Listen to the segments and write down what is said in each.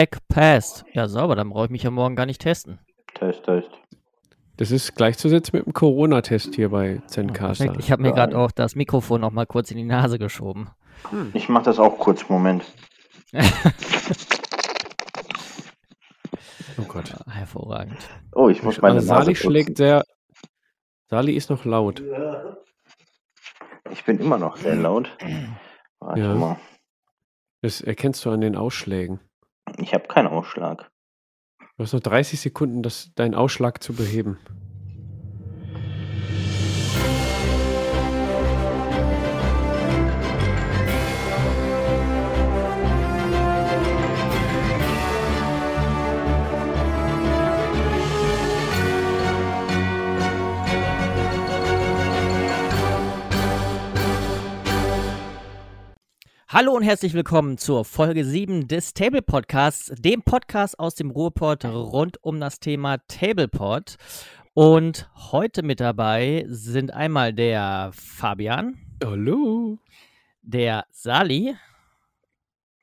Check passed. Ja, sauber, dann brauche ich mich ja morgen gar nicht testen. Test, Test. Das ist gleichzusetzen mit dem Corona-Test hier bei Ja, Zencaster. Ich habe mir gerade auch das Mikrofon noch mal kurz in die Nase geschoben. Ich mach das auch kurz, Moment. Oh Gott. Hervorragend. Oh, ich muss meine Also Nase Sali putzen. schlägt sehr. Sali ist noch laut. Ich bin immer noch sehr laut. Warte Ja. mal. Das erkennst du an den Ausschlägen. Ich habe keinen Ausschlag. Du hast noch 30 Sekunden, das, deinen Ausschlag zu beheben. Hallo und herzlich willkommen zur Folge 7 des Table Podcasts, dem Podcast aus dem Ruhrpott rund um das Thema Tablepod. Und heute mit dabei sind einmal der Fabian, Hallo. der Sali,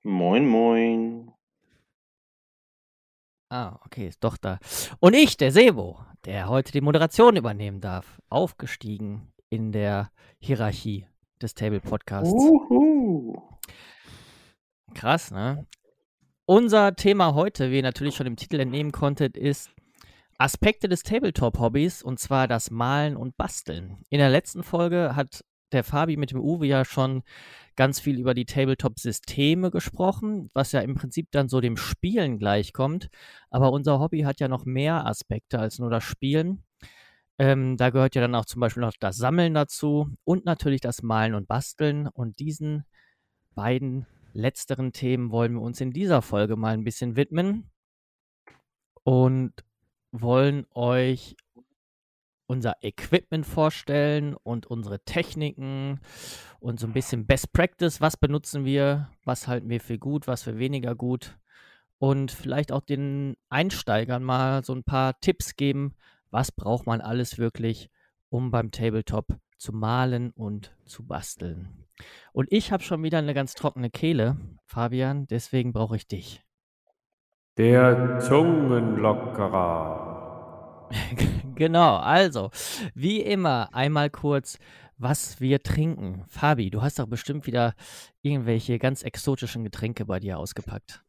Moin, moin. ah, okay, ist doch da, und ich, der Sebo, der heute die Moderation übernehmen darf, aufgestiegen in der Hierarchie des Table Podcasts. Uhu. Krass, ne? Unser Thema heute, wie ihr natürlich schon im Titel entnehmen konntet, ist Aspekte des Tabletop-Hobbys und zwar das Malen und Basteln. In der letzten Folge hat der Fabi mit dem Uwe ja schon ganz viel über die Tabletop-Systeme gesprochen, was ja im Prinzip dann so dem Spielen gleichkommt. Aber unser Hobby hat ja noch mehr Aspekte als nur das Spielen. Ähm, da gehört ja dann auch zum Beispiel noch das Sammeln dazu und natürlich das Malen und Basteln. Und diesen beiden letzteren Themen wollen wir uns in dieser Folge mal ein bisschen widmen und wollen euch unser Equipment vorstellen und unsere Techniken und so ein bisschen Best Practice. Was benutzen wir? Was halten wir für gut? Was für weniger gut? Und vielleicht auch den Einsteigern mal so ein paar Tipps geben. Was braucht man alles wirklich, um beim Tabletop zu malen und zu basteln? Und ich habe schon wieder eine ganz trockene Kehle, Fabian, deswegen brauche ich dich. Der Zungenlockerer. genau, also, wie immer, einmal kurz, was wir trinken. Fabi, du hast doch bestimmt wieder irgendwelche ganz exotischen Getränke bei dir ausgepackt.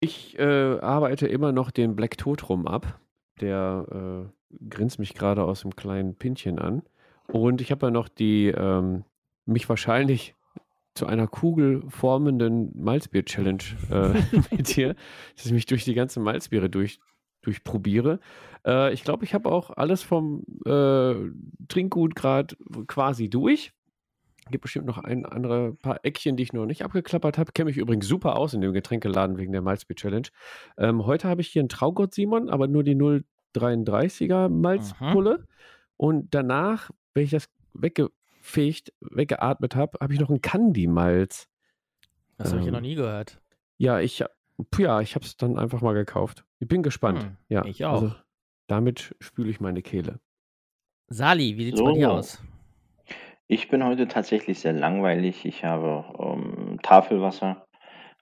Ich äh, arbeite immer noch den Black Tod rum ab. Der äh, grinst mich gerade aus dem kleinen Pinchen an. Und ich habe ja noch die ähm, mich wahrscheinlich zu einer Kugel formenden Malzbier-Challenge äh, mit dir, dass ich mich durch die ganzen Malzbiere durch, durchprobiere. Äh, ich glaube, ich habe auch alles vom äh, Trinkgut gerade quasi durch. Gibt bestimmt noch ein andere paar Eckchen, die ich noch nicht abgeklappert habe. Kenne mich übrigens super aus in dem Getränkeladen wegen der Malzbier-Challenge. Ähm, heute habe ich hier einen Traugott Simon, aber nur die 0,33er Malzpulle. Und danach, wenn ich das weggefegt, weggeatmet habe, habe ich noch einen Candy-Malz. Das habe ich ja Ähm, noch nie gehört. Ja, ich, ja, ich habe es dann einfach mal gekauft. Ich bin gespannt. Hm, ja, ich auch. Also, damit spüle ich meine Kehle. Sali, wie sieht's bei dir So. aus? Ich bin heute tatsächlich sehr langweilig. Ich habe ähm, Tafelwasser,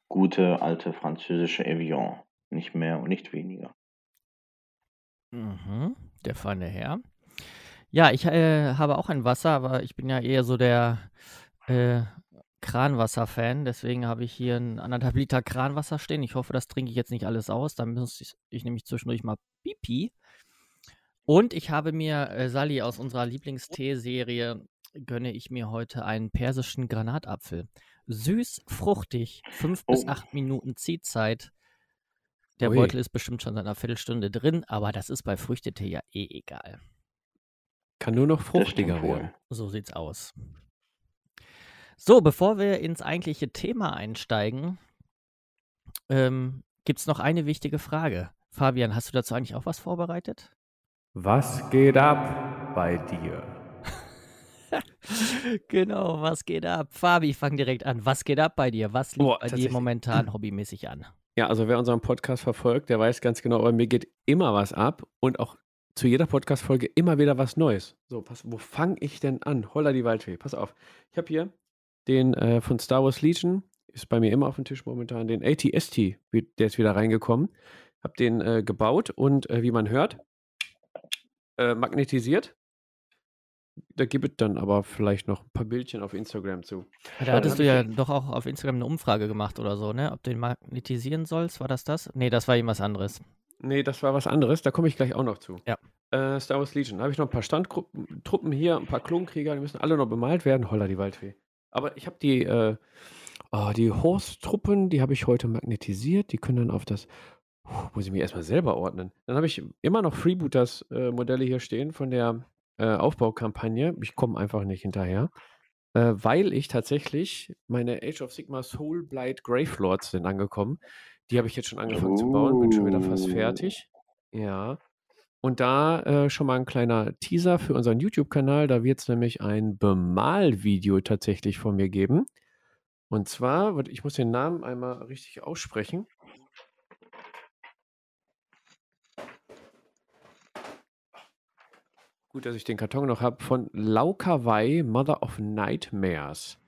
gute alte französische Evian. Nicht mehr und nicht weniger. Mhm, der feine Herr. Ja, ich äh, habe auch ein Wasser, aber ich bin ja eher so der äh, Kranwasser-Fan. Deswegen habe ich hier ein anderthalb Liter Kranwasser stehen. Ich hoffe, das trinke ich jetzt nicht alles aus. Dann muss ich, ich nämlich zwischendurch mal Pipi. Und ich habe mir, äh, Sally, aus unserer Lieblingstee-Serie gönne ich mir heute einen persischen Granatapfel. Süß, fruchtig, fünf bis Oh. acht Minuten Ziehzeit. Der Ui. Beutel ist bestimmt schon seit einer Viertelstunde drin, aber das ist bei Früchtetee ja eh egal. Kann nur noch fruchtiger werden. So sieht's aus. So, bevor wir ins eigentliche Thema einsteigen, ähm, gibt es noch eine wichtige Frage. Fabian, hast du dazu eigentlich auch was vorbereitet? Was geht ab bei dir? genau, was geht ab? Fabi, fang direkt an. Was geht ab bei dir? Was liegt Boah, bei dir momentan hobbymäßig an? Ja, also wer unseren Podcast verfolgt, der weiß ganz genau, bei mir geht immer was ab und auch zu jeder Podcast-Folge immer wieder was Neues. So, pass, wo fange ich denn an? Holla die Waldfee, pass auf. Ich habe hier den äh, von Star Wars Legion ist bei mir immer auf dem Tisch momentan, den ATST, der ist wieder reingekommen. Hab den äh, gebaut und äh, wie man hört, äh, magnetisiert. Da gibt es dann aber vielleicht noch ein paar Bildchen auf Instagram zu. Da hattest du ja doch auch auf Instagram eine Umfrage gemacht oder so, ne? Ob du den magnetisieren sollst, war das das? Nee, das war irgendwas anderes. Nee, das war was anderes, da komme ich gleich auch noch zu. Ja. Äh, Star Wars Legion. Da habe ich noch ein paar Standtruppen hier, ein paar Klonkrieger, die müssen alle noch bemalt werden. Holla, die Waldfee. Aber ich habe die, äh, oh, die Horse-Truppen, die habe ich heute magnetisiert. Die können dann auf das. Puh, muss ich mir erstmal selber ordnen. Dann habe ich immer noch Freebooters-Modelle äh, hier stehen von der äh, Aufbaukampagne. Ich komme einfach nicht hinterher. Äh, weil ich tatsächlich meine Age of Sigma Soul Blight Gravelords sind angekommen. Die habe ich jetzt schon angefangen zu bauen, bin schon wieder fast fertig. Ja. Und da äh, schon mal ein kleiner Teaser für unseren YouTube-Kanal. Da wird es nämlich ein Bemalvideo tatsächlich von mir geben. Und zwar, ich muss den Namen einmal richtig aussprechen. Gut, dass ich den Karton noch habe. Von Laukawai, Mother of Nightmares.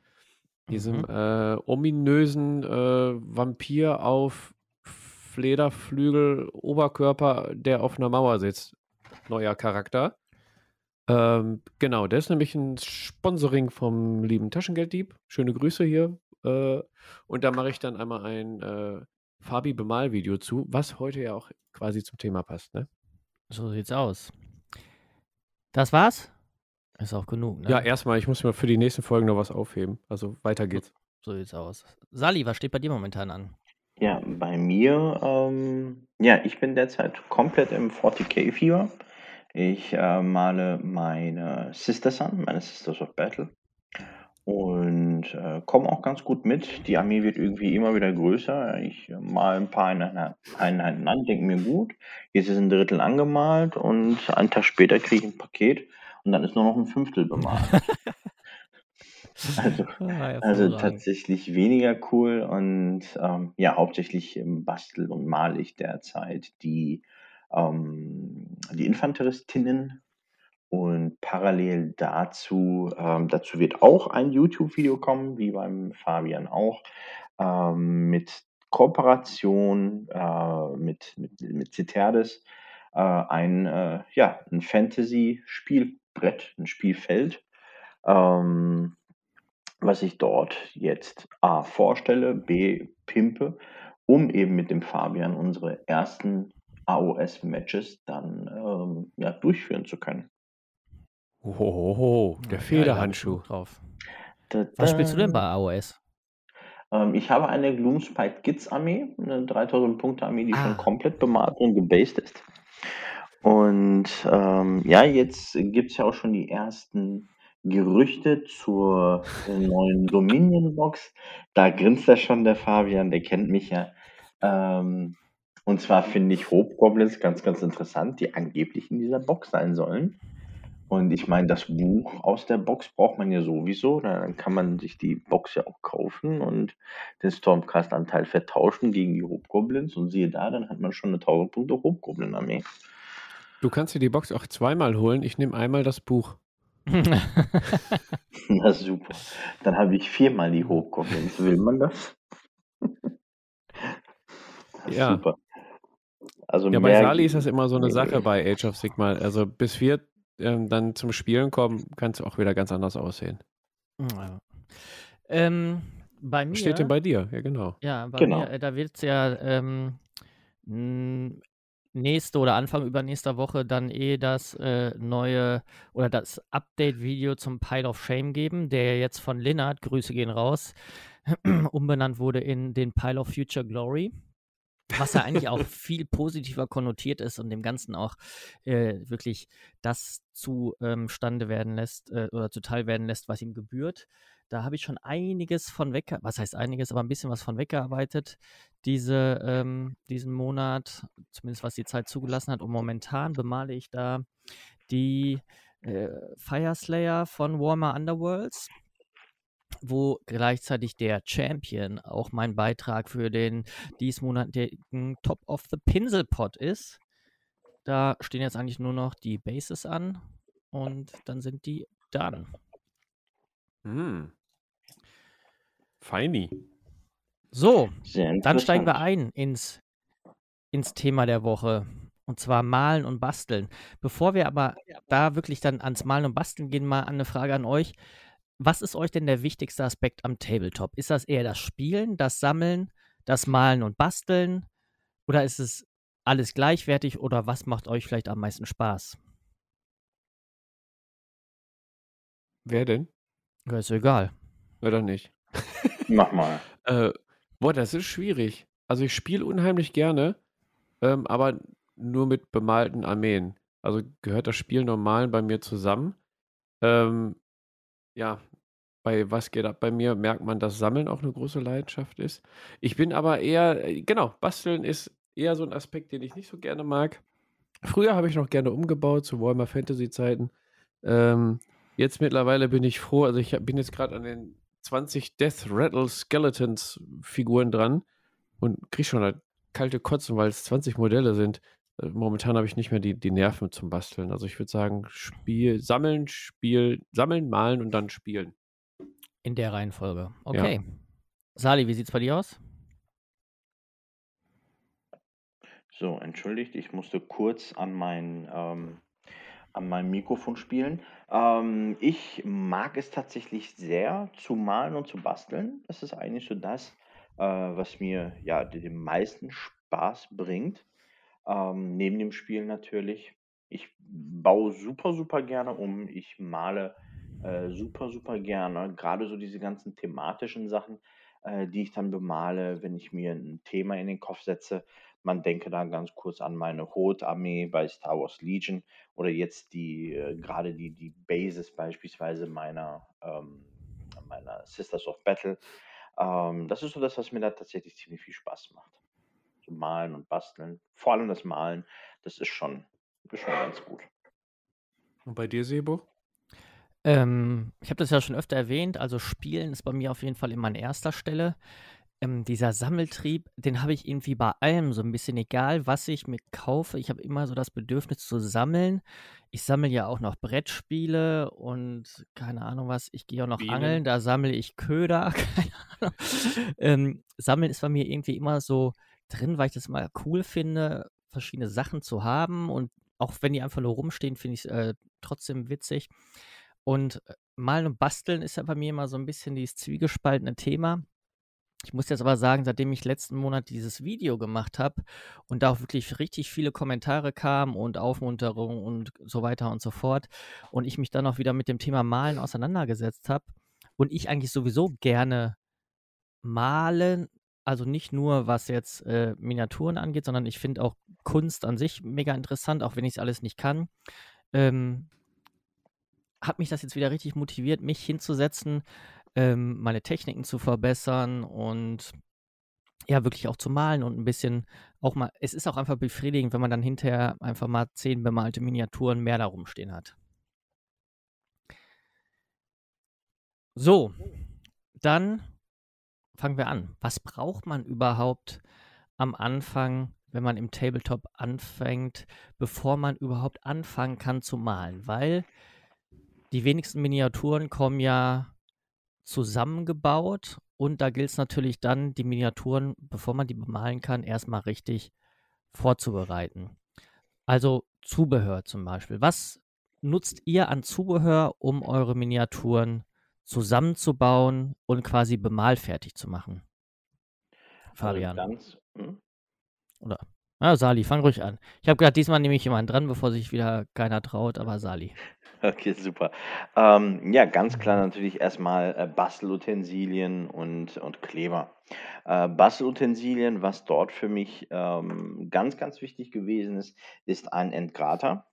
Diesem mhm. äh, ominösen äh, Vampir auf Flederflügel, Oberkörper, der auf einer Mauer sitzt. Neuer Charakter. Ähm, genau, der ist nämlich ein Sponsoring vom lieben Taschengelddieb. Schöne Grüße hier. Äh, und da mache ich dann einmal ein äh, Fabi-Bemal-Video zu, was heute ja auch quasi zum Thema passt. Ne? So sieht's aus. Das war's? Ist auch genug, ne? Ja, erstmal, ich muss mir für die nächsten Folgen noch was aufheben. Also weiter geht's. So sieht's aus. Sali, was steht bei dir momentan an? Ja, bei mir, ähm, ja, ich bin derzeit komplett im 40k-Fieber. Ich äh, male meine Sisters an, meine Sisters of Battle. Und äh, komme auch ganz gut mit. Die Armee wird irgendwie immer wieder größer. Ich äh, male ein paar Einheiten an, denke mir gut. Jetzt ist ein Drittel angemalt und einen Tag später kriege ich ein Paket und dann ist nur noch ein Fünftel bemalt. Also, ah, also tatsächlich weniger cool und ähm, ja, hauptsächlich ähm, bastel und male ich derzeit die, ähm, die Infanteristinnen. Und parallel dazu, ähm, dazu wird auch ein YouTube-Video kommen, wie beim Fabian auch, ähm, mit Kooperation äh, mit, mit, mit Citerdes, äh, ein, äh, ja, ein Fantasy-Spielbrett, ein Spielfeld. Ähm, was ich dort jetzt A vorstelle, B pimpe, um eben mit dem Fabian unsere ersten AOS-Matches dann ähm, ja, durchführen zu können. Ohoho, der Federhandschuh. drauf. Da, da. Was spielst du denn bei AOS? Ähm, ich habe eine Gloomspite Gits Armee, eine 3000 Punkte Armee, die ah. schon komplett bemalt und gebased ist. Und ähm, ja, jetzt gibt es ja auch schon die ersten Gerüchte zur neuen Dominion-Box. Da grinst ja schon der Fabian, der kennt mich ja. Ähm, und zwar finde ich Hobgoblins ganz, ganz interessant, die angeblich in dieser Box sein sollen. Und ich meine, das Buch aus der Box braucht man ja sowieso. Dann kann man sich die Box ja auch kaufen und den Stormcast-Anteil vertauschen gegen die Hobgoblins. Und siehe da, dann hat man schon eine 1000 Punkte Hobgoblin-Armee. Du kannst dir die Box auch zweimal holen. Ich nehme einmal das Buch. Na super. Dann habe ich viermal die Hochgoblins. Will man das? ja. Super. Also ja, bei Sali ist das immer so eine Sache bei Age of Sigma. Also bis wir ähm, dann zum Spielen kommen, kann es auch wieder ganz anders aussehen. Ja. Ähm, bei mir. Steht denn bei dir? Ja, genau. Ja, bei genau. mir, äh, da wird es ja ähm, nächste oder Anfang übernächster Woche dann eh das äh, neue oder das Update-Video zum Pile of Shame geben, der jetzt von Linnard, Grüße gehen raus, umbenannt wurde in den Pile of Future Glory. Was ja eigentlich auch viel positiver konnotiert ist und dem Ganzen auch äh, wirklich das zustande ähm, werden lässt äh, oder zuteil werden lässt, was ihm gebührt. Da habe ich schon einiges von weg, was heißt einiges, aber ein bisschen was von weggearbeitet, diese, ähm, diesen Monat, zumindest was die Zeit zugelassen hat. Und momentan bemale ich da die äh, Fire Slayer von Warmer Underworlds, wo gleichzeitig der Champion auch mein Beitrag für den diesmonatigen Top of the Pinselpot ist. Da stehen jetzt eigentlich nur noch die Bases an und dann sind die dann. Hm. Feini. So, dann steigen wir ein ins, ins Thema der Woche. Und zwar Malen und Basteln. Bevor wir aber da wirklich dann ans Malen und Basteln gehen, mal eine Frage an euch. Was ist euch denn der wichtigste Aspekt am Tabletop? Ist das eher das Spielen, das Sammeln, das Malen und Basteln? Oder ist es alles gleichwertig oder was macht euch vielleicht am meisten Spaß? Wer denn? Ja, ist egal. Oder nicht? Mach mal. Äh, boah, das ist schwierig. Also ich spiele unheimlich gerne, ähm, aber nur mit bemalten Armeen. Also gehört das Spiel normal bei mir zusammen. Ähm, ja, bei Was geht ab bei mir merkt man, dass Sammeln auch eine große Leidenschaft ist. Ich bin aber eher, äh, genau, Basteln ist eher so ein Aspekt, den ich nicht so gerne mag. Früher habe ich noch gerne umgebaut zu Warhammer Fantasy Zeiten. Ähm, jetzt mittlerweile bin ich froh, also ich bin jetzt gerade an den 20 Death Rattle Skeletons Figuren dran und kriege schon halt kalte Kotzen, weil es 20 Modelle sind. Äh, momentan habe ich nicht mehr die, die Nerven zum Basteln. Also ich würde sagen, Spiel, sammeln, Spiel, sammeln, malen und dann spielen. In der Reihenfolge. Okay. Ja. Sali, wie sieht es bei dir aus? So, entschuldigt, ich musste kurz an mein, ähm, an meinem Mikrofon spielen. Ähm, ich mag es tatsächlich sehr zu malen und zu basteln. Das ist eigentlich so das, äh, was mir ja den meisten Spaß bringt. Ähm, neben dem Spiel natürlich. Ich baue super, super gerne um. Ich male äh, super, super gerne. Gerade so diese ganzen thematischen Sachen, äh, die ich dann bemale, wenn ich mir ein Thema in den Kopf setze. Man denke da ganz kurz an meine Rot-Armee bei Star Wars Legion oder jetzt die, äh, gerade die, die Bases beispielsweise meiner, ähm, meiner Sisters of Battle. Ähm, das ist so das, was mir da tatsächlich ziemlich viel Spaß macht. So malen und basteln. Vor allem das Malen, das ist schon, ist schon ganz gut. Und bei dir, Sebo? Ähm, ich habe das ja schon öfter erwähnt, also Spielen ist bei mir auf jeden Fall immer an erster Stelle. Ähm, dieser Sammeltrieb, den habe ich irgendwie bei allem so ein bisschen, egal was ich mir kaufe. Ich habe immer so das Bedürfnis zu sammeln. Ich sammle ja auch noch Brettspiele und keine Ahnung was. Ich gehe auch noch Bienen. angeln, da sammle ich Köder. Keine Ahnung. Ähm, Sammeln ist bei mir irgendwie immer so drin, weil ich das immer cool finde, verschiedene Sachen zu haben. Und auch wenn die einfach nur rumstehen, finde ich es äh, trotzdem witzig. Und äh, Malen und Basteln ist ja bei mir immer so ein bisschen dieses zwiegespaltene Thema. Ich muss jetzt aber sagen, seitdem ich letzten Monat dieses Video gemacht habe und da auch wirklich richtig viele Kommentare kamen und Aufmunterungen und so weiter und so fort und ich mich dann auch wieder mit dem Thema Malen auseinandergesetzt habe und ich eigentlich sowieso gerne malen, also nicht nur was jetzt äh, Miniaturen angeht, sondern ich finde auch Kunst an sich mega interessant, auch wenn ich es alles nicht kann. Ähm, hat mich das jetzt wieder richtig motiviert, mich hinzusetzen, ähm, meine Techniken zu verbessern und ja, wirklich auch zu malen und ein bisschen auch mal, es ist auch einfach befriedigend, wenn man dann hinterher einfach mal zehn bemalte Miniaturen mehr da rumstehen hat. So, dann fangen wir an. Was braucht man überhaupt am Anfang, wenn man im Tabletop anfängt, bevor man überhaupt anfangen kann zu malen? Weil die wenigsten Miniaturen kommen ja zusammengebaut und da gilt es natürlich dann, die Miniaturen, bevor man die bemalen kann, erstmal richtig vorzubereiten. Also Zubehör zum Beispiel. Was nutzt ihr an Zubehör, um eure Miniaturen zusammenzubauen und quasi bemalfertig zu machen? Fabian. Also ganz, hm? Oder? Ah, Sali, fang ruhig an. Ich habe gerade diesmal nehme ich jemanden dran, bevor sich wieder keiner traut, aber Sali. Okay, super. Ähm, ja, ganz klar natürlich erstmal äh, Bastelutensilien und, und Kleber. Äh, Bastelutensilien, was dort für mich ähm, ganz, ganz wichtig gewesen ist, ist ein Entgrater.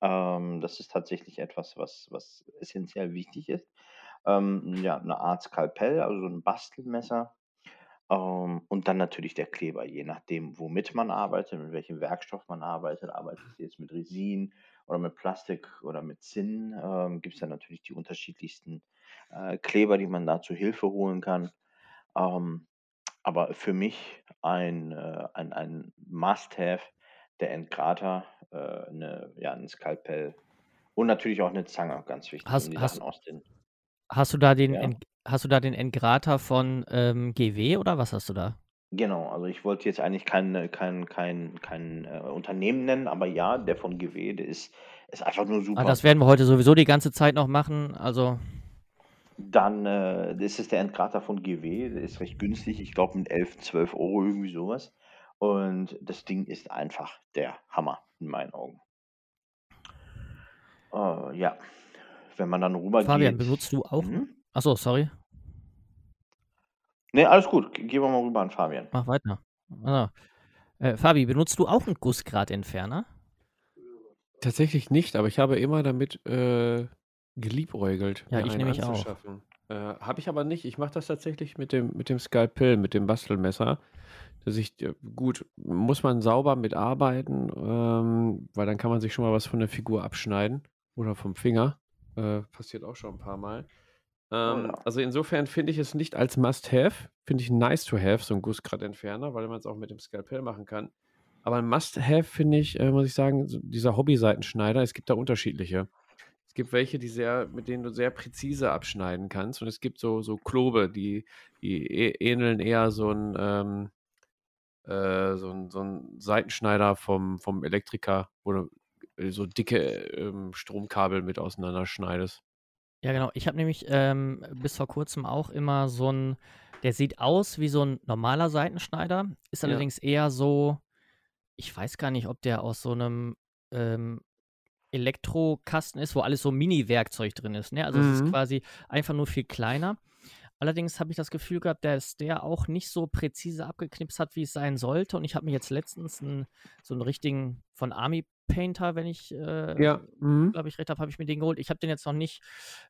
Ähm, das ist tatsächlich etwas, was, was essentiell wichtig ist. Ähm, ja, eine Art Skalpell, also so ein Bastelmesser. Ähm, und dann natürlich der Kleber, je nachdem, womit man arbeitet, mit welchem Werkstoff man arbeitet. Arbeitet ihr jetzt mit Resin oder mit Plastik oder mit Zinn, ähm, gibt es dann natürlich die unterschiedlichsten äh, Kleber, die man da zu Hilfe holen kann. Ähm, aber für mich ein, äh, ein, ein Must-Have, der Entgrater, äh, eine, ja, ein Skalpell und natürlich auch eine Zange, ganz wichtig. Hast, um hast, aus den, hast du da den, ja. Hast du da den Engrater von ähm, GW oder was hast du da? Genau, also ich wollte jetzt eigentlich kein, kein, kein, kein äh, Unternehmen nennen, aber ja, der von GW, der ist, ist einfach nur Ah, super. das werden wir heute sowieso die ganze Zeit noch machen. Also, Dann äh, ist der Endgrater von GW, der ist recht günstig, ich glaube mit 11, 12 Euro, irgendwie sowas. Und das Ding ist einfach der Hammer in meinen Augen. Äh, ja, wenn man dann Fabian, rübergeht. benutzt du auch? Hm? Achso, sorry. Ne, alles gut, Ge- gehen wir mal rüber an Fabian. Mach weiter. Also, äh, Fabi, benutzt du auch einen Gussgradentferner? Tatsächlich nicht, aber ich habe immer damit äh, geliebäugelt, Ja, mir ich einen nämlich auch. Äh, habe ich aber nicht. Ich mache das tatsächlich mit dem, mit dem Skalpell, mit dem Bastelmesser. Dass ich, äh, gut, muss man sauber mitarbeiten, ähm, weil dann kann man sich schon mal was von der Figur abschneiden oder vom Finger. Äh, passiert auch schon ein paar Mal. Ähm, ja. also insofern finde ich es nicht als Must-Have, finde ich nice to have, so ein Gussgradentferner, weil man es auch mit dem Skalpell machen kann. Aber ein Must-Have finde ich, äh, muss ich sagen, so dieser Hobby-Seitenschneider, es gibt da unterschiedliche. Es gibt welche, die sehr, mit denen du sehr präzise abschneiden kannst. Und es gibt so, so Klobe, die, die ä- ähneln eher so ein, ähm, äh, so ein, so ein Seitenschneider vom, vom Elektriker, wo du so dicke ähm, Stromkabel mit auseinanderschneidest. Ja, genau. Ich habe nämlich ähm, bis vor kurzem auch immer so ein, der sieht aus wie so ein normaler Seitenschneider, ist Ja. allerdings eher so, ich weiß gar nicht, ob der aus so einem ähm, Elektrokasten ist, wo alles so Mini-Werkzeug drin ist. Ne? Also es ist Mhm. quasi einfach nur viel kleiner. Allerdings habe ich das Gefühl gehabt, dass der auch nicht so präzise abgeknipst hat, wie es sein sollte. Und ich habe mir jetzt letztens einen, so einen richtigen von Army Painter, wenn ich äh, Ja, mhm. glaube ich, recht habe, habe ich mir den geholt. Ich habe den jetzt noch nicht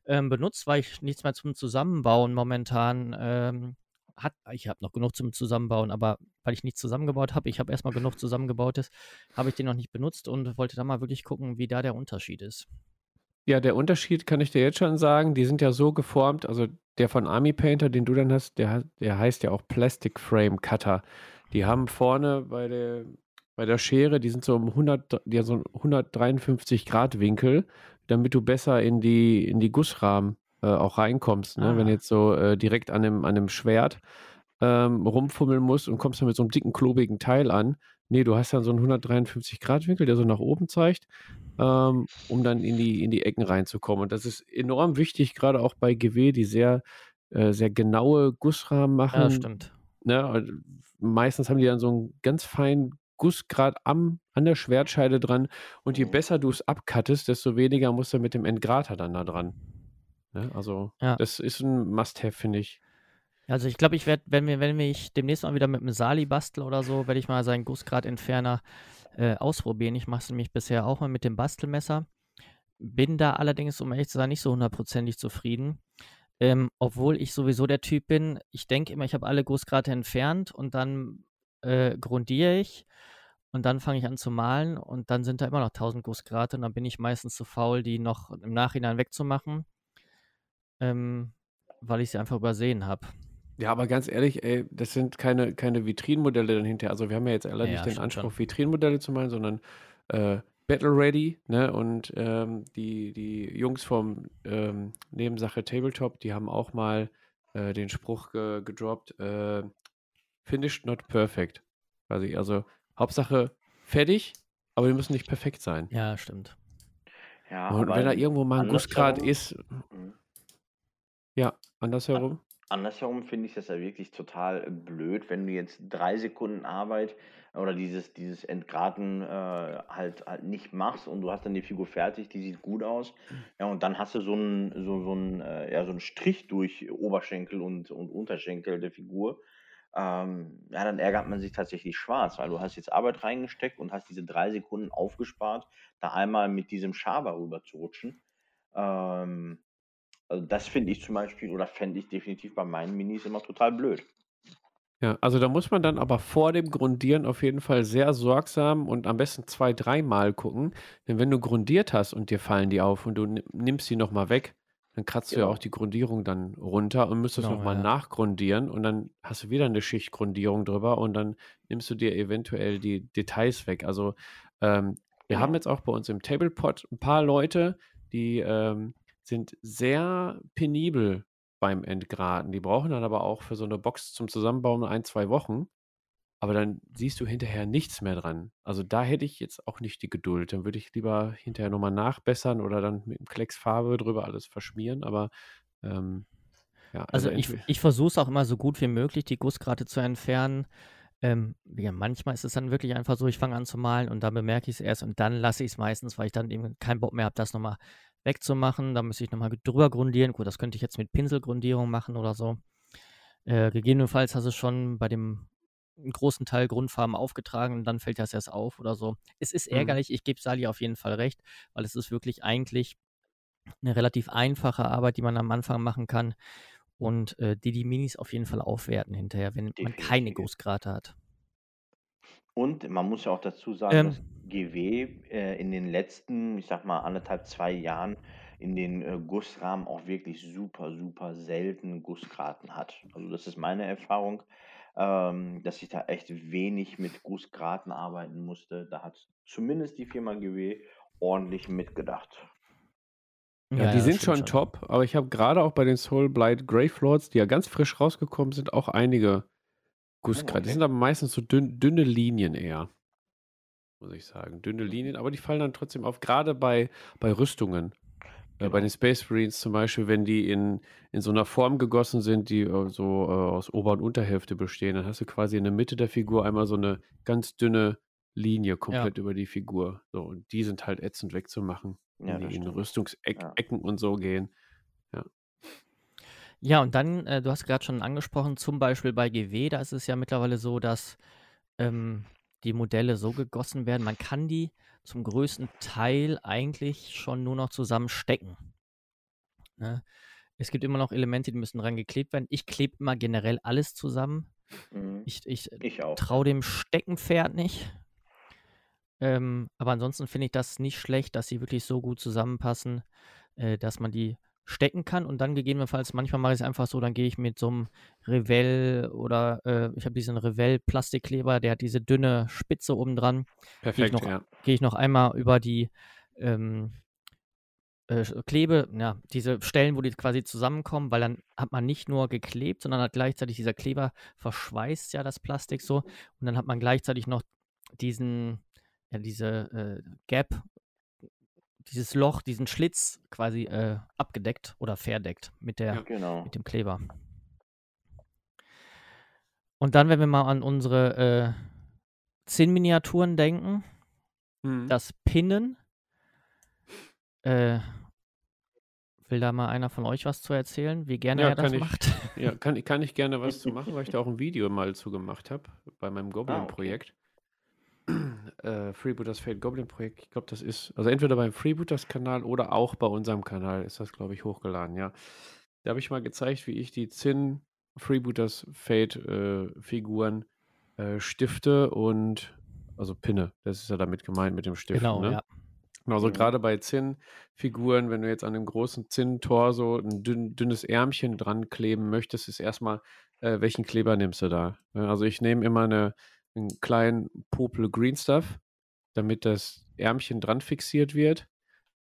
ähm, benutzt, weil ich nichts mehr zum Zusammenbauen momentan ähm, hat. Ich habe noch genug zum Zusammenbauen, aber weil ich nichts zusammengebaut habe, ich habe erstmal genug zusammengebautes, habe ich den noch nicht benutzt und wollte da mal wirklich gucken, wie da der Unterschied ist. Ja, der Unterschied kann ich dir jetzt schon sagen, die sind ja so geformt, also der von Army Painter, den du dann hast, der, der heißt ja auch Plastic Frame Cutter. Die haben vorne bei der, bei der Schere, die sind so um 100, die haben so einen 153 Grad Winkel, damit du besser in die, in die Gussrahmen äh, auch reinkommst. Ne? Wenn Ah. du jetzt so äh, direkt an einem, an einem Schwert ähm, rumfummeln musst und kommst dann mit so einem dicken, klobigen Teil an. Nee, du hast dann so einen 153 Grad Winkel, der so nach oben zeigt ähm, um dann in die, in die Ecken reinzukommen. Und das ist enorm wichtig, gerade auch bei GW, die sehr, äh, sehr genaue Gussrahmen machen. Ja, stimmt. Ne? Meistens haben die dann so einen ganz feinen Gussgrad am, an der Schwertscheide dran. Und je Mhm. besser du es abcuttest, desto weniger musst du mit dem Entgrater dann da dran. Ne? Also, Ja. das ist ein Must-Have, finde ich. Also ich glaube, ich werde, wenn wir, wenn ich demnächst mal wieder mit einem Sali bastel oder so, werde ich mal seinen Gussgradentferner äh, ausprobieren. Ich mache es nämlich bisher auch mal mit dem Bastelmesser. Bin da allerdings, um ehrlich zu sein, nicht so hundertprozentig zufrieden. Ähm, obwohl ich sowieso der Typ bin, ich denke immer, ich habe alle Gussgrate entfernt und dann äh, grundiere ich und dann fange ich an zu malen und dann sind da immer noch 1000 Gussgrate und dann bin ich meistens zu faul, die noch im Nachhinein wegzumachen, ähm, weil ich sie einfach übersehen habe. Ja, aber ganz ehrlich, ey, das sind keine, keine Vitrinenmodelle dann hinterher. Also wir haben ja jetzt alle Ja, nicht den Anspruch, schon. Vitrinenmodelle zu malen, sondern äh, Battle Ready, ne? Und ähm, die, die Jungs vom ähm, Nebensache Tabletop, die haben auch mal äh, den Spruch ge gedroppt, äh, finished not perfect. Quasi. Also Hauptsache fertig, aber die müssen nicht perfekt sein. Ja, stimmt. Ja, Und wenn da irgendwo mal ein Gussgrad ist, Mhm. ja, andersherum. Andersherum finde ich das ja wirklich total äh, blöd, wenn du jetzt drei Sekunden Arbeit oder dieses, dieses Entgraten äh, halt, halt nicht machst und du hast dann die Figur fertig, die sieht gut aus. Ja, und dann hast du so einen so, so äh, ja, so Strich durch Oberschenkel und, und Unterschenkel der Figur. Ähm, ja, dann ärgert man sich tatsächlich schwarz, weil du hast jetzt Arbeit reingesteckt und hast diese drei Sekunden aufgespart, da einmal mit diesem Schaber rüber zu rutschen. Ähm, also das finde ich zum Beispiel oder fände ich definitiv bei meinen Minis immer total blöd. Ja, also da muss man dann aber vor dem Grundieren auf jeden Fall sehr sorgsam und am besten zwei, dreimal gucken. Denn wenn du grundiert hast und dir fallen die auf und du ni- nimmst die nochmal weg, dann kratzt du ja Genau. auch die Grundierung dann runter und müsstest Genau, nochmal ja. nachgrundieren und dann hast du wieder eine Schicht Grundierung drüber und dann nimmst du dir eventuell die Details weg. Also ähm, wir Genau. haben jetzt auch bei uns im Tablepot ein paar Leute, die ähm, sind sehr penibel beim Entgraten. Die brauchen dann aber auch für so eine Box zum Zusammenbauen ein, zwei Wochen. Aber dann siehst du hinterher nichts mehr dran. Also da hätte ich jetzt auch nicht die Geduld. Dann würde ich lieber hinterher nochmal nachbessern oder dann mit dem Klecks Farbe drüber alles verschmieren. Aber ähm, ja, also, also ich, ich versuche es auch immer so gut wie möglich, die Gussgrate zu entfernen. Ähm, ja, manchmal ist es dann wirklich einfach so, ich fange an zu malen und dann bemerke ich es erst und dann lasse ich es meistens, weil ich dann eben keinen Bock mehr habe, das nochmal wegzumachen. Da müsste ich nochmal drüber grundieren. Gut, das könnte ich jetzt mit Pinselgrundierung machen oder so. Äh, gegebenenfalls hast du schon bei dem großen Teil Grundfarben aufgetragen und dann fällt das erst auf oder so. Es ist mhm. ärgerlich, ich gebe Sali auf jeden Fall recht, weil es ist wirklich eigentlich eine relativ einfache Arbeit, die man am Anfang machen kann und äh, die die Minis auf jeden Fall aufwerten hinterher, wenn Definitiv. man keine Gussgrate hat. Und man muss ja auch dazu sagen, ähm, dass GW äh, in den letzten, ich sag mal, anderthalb, zwei Jahren in den äh, Gussrahmen auch wirklich super, super selten Gussgraten hat. Also das ist meine Erfahrung, ähm, dass ich da echt wenig mit Gussgraten arbeiten musste. Da hat zumindest die Firma GW ordentlich mitgedacht. Ja, ja die sind schon, schon top, aber ich habe gerade auch bei den Soul Blight Gravelords, die ja ganz frisch rausgekommen sind, auch einige Okay. Die sind aber meistens so dünn, dünne Linien eher. Muss ich sagen. Dünne Linien, aber die fallen dann trotzdem auf, gerade bei, bei Rüstungen. Äh, bei genau. den Space Marines zum Beispiel, wenn die in, in so einer Form gegossen sind, die äh, so äh, aus Ober- und Unterhälfte bestehen, dann hast du quasi in der Mitte der Figur einmal so eine ganz dünne Linie komplett ja. über die Figur. So, und die sind halt ätzend wegzumachen, wenn ja, die in Rüstungsecken ja. und so gehen. Ja. Und dann, äh, du hast gerade schon angesprochen, zum Beispiel bei GW, da ist es ja mittlerweile so, dass ähm, die Modelle so gegossen werden, man kann die zum größten Teil eigentlich schon nur noch zusammenstecken. Ne? Es gibt immer noch Elemente, die müssen dran geklebt werden. Ich klebe immer generell alles zusammen. Mhm. Ich, ich, ich traue dem Steckenpferd nicht. Ähm, aber ansonsten finde ich das nicht schlecht, dass sie wirklich so gut zusammenpassen, äh, dass man die stecken kann und dann gegebenenfalls, manchmal mache ich es einfach so, dann gehe ich mit so einem Revell oder äh, ich habe diesen Revell Plastikkleber, der hat diese dünne Spitze oben dran. Perfekt, gehe ich, ja. gehe ich noch einmal über die ähm, äh, Klebe, ja, diese Stellen, wo die quasi zusammenkommen, weil dann hat man nicht nur geklebt, sondern hat gleichzeitig dieser Kleber verschweißt ja das Plastik so und dann hat man gleichzeitig noch diesen, ja, diese äh, Gap dieses Loch, diesen Schlitz quasi äh, abgedeckt oder verdeckt mit, der, ja, genau. mit dem Kleber. Und dann, wenn wir mal an unsere äh, Zinnminiaturen denken, mhm. das Pinnen. Äh, will da mal einer von euch was zu erzählen, wie gerne ja, er das ich, macht? Ja, kann, kann ich gerne was zu machen, weil ich da auch ein Video mal zu gemacht habe bei meinem Goblin-Projekt. Äh, Freebooters Fate Goblin Projekt. Ich glaube, das ist, also entweder beim Freebooters Kanal oder auch bei unserem Kanal ist das, glaube ich, hochgeladen, ja. Da habe ich mal gezeigt, wie ich die Zinn Freebooters Fate äh, Figuren äh, stifte und, also pinne. Das ist ja damit gemeint mit dem Stift. Genau, ne? ja. Also gerade bei Zinn-Figuren, wenn du jetzt an dem großen Zinn-Torso ein dünn, dünnes Ärmchen dran kleben möchtest, ist erstmal, äh, welchen Kleber nimmst du da? Also ich nehme immer eine, einen kleinen Popel Green Stuff, damit das Ärmchen dran fixiert wird,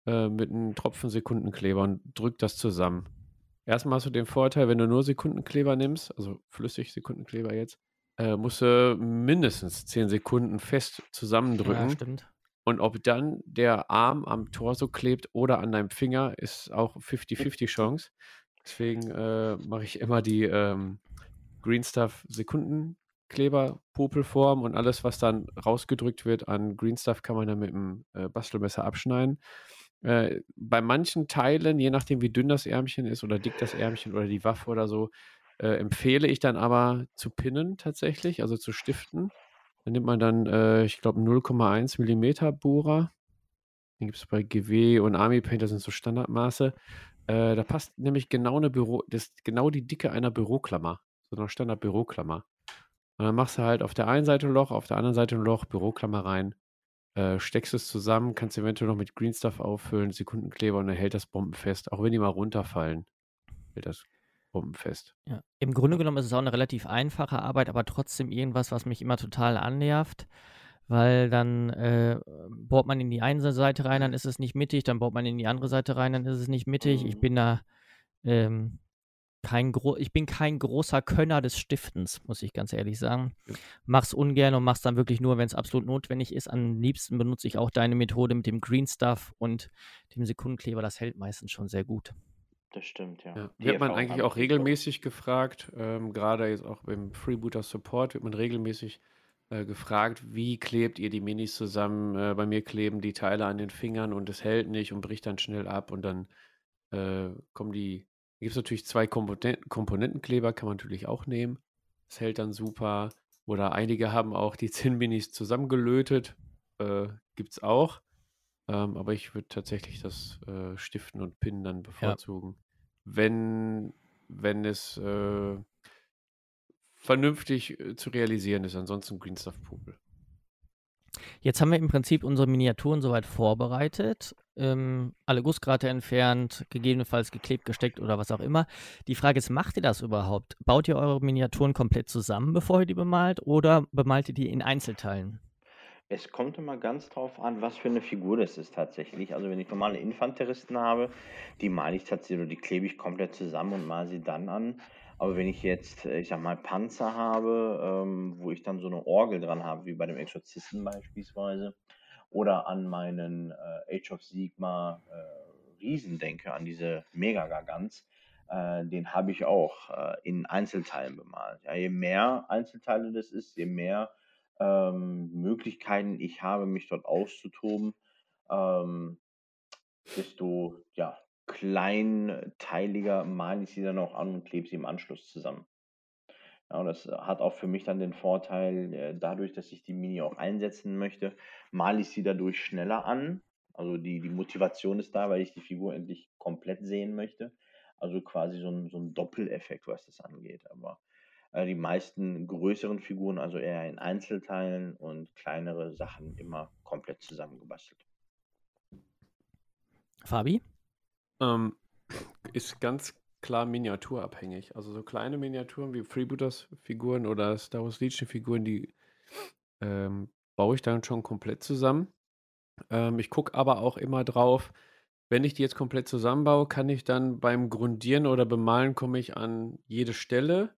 äh, mit einem Tropfen Sekundenkleber und drückt das zusammen. Erstmal hast du den Vorteil, wenn du nur Sekundenkleber nimmst, also flüssig Sekundenkleber jetzt, äh, musst du mindestens 10 Sekunden fest zusammendrücken. Ja, stimmt. Und ob dann der Arm am Torso klebt oder an deinem Finger, ist auch 50-50 Chance. Deswegen äh, mache ich immer die ähm, Green Stuff Sekunden Kleber, Popelform und alles, was dann rausgedrückt wird an Green Stuff, kann man dann mit dem äh, Bastelmesser abschneiden. Äh, bei manchen Teilen, je nachdem wie dünn das Ärmchen ist oder dick das Ärmchen oder die Waffe oder so, äh, empfehle ich dann aber zu pinnen tatsächlich, also zu stiften. Dann nimmt man dann, äh, ich glaube, 0,1 mm Bohrer. Den gibt es bei GW und Army Paint, das sind so Standardmaße. Äh, da passt nämlich genau eine Büro, das genau die Dicke einer Büroklammer, so einer Standard-Büroklammer. Und dann machst du halt auf der einen Seite ein Loch, auf der anderen Seite ein Loch, Büroklammer rein, äh, steckst es zusammen, kannst eventuell noch mit Green Stuff auffüllen, Sekundenkleber und dann hält das bombenfest. Auch wenn die mal runterfallen, hält das bombenfest. Ja. Im Grunde genommen ist es auch eine relativ einfache Arbeit, aber trotzdem irgendwas, was mich immer total annervt, weil dann äh, bohrt man in die eine Seite rein, dann ist es nicht mittig, dann bohrt man in die andere Seite rein, dann ist es nicht mittig. Ich mhm. bin da ähm, kein gro ich bin kein großer Könner des Stiftens, muss ich ganz ehrlich sagen. Mach's ungern und mach's dann wirklich nur, wenn es absolut notwendig ist. Am liebsten benutze ich auch deine Methode mit dem Green Stuff und dem Sekundenkleber. Das hält meistens schon sehr gut. Das stimmt, ja. Ja, wird man eigentlich auch regelmäßig gefragt, ähm, gerade jetzt auch beim Freebooter Support wird man regelmäßig äh, gefragt, wie klebt ihr die Minis zusammen? Äh, bei mir kleben die Teile an den Fingern und es hält nicht und bricht dann schnell ab und dann äh, kommen die. Gibt es natürlich zwei Komponenten, Komponentenkleber, kann man natürlich auch nehmen. Es hält dann super. Oder einige haben auch die Zinnminis zusammengelötet. Äh, Gibt es auch. Ähm, aber ich würde tatsächlich das äh, Stiften und Pinnen dann bevorzugen. Ja. Wenn, wenn es äh, vernünftig äh, zu realisieren ist. Ansonsten Green Stuff Pupil. Jetzt haben wir im Prinzip unsere Miniaturen soweit vorbereitet, ähm, alle Gussgrate entfernt, gegebenenfalls geklebt, gesteckt oder was auch immer. Die Frage ist, macht ihr das überhaupt? Baut ihr eure Miniaturen komplett zusammen, bevor ihr die bemalt oder bemalt ihr die in Einzelteilen? Es kommt immer ganz drauf an, was für eine Figur das ist tatsächlich. Also wenn ich normale Infanteristen habe, die male ich tatsächlich oder die klebe ich komplett zusammen und male sie dann an. Aber wenn ich jetzt, äh, ich sag mal, Panzer habe, ähm, wo ich dann so eine Orgel dran habe, wie bei dem Exorzisten beispielsweise, oder an meinen äh, Age of Sigma äh, Riesen denke, an diese Mega-Gargants, äh, den habe ich auch äh, in Einzelteilen bemalt. Ja, je mehr Einzelteile das ist, je mehr ähm, Möglichkeiten ich habe, mich dort auszutoben, ähm, desto ja, kleinteiliger male ich sie dann auch an und klebe sie im Anschluss zusammen. Ja, und das hat auch für mich dann den Vorteil, äh, dadurch, dass ich die Mini auch einsetzen möchte, male ich sie dadurch schneller an. Also die, die Motivation ist da, weil ich die Figur endlich komplett sehen möchte. Also quasi so ein, so ein Doppeleffekt, was das angeht. Aber äh, die meisten größeren Figuren, also eher in Einzelteilen und kleinere Sachen immer komplett zusammengebastelt. Fabi? Ähm, ist ganz klar miniaturabhängig. Also so kleine Miniaturen wie Freebooters-Figuren oder Star Wars Legion-Figuren, die ähm, baue ich dann schon komplett zusammen. Ähm, ich gucke aber auch immer drauf, wenn ich die jetzt komplett zusammenbaue, kann ich dann beim Grundieren oder Bemalen komme ich an jede Stelle.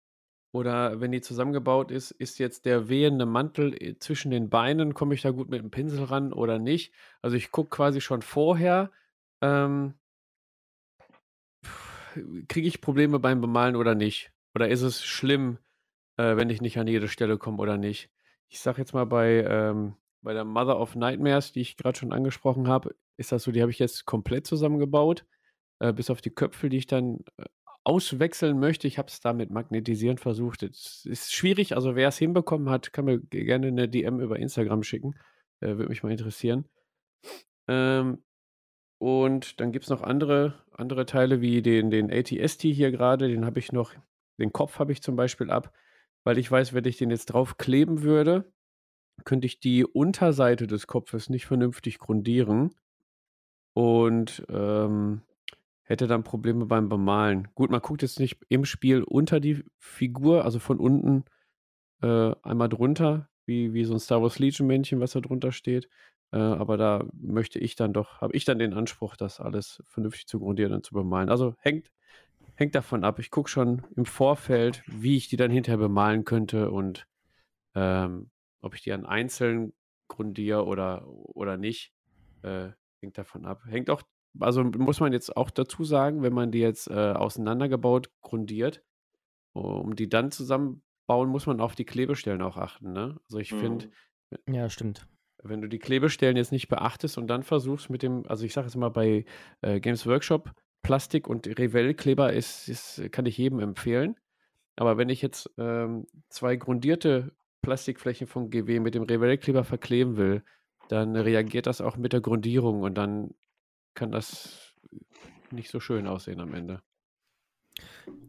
Oder wenn die zusammengebaut ist, ist jetzt der wehende Mantel äh, zwischen den Beinen, komme ich da gut mit dem Pinsel ran oder nicht? Also ich gucke quasi schon vorher, ähm, kriege ich Probleme beim Bemalen oder nicht? Oder ist es schlimm, äh, wenn ich nicht an jede Stelle komme oder nicht? Ich sage jetzt mal bei, ähm, bei der Mother of Nightmares, die ich gerade schon angesprochen habe, ist das so, die habe ich jetzt komplett zusammengebaut, äh, bis auf die Köpfe, die ich dann äh, auswechseln möchte. Ich habe es da mit Magnetisieren versucht. Es ist schwierig, also wer es hinbekommen hat, kann mir gerne eine DM über Instagram schicken. Äh, Würde mich mal interessieren. Ähm, und dann gibt es noch andere, andere Teile wie den, den ATST hier gerade, den habe ich noch, den Kopf habe ich zum Beispiel ab, weil ich weiß, wenn ich den jetzt drauf kleben würde, könnte ich die Unterseite des Kopfes nicht vernünftig grundieren. Und ähm, hätte dann Probleme beim Bemalen. Gut, man guckt jetzt nicht im Spiel unter die Figur, also von unten äh, einmal drunter, wie, wie so ein Star Wars Legion Männchen, was da drunter steht, äh, aber da möchte ich dann doch, habe ich dann den Anspruch, das alles vernünftig zu grundieren und zu bemalen. Also hängt, hängt davon ab. Ich gucke schon im Vorfeld, wie ich die dann hinterher bemalen könnte und ähm, ob ich die an einzeln grundiere oder, oder nicht. Äh, hängt davon ab. Hängt auch, also muss man jetzt auch dazu sagen, wenn man die jetzt äh, auseinandergebaut grundiert, um die dann zusammenbauen, muss man auf die Klebestellen auch achten. Ne? Also ich mhm. finde. Ja, stimmt wenn du die Klebestellen jetzt nicht beachtest und dann versuchst mit dem, also ich sage jetzt mal bei äh, Games Workshop, Plastik und Revell-Kleber ist, ist, kann ich jedem empfehlen. Aber wenn ich jetzt ähm, zwei grundierte Plastikflächen von GW mit dem Revell-Kleber verkleben will, dann reagiert das auch mit der Grundierung und dann kann das nicht so schön aussehen am Ende.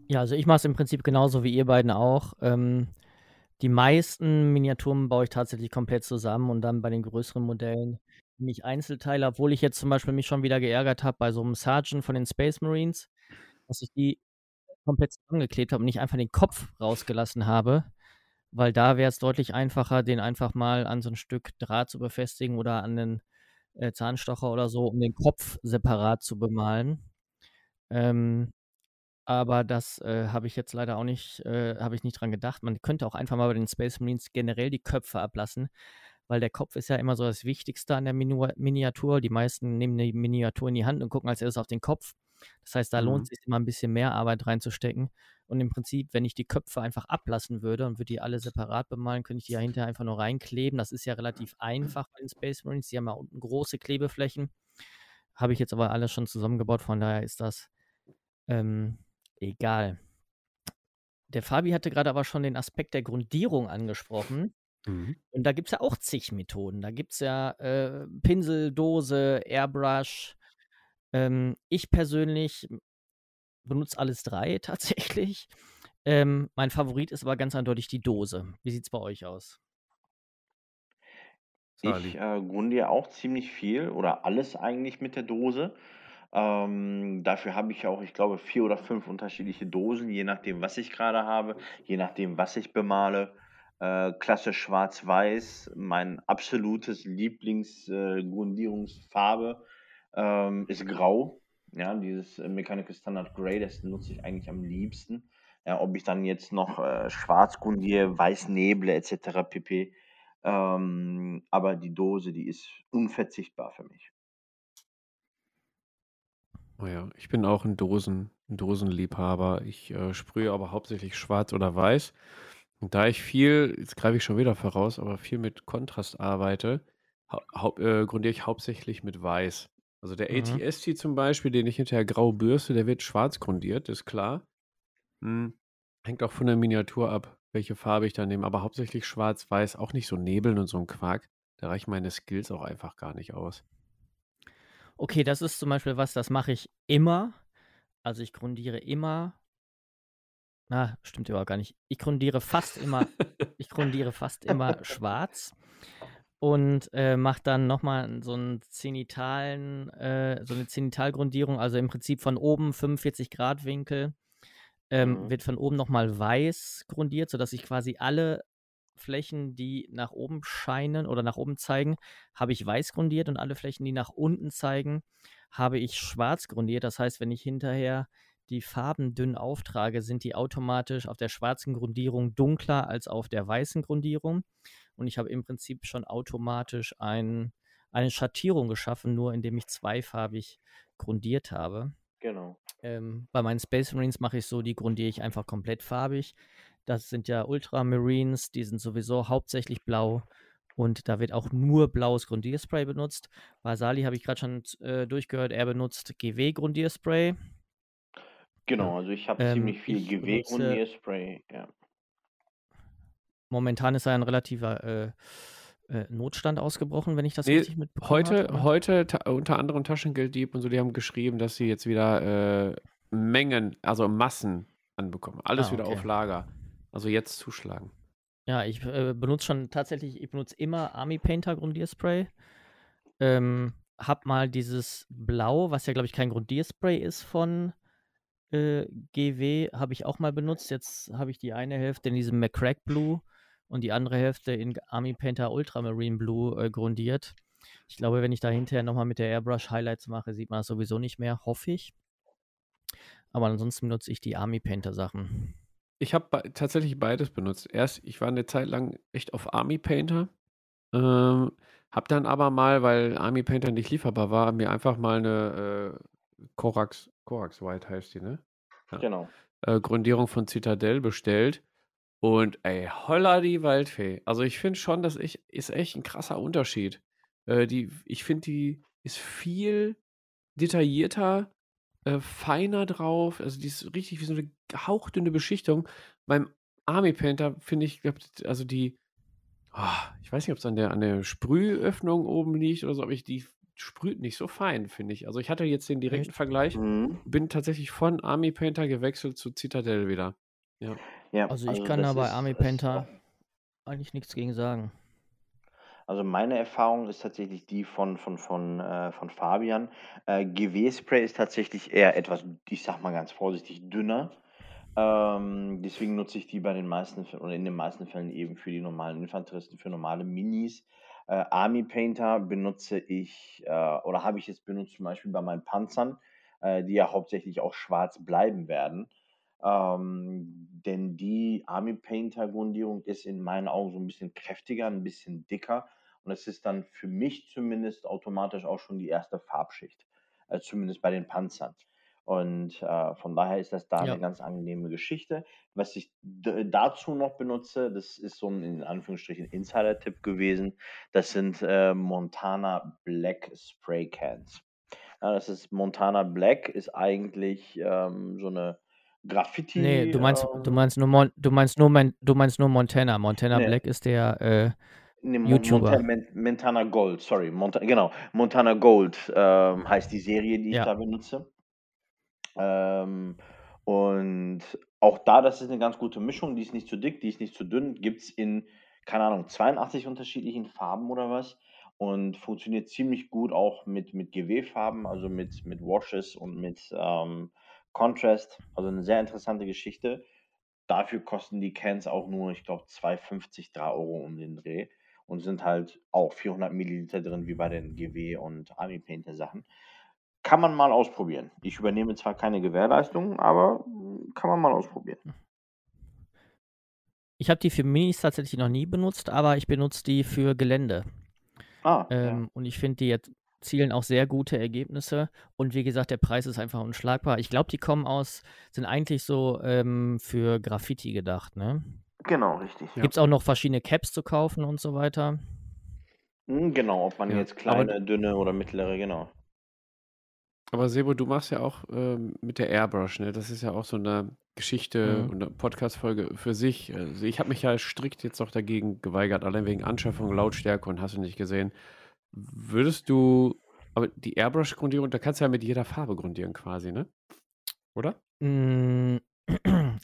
Ja, also ich mache es im Prinzip genauso wie ihr beiden auch. Ähm, die meisten Miniaturen baue ich tatsächlich komplett zusammen und dann bei den größeren Modellen nicht Einzelteile, obwohl ich jetzt zum Beispiel mich schon wieder geärgert habe bei so einem Sergeant von den Space Marines, dass ich die komplett zusammengeklebt habe und nicht einfach den Kopf rausgelassen habe, weil da wäre es deutlich einfacher, den einfach mal an so ein Stück Draht zu befestigen oder an den äh, Zahnstocher oder so, um den Kopf separat zu bemalen. Ähm, aber das äh, habe ich jetzt leider auch nicht, äh, habe ich nicht dran gedacht. Man könnte auch einfach mal bei den Space Marines generell die Köpfe ablassen, weil der Kopf ist ja immer so das Wichtigste an der Minu Miniatur. Die meisten nehmen die Miniatur in die Hand und gucken als erstes auf den Kopf. Das heißt, da mhm. lohnt es sich immer ein bisschen mehr Arbeit reinzustecken. Und im Prinzip, wenn ich die Köpfe einfach ablassen würde und würde die alle separat bemalen, könnte ich die ja hinterher einfach nur reinkleben. Das ist ja relativ einfach bei den Space Marines. Die haben ja unten große Klebeflächen. Habe ich jetzt aber alles schon zusammengebaut, von daher ist das ähm, egal. Der Fabi hatte gerade aber schon den Aspekt der Grundierung angesprochen. Mhm. Und da gibt es ja auch zig Methoden. Da gibt es ja äh, Pinsel, Dose, Airbrush. Ähm, ich persönlich benutze alles drei tatsächlich. Ähm, mein Favorit ist aber ganz eindeutig die Dose. Wie sieht es bei euch aus? Ich äh, grundiere auch ziemlich viel oder alles eigentlich mit der Dose. Ähm, dafür habe ich auch, ich glaube, vier oder fünf unterschiedliche Dosen, je nachdem, was ich gerade habe, je nachdem, was ich bemale. Äh, Klasse Schwarz-Weiß, mein absolutes Lieblingsgrundierungsfarbe äh, ähm, ist Grau. Ja, dieses äh, Mechanical Standard Grey, das nutze ich eigentlich am liebsten. Ja, ob ich dann jetzt noch äh, schwarz grundiere, weiß Nebel etc. pp. Ähm, aber die Dose, die ist unverzichtbar für mich. Oh ja, ich bin auch ein Dosen, ein Dosenliebhaber. Ich äh, sprühe aber hauptsächlich schwarz oder weiß. Und da ich viel, jetzt greife ich schon wieder voraus, aber viel mit Kontrast arbeite, hau äh, grundiere ich hauptsächlich mit weiß. Also der Mhm. ATST zum Beispiel, den ich hinterher grau bürste, der wird schwarz grundiert, ist klar. Hm, hängt auch von der Miniatur ab, welche Farbe ich dann nehme, aber hauptsächlich schwarz-weiß, auch nicht so Nebeln und so ein Quark. Da reichen meine Skills auch einfach gar nicht aus. Okay, das ist zum Beispiel was, das mache ich immer. Also ich grundiere immer. Na, stimmt überhaupt gar nicht. Ich grundiere fast immer, ich grundiere fast immer schwarz und äh, mache dann nochmal so einen zenitalen, äh, so eine Zenitalgrundierung, also im Prinzip von oben 45 Grad Winkel, ähm, mhm. wird von oben nochmal weiß grundiert, sodass ich quasi alle Flächen, die nach oben scheinen oder nach oben zeigen, habe ich weiß grundiert und alle Flächen, die nach unten zeigen, habe ich schwarz grundiert. Das heißt, wenn ich hinterher die Farben dünn auftrage, sind die automatisch auf der schwarzen Grundierung dunkler als auf der weißen Grundierung. Und ich habe im Prinzip schon automatisch ein, eine Schattierung geschaffen, nur indem ich zweifarbig grundiert habe. Genau. Ähm, bei meinen Space Marines mache ich so, die grundiere ich einfach komplett farbig. Das sind ja Ultramarines, die sind sowieso hauptsächlich blau. Und da wird auch nur blaues Grundierspray benutzt. Bei Sali habe ich gerade schon äh, durchgehört, er benutzt GW-Grundierspray. Genau, also ich habe ähm, ziemlich viel GW-Grundierspray, ja. Momentan ist ja ein relativer äh, äh, Notstand ausgebrochen, wenn ich das nee, richtig mitbekomme. Heute, habe. heute unter anderem Taschengelddieb und so, die haben geschrieben, dass sie jetzt wieder äh, Mengen, also Massen anbekommen. Alles ah, wieder auf Lager. Also jetzt zuschlagen. Ja, ich äh, benutze schon tatsächlich, ich benutze immer Army Painter Grundierspray. Ähm, hab mal dieses Blau, was ja glaube ich kein Grundierspray ist von äh, GW, habe ich auch mal benutzt. Jetzt habe ich die eine Hälfte in diesem McCrack Blue und die andere Hälfte in Army Painter Ultramarine Blue äh, grundiert. Ich glaube, wenn ich da hinterher nochmal mit der Airbrush Highlights mache, sieht man das sowieso nicht mehr, hoffe ich. Aber ansonsten benutze ich die Army Painter Sachen. Ich habe tatsächlich beides benutzt. Erst, ich war eine Zeit lang echt auf Army Painter. Ähm, hab dann aber mal, weil Army Painter nicht lieferbar war, mir einfach mal eine äh, Corax, Corax White heißt die, ne? Ja. Genau. Äh, Grundierung von Citadel bestellt. Und ey, holla die Waldfee. Also ich finde schon, das ist echt ein krasser Unterschied. Äh, die, ich finde, die ist viel detaillierter äh, feiner drauf. Also die ist richtig wie so eine hauchdünne Beschichtung. Beim Army Painter finde ich, glaub, also die, oh, ich weiß nicht, ob es an der, an der Sprühöffnung oben liegt oder so, aber ich, die sprüht nicht so fein, finde ich. Also ich hatte jetzt den direkten Echt? Vergleich, mhm. bin tatsächlich von Army Painter gewechselt zu Citadel wieder. Ja. ja also ich also kann da bei Army Painter eigentlich nichts gegen sagen. Also meine Erfahrung ist tatsächlich die von, von, von, äh, von Fabian. Äh, GW-Spray ist tatsächlich eher etwas, ich sag mal ganz vorsichtig, dünner. Ähm, deswegen nutze ich die bei den meisten oder in den meisten Fällen eben für die normalen Infanteristen, für normale Minis. Äh, Army Painter benutze ich äh, oder habe ich jetzt benutzt zum Beispiel bei meinen Panzern, äh, die ja hauptsächlich auch schwarz bleiben werden. Ähm, denn die Army Painter Grundierung ist in meinen Augen so ein bisschen kräftiger, ein bisschen dicker. Und es ist dann für mich zumindest automatisch auch schon die erste Farbschicht. Also zumindest bei den Panzern. Und äh, von daher ist das da Ja. eine ganz angenehme Geschichte. Was ich dazu noch benutze, das ist so ein in Anführungsstrichen Insider-Tipp gewesen. Das sind äh, Montana Black Spray Cans. Ja, das ist Montana Black, ist eigentlich ähm, so eine Graffiti. Nee, du meinst, du ähm, meinst nur Mon du meinst nur Mon du meinst nur Montana. Montana Nee. Black ist der äh, Mon YouTuber. Monta Men Montana Gold, sorry, Monta genau, Montana Gold ähm, heißt die Serie, die ich Ja. da benutze. Ähm, und auch da, das ist eine ganz gute Mischung, die ist nicht zu dick, die ist nicht zu dünn, gibt es in, keine Ahnung, 82 unterschiedlichen Farben oder was und funktioniert ziemlich gut auch mit, mit GW-Farben, also mit, mit Washes und mit ähm, Contrast. Also eine sehr interessante Geschichte. Dafür kosten die Cans auch nur, ich glaube, 2,50, 3 Euro um den Dreh und sind halt auch 400 Milliliter drin, wie bei den GW und Army Painter Sachen. Kann man mal ausprobieren. Ich übernehme zwar keine Gewährleistung, aber kann man mal ausprobieren. Ich habe die für Minis tatsächlich noch nie benutzt, aber ich benutze die für Gelände. Ah, ja. Ähm, und ich finde, die jetzt zielen auch sehr gute Ergebnisse. Und wie gesagt, der Preis ist einfach unschlagbar. Ich glaube, die kommen aus, sind eigentlich so ähm, für Graffiti gedacht, ne? Genau, richtig. Ja. Gibt es auch noch verschiedene Caps zu kaufen und so weiter. Mm, Genau, ob man Ja, jetzt aber kleine, dünne oder mittlere, genau. Aber Sebo, du machst ja auch ähm, mit der Airbrush, ne? Das ist ja auch so eine Geschichte Mhm. und eine Podcast-Folge für sich. Also ich habe mich ja strikt jetzt auch dagegen geweigert, allein wegen Anschaffung, Lautstärke und hast du nicht gesehen. Würdest du, aber die Airbrush-Grundierung, da kannst du ja mit jeder Farbe grundieren quasi, ne? Oder? Mm,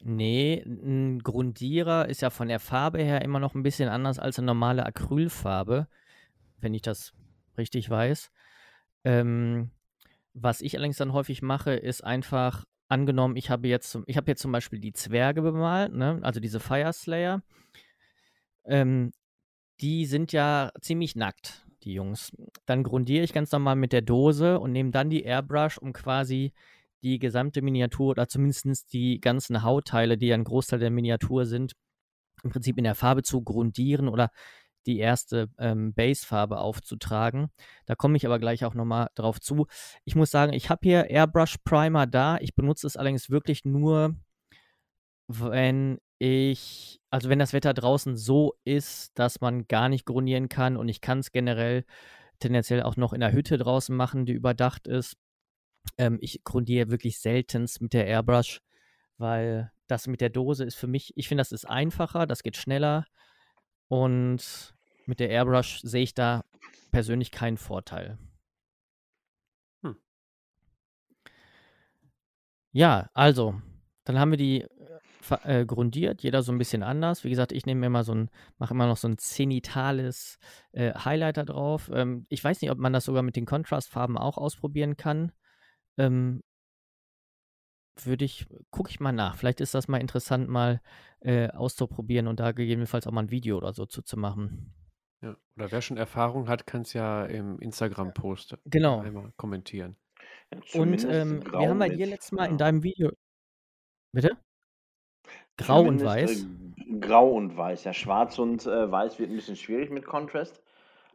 nee, ein Grundierer ist ja von der Farbe her immer noch ein bisschen anders als eine normale Acrylfarbe, wenn ich das richtig weiß. Ähm, was ich allerdings dann häufig mache, ist einfach, angenommen, ich habe jetzt, zum, ich habe jetzt zum Beispiel die Zwerge bemalt, ne? also diese Fire Slayer. Ähm, die sind ja ziemlich nackt, die Jungs. Dann grundiere ich ganz normal mit der Dose und nehme dann die Airbrush, um quasi die gesamte Miniatur oder zumindest die ganzen Hautteile, die ja ein Großteil der Miniatur sind, im Prinzip in der Farbe zu grundieren oder die erste ähm, Basefarbe aufzutragen. Da komme ich aber gleich auch nochmal drauf zu. Ich muss sagen, ich habe hier Airbrush Primer da. Ich benutze es allerdings wirklich nur, wenn ich, also wenn das Wetter draußen so ist, dass man gar nicht grundieren kann und ich kann es generell tendenziell auch noch in der Hütte draußen machen, die überdacht ist. Ähm, ich grundiere wirklich seltenst mit der Airbrush, weil das mit der Dose ist für mich, ich finde, das ist einfacher, das geht schneller und mit der Airbrush sehe ich da persönlich keinen Vorteil. Hm. Ja, also, dann haben wir die ver- äh, grundiert, jeder so ein bisschen anders. Wie gesagt, ich nehme mir immer so ein, mache immer noch so ein zenitales äh, Highlighter drauf. Ähm, ich weiß nicht, ob man das sogar mit den Kontrastfarben auch ausprobieren kann. Ähm, würde ich, gucke ich mal nach. Vielleicht ist das mal interessant, mal äh, auszuprobieren und da gegebenenfalls auch mal ein Video oder so zu, zu machen. Ja. Oder wer schon Erfahrung hat, kann es ja im Instagram-Post Genau. einmal kommentieren. Ja, Und ähm, wir haben bei mit, dir letztes Mal in genau. deinem Video. Bitte? Grau und Zumindest, weiß? Äh, grau und weiß. Ja, schwarz und äh, weiß wird ein bisschen schwierig mit Contrast,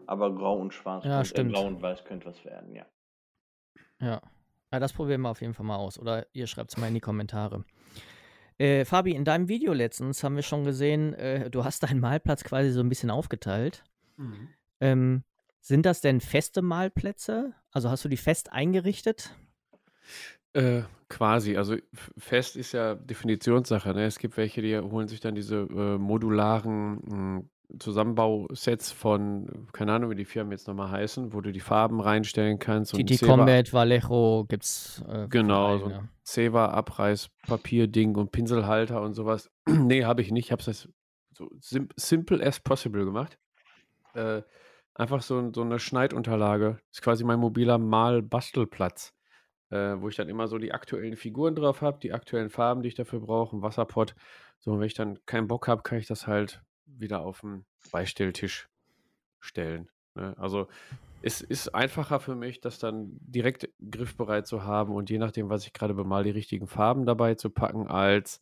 aber grau und schwarz Ja, könnte, äh, stimmt. grau und weiß könnte was werden, ja. Ja. Ja, das probieren wir auf jeden Fall mal aus. Oder ihr schreibt es mal in die Kommentare. Äh, Fabi, in deinem Video letztens haben wir schon gesehen, äh, du hast deinen Malplatz quasi so ein bisschen aufgeteilt. Ähm, sind das denn feste Malplätze? Also hast du die fest eingerichtet? Äh, quasi, also fest ist ja Definitionssache. Ne? Es gibt welche, die holen sich dann diese äh, modularen mh, Zusammenbausets von, keine Ahnung, wie die Firmen jetzt nochmal heißen, wo du die Farben reinstellen kannst TT Zebra- Combat, Vallejo gibt's. Äh, Genau, so ne? ein Zewa-Abreißpapier-Ding und Pinselhalter und sowas. nee, habe ich nicht. Ich habe es so sim simple as possible gemacht. Äh, einfach so, so eine Schneidunterlage. ist quasi mein mobiler Mal-Bastelplatz, äh, wo ich dann immer so die aktuellen Figuren drauf habe, die aktuellen Farben, die ich dafür brauche, ein Wasserpott. So, wenn ich dann keinen Bock habe, kann ich das halt wieder auf den Beistelltisch stellen. Ne? Also es ist einfacher für mich, das dann direkt griffbereit zu haben und je nachdem, was ich gerade bemal, die richtigen Farben dabei zu packen, als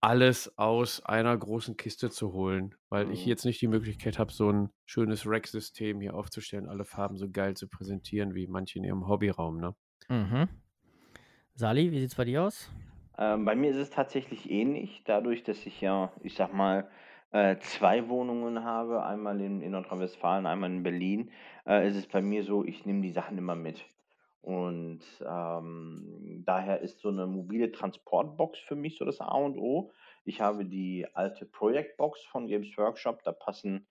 alles aus einer großen Kiste zu holen, weil ich Mhm. jetzt nicht die Möglichkeit habe, so ein schönes Rack-System hier aufzustellen, alle Farben so geil zu präsentieren wie manche in ihrem Hobbyraum, ne? Mhm. Sali, wie sieht's bei dir aus? Ähm, bei mir ist es tatsächlich ähnlich, dadurch, dass ich ja, ich sag mal, äh, zwei Wohnungen habe, einmal in, in Nordrhein-Westfalen, einmal in Berlin, äh, ist es bei mir so, ich nehme die Sachen immer mit. Und ähm, daher ist so eine mobile Transportbox für mich so das A und O. Ich habe die alte Projektbox von Games Workshop, da passen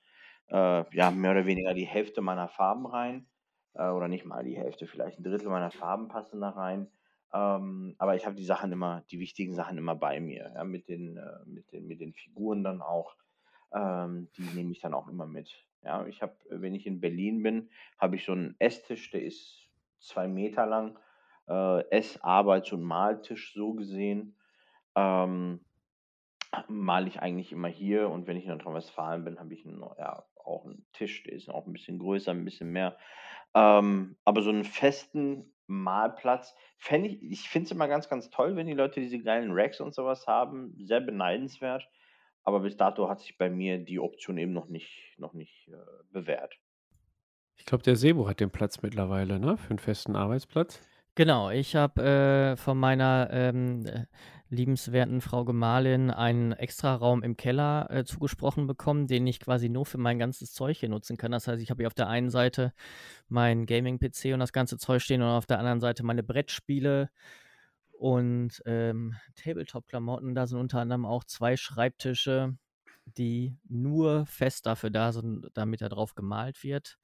äh, ja mehr oder weniger die Hälfte meiner Farben rein. Äh, oder nicht mal die Hälfte, vielleicht ein Drittel meiner Farben passen da rein. Ähm, aber ich habe die Sachen immer, die wichtigen Sachen immer bei mir, ja, mit den, äh, mit den, mit den Figuren dann auch. Ähm, die nehme ich dann auch immer mit. Ja, ich habe, wenn ich in Berlin bin, habe ich so einen Esstisch, der ist zwei Meter lang. Äh, Ess-, Arbeits- und Maltisch so gesehen. Ähm, male ich eigentlich immer hier und wenn ich in Nordrhein-Westfalen bin, habe ich einen, ja, auch einen Tisch, der ist auch ein bisschen größer, ein bisschen mehr. Ähm, aber so einen festen Malplatz fände ich, ich finde es immer ganz, ganz toll, wenn die Leute diese geilen Racks und sowas haben. Sehr beneidenswert. Aber bis dato hat sich bei mir die Option eben noch nicht, noch nicht äh, bewährt. Ich glaube, der Sebo hat den Platz mittlerweile, ne? Für einen festen Arbeitsplatz. Genau, ich habe äh, von meiner ähm, äh, liebenswerten Frau Gemahlin einen Extraraum im Keller äh, zugesprochen bekommen, den ich quasi nur für mein ganzes Zeug hier nutzen kann. Das heißt, ich habe hier auf der einen Seite mein Gaming-PC und das ganze Zeug stehen und auf der anderen Seite meine Brettspiele und ähm, Tabletop-Klamotten. Da sind unter anderem auch zwei Schreibtische, die nur fest dafür da sind, damit da drauf gemalt wird.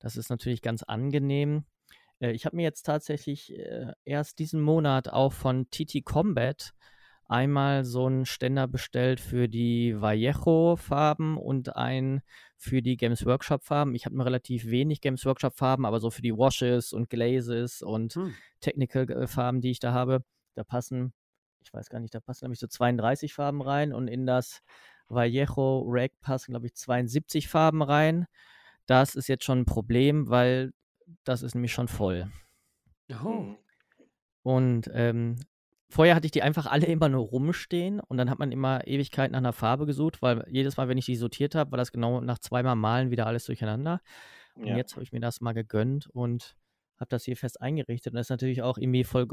Das ist natürlich ganz angenehm. Äh, ich habe mir jetzt tatsächlich äh, erst diesen Monat auch von TT Combat einmal so einen Ständer bestellt für die Vallejo-Farben und einen für die Games Workshop-Farben. Ich habe nur relativ wenig Games Workshop-Farben, aber so für die Washes und Glazes und Hm. Technical-Farben, die ich da habe, da passen, ich weiß gar nicht, da passen, glaube ich, so 32 Farben rein und in das Vallejo Rack passen, glaube ich, 72 Farben rein. Das ist jetzt schon ein Problem, weil das ist nämlich schon voll. Oh. Mhm. Und ähm, vorher hatte ich die einfach alle immer nur rumstehen und dann hat man immer Ewigkeit nach einer Farbe gesucht, weil jedes Mal, wenn ich die sortiert habe, war das genau nach zweimal Malen wieder alles durcheinander. Und Ja. jetzt habe ich mir das mal gegönnt und habe das hier fest eingerichtet. Und das ist natürlich auch irgendwie voll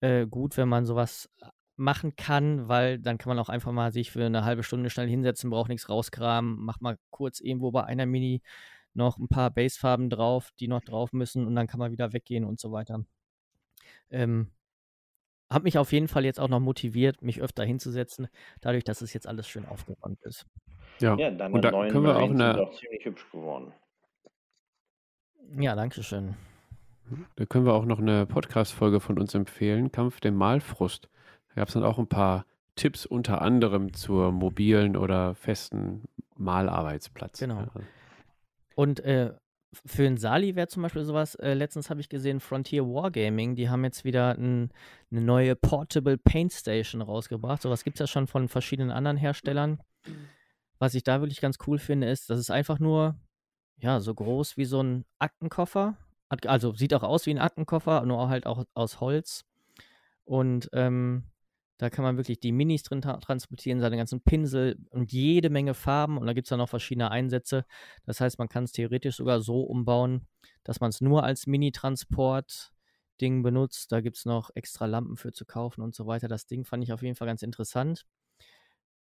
äh, gut, wenn man sowas machen kann, weil dann kann man auch einfach mal sich für eine halbe Stunde schnell hinsetzen, braucht nichts rauskramen, macht mal kurz irgendwo bei einer Mini noch ein paar Basefarben drauf, die noch drauf müssen und dann kann man wieder weggehen und so weiter. Ähm, hat mich auf jeden Fall jetzt auch noch motiviert, mich öfter hinzusetzen, dadurch, dass es jetzt alles schön aufgeräumt ist. Ja. Ja, deine Und da neuen können wir auch eine, auch ziemlich hübsch geworden. Ja, danke schön. Da können wir auch noch eine Podcast-Folge von uns empfehlen. Kampf dem Malfrust. Da gab es dann auch ein paar Tipps unter anderem zur mobilen oder festen Malarbeitsplatz. Genau. Ja. Und äh, für einen Sali wäre zum Beispiel sowas, äh, letztens habe ich gesehen, Frontier Wargaming, die haben jetzt wieder ein, eine neue Portable Paint Station rausgebracht. Sowas gibt es ja schon von verschiedenen anderen Herstellern. Was ich da wirklich ganz cool finde, ist, dass es einfach nur, ja, so groß wie so ein Aktenkoffer. Hat- Also sieht auch aus wie ein Aktenkoffer, nur halt auch aus Holz. Und ähm, da kann man wirklich die Minis drin tra transportieren, seine ganzen Pinsel und jede Menge Farben. Und da gibt es dann noch verschiedene Einsätze. Das heißt, man kann es theoretisch sogar so umbauen, dass man es nur als Mini-Transport-Ding benutzt. Da gibt es noch extra Lampen für zu kaufen und so weiter. Das Ding fand ich auf jeden Fall ganz interessant.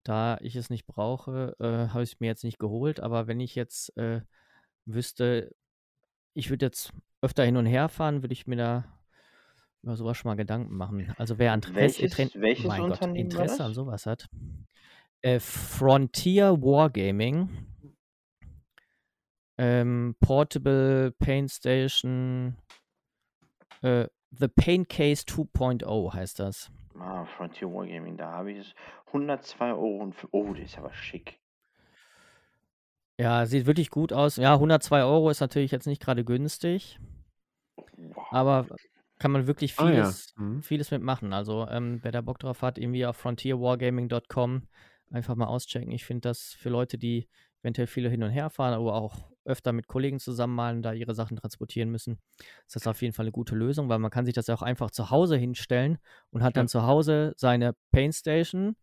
Da ich es nicht brauche, äh, habe ich es mir jetzt nicht geholt. Aber wenn ich jetzt äh, wüsste, ich würde jetzt öfter hin und her fahren, würde ich mir da über sowas schon mal Gedanken machen. Also wer Interesse, Welches, welches mein Gott, Interesse an das? sowas hat. Äh, Frontier Wargaming. Ähm, Portable Paint Station. Äh, The Paint Case 2.0 heißt das. Ah, Frontier Wargaming, da habe ich es. 102 Euro. Und oh, der ist aber schick. Ja, sieht wirklich gut aus. Ja, 102 Euro ist natürlich jetzt nicht gerade günstig. Aber kann man wirklich Ah ja. vieles, Mhm. vieles mitmachen. Also, ähm, wer da Bock drauf hat, irgendwie auf frontierwargaming.com einfach mal auschecken. Ich finde das für Leute, die eventuell viele hin und her fahren, aber auch öfter mit Kollegen zusammen malen, da ihre Sachen transportieren müssen, ist das auf jeden Fall eine gute Lösung, weil man kann sich das ja auch einfach zu Hause hinstellen und hat dann zu Hause seine Paintstation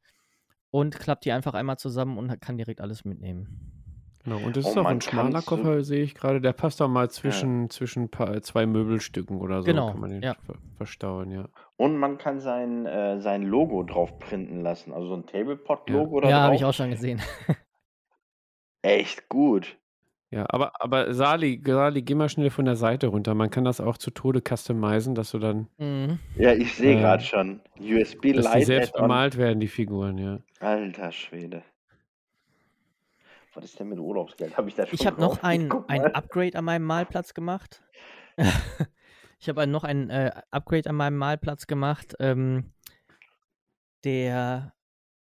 und klappt die einfach einmal zusammen und kann direkt alles mitnehmen. Genau, und das ist auch ein schmaler Koffer, sehe ich gerade. Der passt auch mal zwischen, zwischen zwei Möbelstücken oder so. Genau, Kann man den ja. verstauen, ja. Und man kann sein, äh, sein Logo drauf printen lassen, also so ein Tablepot-Logo da Ja, habe ich auch schon gesehen. Echt gut. Ja, aber, aber Sali, Sali, geh mal schnell von der Seite runter. Man kann das auch zu Tode customizen, dass du dann, Mhm. Ja, ich sehe Äh, gerade schon. USB dass die selbst bemalt werden, die Figuren, ja. Alter Schwede. Was ist denn mit Urlaubsgeld? Habe ich schon Ich habe noch ein, ein. Upgrade an meinem Malplatz gemacht. ich habe noch ein äh, Upgrade an meinem Malplatz gemacht, ähm, der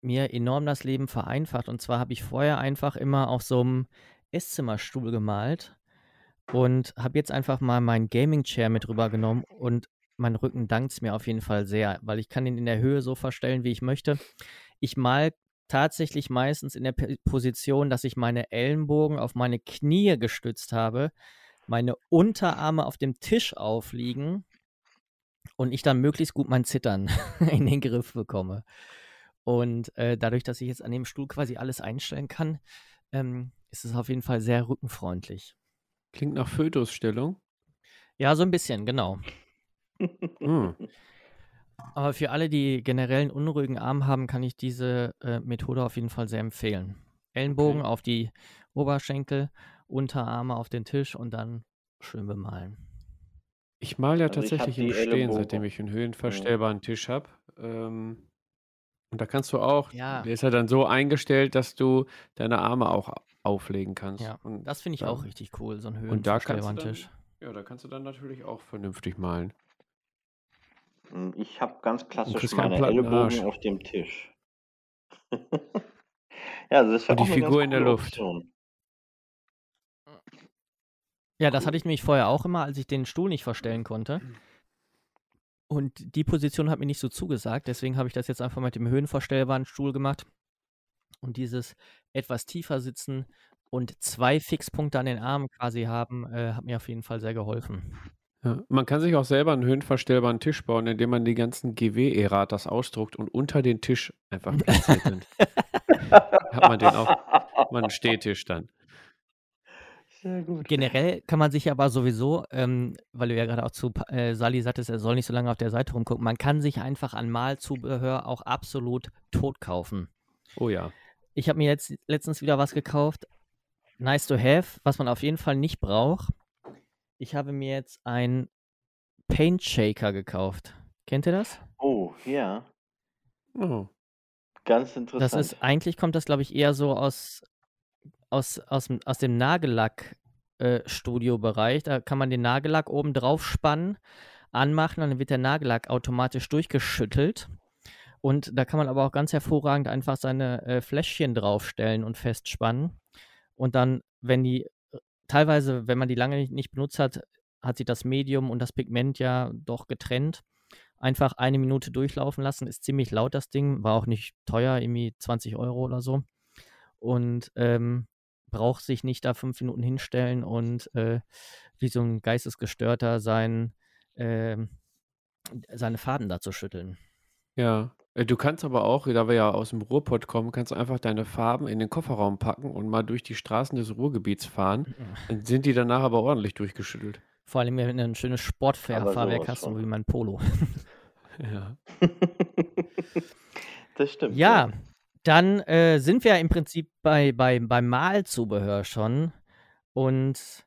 mir enorm das Leben vereinfacht. Und zwar habe ich vorher einfach immer auf so einem Esszimmerstuhl gemalt und habe jetzt einfach mal meinen Gaming-Chair mit rübergenommen und mein Rücken dankt es mir auf jeden Fall sehr, weil ich kann ihn in der Höhe so verstellen, wie ich möchte. Ich mal tatsächlich meistens in der P Position, dass ich meine Ellenbogen auf meine Knie gestützt habe, meine Unterarme auf dem Tisch aufliegen und ich dann möglichst gut mein Zittern in den Griff bekomme. Und äh, dadurch, dass ich jetzt an dem Stuhl quasi alles einstellen kann, ähm, ist es auf jeden Fall sehr rückenfreundlich. Klingt nach Fötusstellung. Ja, so ein bisschen, genau. Hm. Aber für alle, die generell einen unruhigen Arm haben, kann ich diese äh, Methode auf jeden Fall sehr empfehlen. Ellenbogen Okay. auf die Oberschenkel, Unterarme auf den Tisch und dann schön bemalen. Ich male ja Also tatsächlich im Stehen, Ellenbogen. seitdem ich einen höhenverstellbaren Tisch habe. Ähm, und da kannst du auch, Ja. der ist ja dann so eingestellt, dass du deine Arme auch auflegen kannst. Ja, und das finde ich da- auch richtig cool, so ein höhenverstellbaren dann, Tisch. ja, da kannst du dann natürlich auch vernünftig malen. Hm, Ich habe ganz klassisch meine Arsch. Ellenbogen auf dem Tisch. ja, also das wäre Und die Figur in der Luft. Option. Ja, das hatte ich nämlich vorher auch immer, als ich den Stuhl nicht verstellen konnte. Und die Position hat mir nicht so zugesagt, deswegen habe ich das jetzt einfach mit dem höhenverstellbaren Stuhl gemacht. Und dieses etwas tiefer sitzen und zwei Fixpunkte an den Armen quasi haben, äh, hat mir auf jeden Fall sehr geholfen. Ja, man kann sich auch selber einen höhenverstellbaren Tisch bauen, indem man die ganzen GW-Eratas ausdruckt und unter den Tisch einfach platziert. Dann hat man den auch, hat man einen Stehtisch dann. Sehr gut. Generell kann man sich aber sowieso, ähm, weil du ja gerade auch zu äh, Sally sagtest, er soll nicht so lange auf der Seite rumgucken, man kann sich einfach an Malzubehör auch absolut tot kaufen. Oh ja. Ich habe mir jetzt letztens wieder was gekauft. Nice to have, was man auf jeden Fall nicht braucht. Ich habe mir jetzt einen Paint Shaker gekauft. Kennt ihr das? Oh, ja. Oh. Ganz interessant. Das ist, eigentlich kommt das, glaube ich, eher so aus, aus, aus, dem- aus dem Nagellack-Studio-Bereich. da kann man den Nagellack oben drauf spannen, anmachen, dann wird der Nagellack automatisch durchgeschüttelt. Und da kann man aber auch ganz hervorragend einfach seine äh, Fläschchen draufstellen und festspannen. Und dann, wenn die, teilweise, wenn man die lange nicht, benutzt hat, hat sich das Medium und das Pigment ja doch getrennt. Einfach eine Minute durchlaufen lassen, ist ziemlich laut das Ding, war auch nicht teuer, irgendwie 20 Euro oder so. Und ähm, braucht sich nicht da fünf Minuten hinstellen und äh, wie so ein Geistesgestörter sein, ähm, seine Faden da zu schütteln. Ja. Äh, Du kannst aber auch, da wir ja aus dem Ruhrpott kommen, kannst du einfach deine Farben in den Kofferraum packen und mal durch die Straßen des Ruhrgebiets fahren. Dann sind die danach aber ordentlich durchgeschüttelt. Vor allem, wenn du ein schönes Sportfahrwerk hast, so wie mein Polo. Ja. das stimmt. Ja, dann äh, sind wir ja im Prinzip bei, bei, beim Malzubehör schon. Und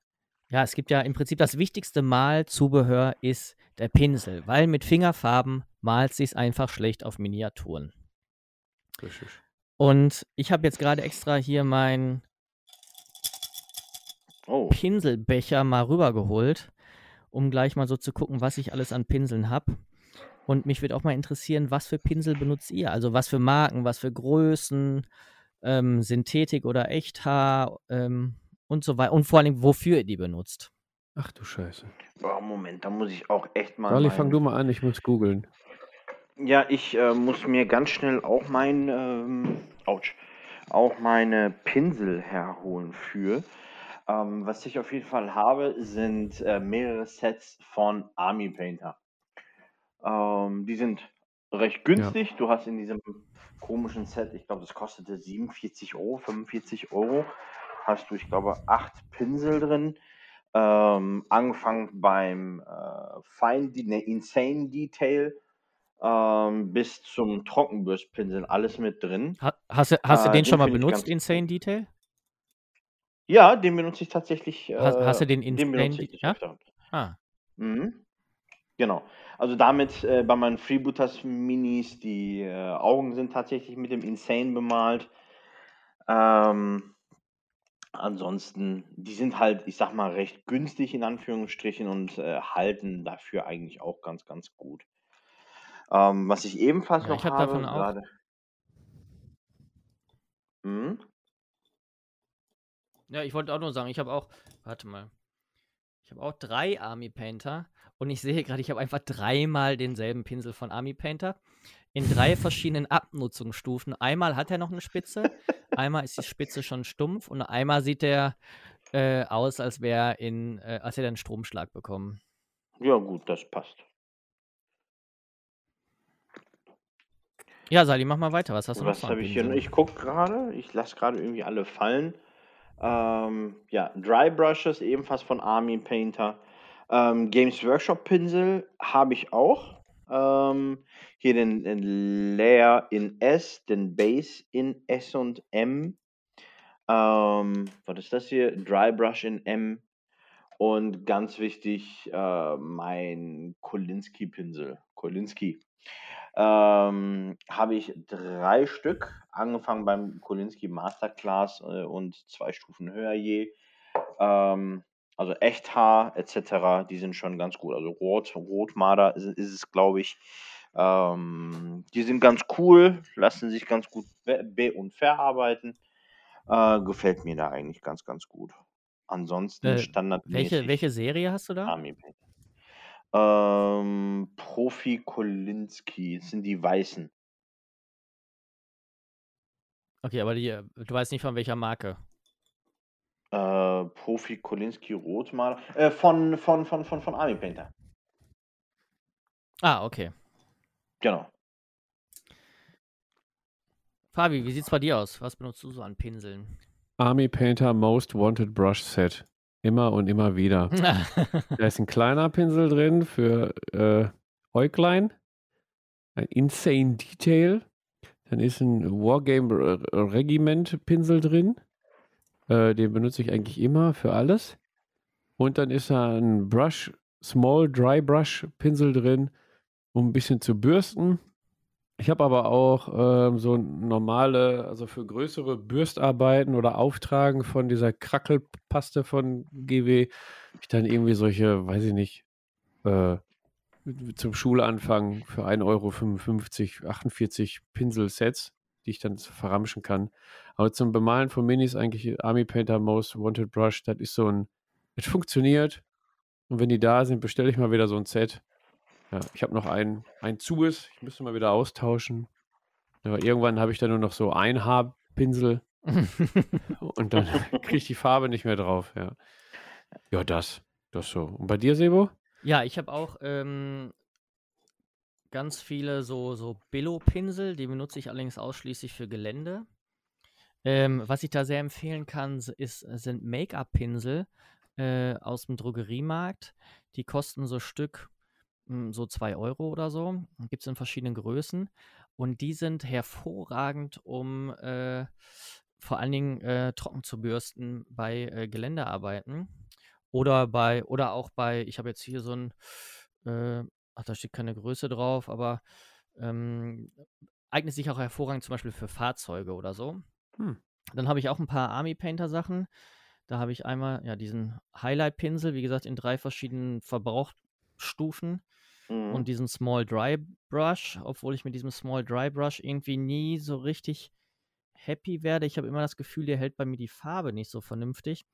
ja, es gibt ja im Prinzip das wichtigste Malzubehör ist der Pinsel, weil mit Fingerfarben malt sich einfach schlecht auf Miniaturen. Richtig. Und ich habe jetzt gerade extra hier meinen Oh, Pinselbecher mal rübergeholt, um gleich mal so zu gucken, was ich alles an Pinseln habe. Und mich würde auch mal interessieren, was für Pinsel benutzt ihr? Also was für Marken, was für Größen, ähm, Synthetik oder Echthaar ähm, und so weiter. Und vor allem, wofür ihr die benutzt. Ach du Scheiße. oh, Moment, da muss ich auch echt mal. Mein- fang du mal an, ich muss googeln. Ja, ich äh, muss mir ganz schnell auch mein, ähm, ouch, auch meine Pinsel herholen für. Ähm, was ich auf jeden Fall habe, sind äh, mehrere Sets von Army Painter. Ähm, die sind recht günstig. Du hast in diesem komischen Set, ich glaube, das kostete 47 Euro, 45 Euro, hast du, ich glaube, acht Pinsel drin. Ähm, angefangen beim äh, Fine, ne, Insane Detail ähm, bis zum Trockenbürstpinsel, alles mit drin. Ha hast du, hast du Äh, den den schon mal benutzt, Insane. Detail? Ja, den benutze ich tatsächlich, Hast, hast äh, du den den Insane ich Detail? Ja? Ah. Mhm. Genau. Also damit äh, bei meinen Freebooters Minis, die äh, Augen sind tatsächlich mit dem Insane bemalt. Ähm, ansonsten, die sind halt, ich sag mal, recht günstig in Anführungsstrichen und äh, halten dafür eigentlich auch ganz, ganz gut. Ähm, was ich ebenfalls Ja, noch ich habe habe, davon auch. gerade. Mhm. Ja, ich wollte auch nur sagen, ich habe auch, warte mal, ich habe auch drei Army Painter und ich sehe gerade, ich habe einfach dreimal denselben Pinsel von Army Painter in drei verschiedenen Abnutzungsstufen. Einmal hat er noch eine Spitze, einmal ist die Spitze schon stumpf und einmal sieht er äh, aus, als wäre in, äh, als hätte er einen Stromschlag bekommen. Ja, gut, das passt. Ja, Sali, mach mal weiter. Was hast du noch Was so an habe ich hier? noch? Ich gucke gerade, ich lasse gerade irgendwie alle fallen. Ähm, ja, Dry Brushes, ebenfalls von Army Painter. Ähm, Games Workshop Pinsel habe ich auch. Ähm, hier den, den Layer in S, den Base in S und M. Ähm, was ist das hier? Dry Brush in M. Und ganz wichtig, äh, mein Kolinski-Pinsel. Kolinski. Ähm, habe ich drei Stück, angefangen beim Kolinski Masterclass äh, und zwei Stufen höher je. Ähm, also Echthaar etc., die sind schon ganz gut. Also Rot, Rotmarder ist, ist es, glaube ich. Ähm, die sind ganz cool, lassen sich ganz gut be- und verarbeiten. Äh, gefällt mir da eigentlich ganz, ganz gut. Ansonsten Äh, welche, standardmäßig welche Serie hast du da? Army. Ähm, Profi Kolinski, das sind die Weißen. Okay, aber die, äh, du weißt nicht von welcher Marke. Äh, Profi Kolinski Rotmaler. Äh, von, von, von, von, von Army Painter. Ah, okay. Genau. Fabi, wie sieht's bei dir aus? Was benutzt du so an Pinseln? Army Painter Most Wanted Brush Set. Immer und immer wieder. Da ist ein kleiner Pinsel drin für äh, Äuglein. Ein Insane Detail. Dann ist ein Wargame Re- Regiment Pinsel drin. Äh, den benutze ich eigentlich immer für alles. Und dann ist da ein Brush, Small Dry Brush Pinsel drin, um ein bisschen zu bürsten. Ich habe aber auch ähm, so normale, also für größere Bürstarbeiten oder Auftragen von dieser Krackelpaste von GW, ich dann irgendwie solche, weiß ich nicht, äh, zum Schulanfang für 1,55 Euro 48 Pinselsets, die ich dann verramschen kann. Aber zum Bemalen von Minis eigentlich Army Painter Most Wanted Brush, das ist so ein, es funktioniert. Und wenn die da sind, bestelle ich mal wieder so ein Set. Ja, ich habe noch ein, ein Zuges, ich müsste mal wieder austauschen. Aber irgendwann habe ich dann nur noch so ein Haarpinsel und dann kriege ich die Farbe nicht mehr drauf. Ja, ja das, das so. Und bei dir, Sebo? ja, ich habe auch ähm, ganz viele so, so Billo-Pinsel, die benutze ich allerdings ausschließlich für Gelände. Ähm, was ich da sehr empfehlen kann, ist, sind Make-up-Pinsel äh, aus dem Drogeriemarkt. Die kosten so Stück mm, so 2 Euro oder so. Gibt es in verschiedenen Größen. Und die sind hervorragend, um äh, vor allen Dingen äh, trocken zu bürsten bei äh, Geländearbeiten. Oder bei, oder auch bei, ich habe jetzt hier so ein, äh, ach, da steht keine Größe drauf, aber ähm, eignet sich auch hervorragend zum Beispiel für Fahrzeuge oder so. Hm. Dann habe ich auch ein paar Army Painter Sachen. Da habe ich einmal ja diesen Highlight Pinsel, wie gesagt, in drei verschiedenen Verbrauchsstufen Mhm. und diesen Small Dry Brush, obwohl ich mit diesem Small Dry Brush irgendwie nie so richtig happy werde. Ich habe immer das Gefühl, der hält bei mir die Farbe nicht so vernünftig.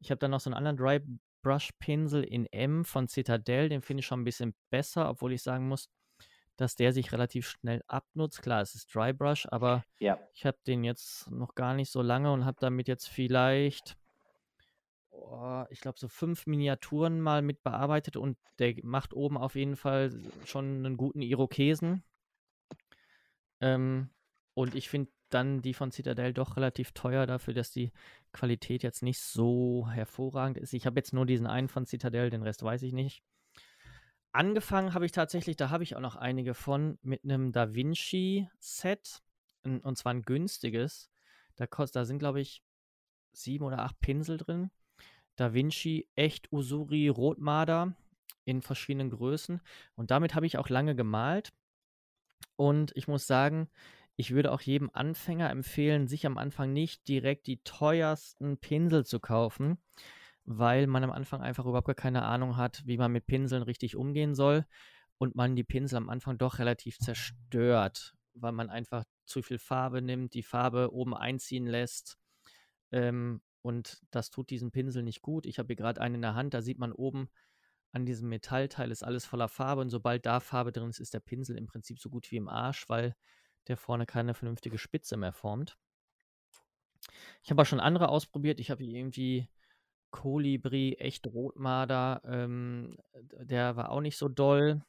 Ich habe dann noch so einen anderen Dry Brush Pinsel in M von Citadel, den finde ich schon ein bisschen besser, obwohl ich sagen muss, dass der sich relativ schnell abnutzt. Klar, es ist Dry Brush, aber Ja. ich habe den jetzt noch gar nicht so lange und habe damit jetzt vielleicht oh, ich glaube, so fünf Miniaturen mal mit bearbeitet und der macht oben auf jeden Fall schon einen guten Irokesen. Ähm, und ich finde dann die von Citadel doch relativ teuer dafür, dass die Qualität jetzt nicht so hervorragend ist. Ich habe jetzt nur diesen einen von Citadel, den Rest weiß ich nicht. Angefangen habe ich tatsächlich, da habe ich auch noch einige von, mit einem Da Vinci-Set. Und zwar ein günstiges. Da, kost, da sind, glaube ich, sieben oder acht Pinsel drin. Da Vinci Echt Usuri Rotmarder in verschiedenen Größen. Und damit habe ich auch lange gemalt. Und ich muss sagen, ich würde auch jedem Anfänger empfehlen, sich am Anfang nicht direkt die teuersten Pinsel zu kaufen, weil man am Anfang einfach überhaupt gar keine Ahnung hat, wie man mit Pinseln richtig umgehen soll und man die Pinsel am Anfang doch relativ zerstört, weil man einfach zu viel Farbe nimmt, die Farbe oben einziehen lässt. Ähm, und das tut diesen Pinsel nicht gut. Ich habe hier gerade einen in der Hand, da sieht man oben an diesem Metallteil ist alles voller Farbe und sobald da Farbe drin ist, ist der Pinsel im Prinzip so gut wie im Arsch, weil der vorne keine vernünftige Spitze mehr formt. Ich habe auch schon andere ausprobiert. Ich habe irgendwie Kolibri, echt Rotmarder. Ähm, der war auch nicht so doll,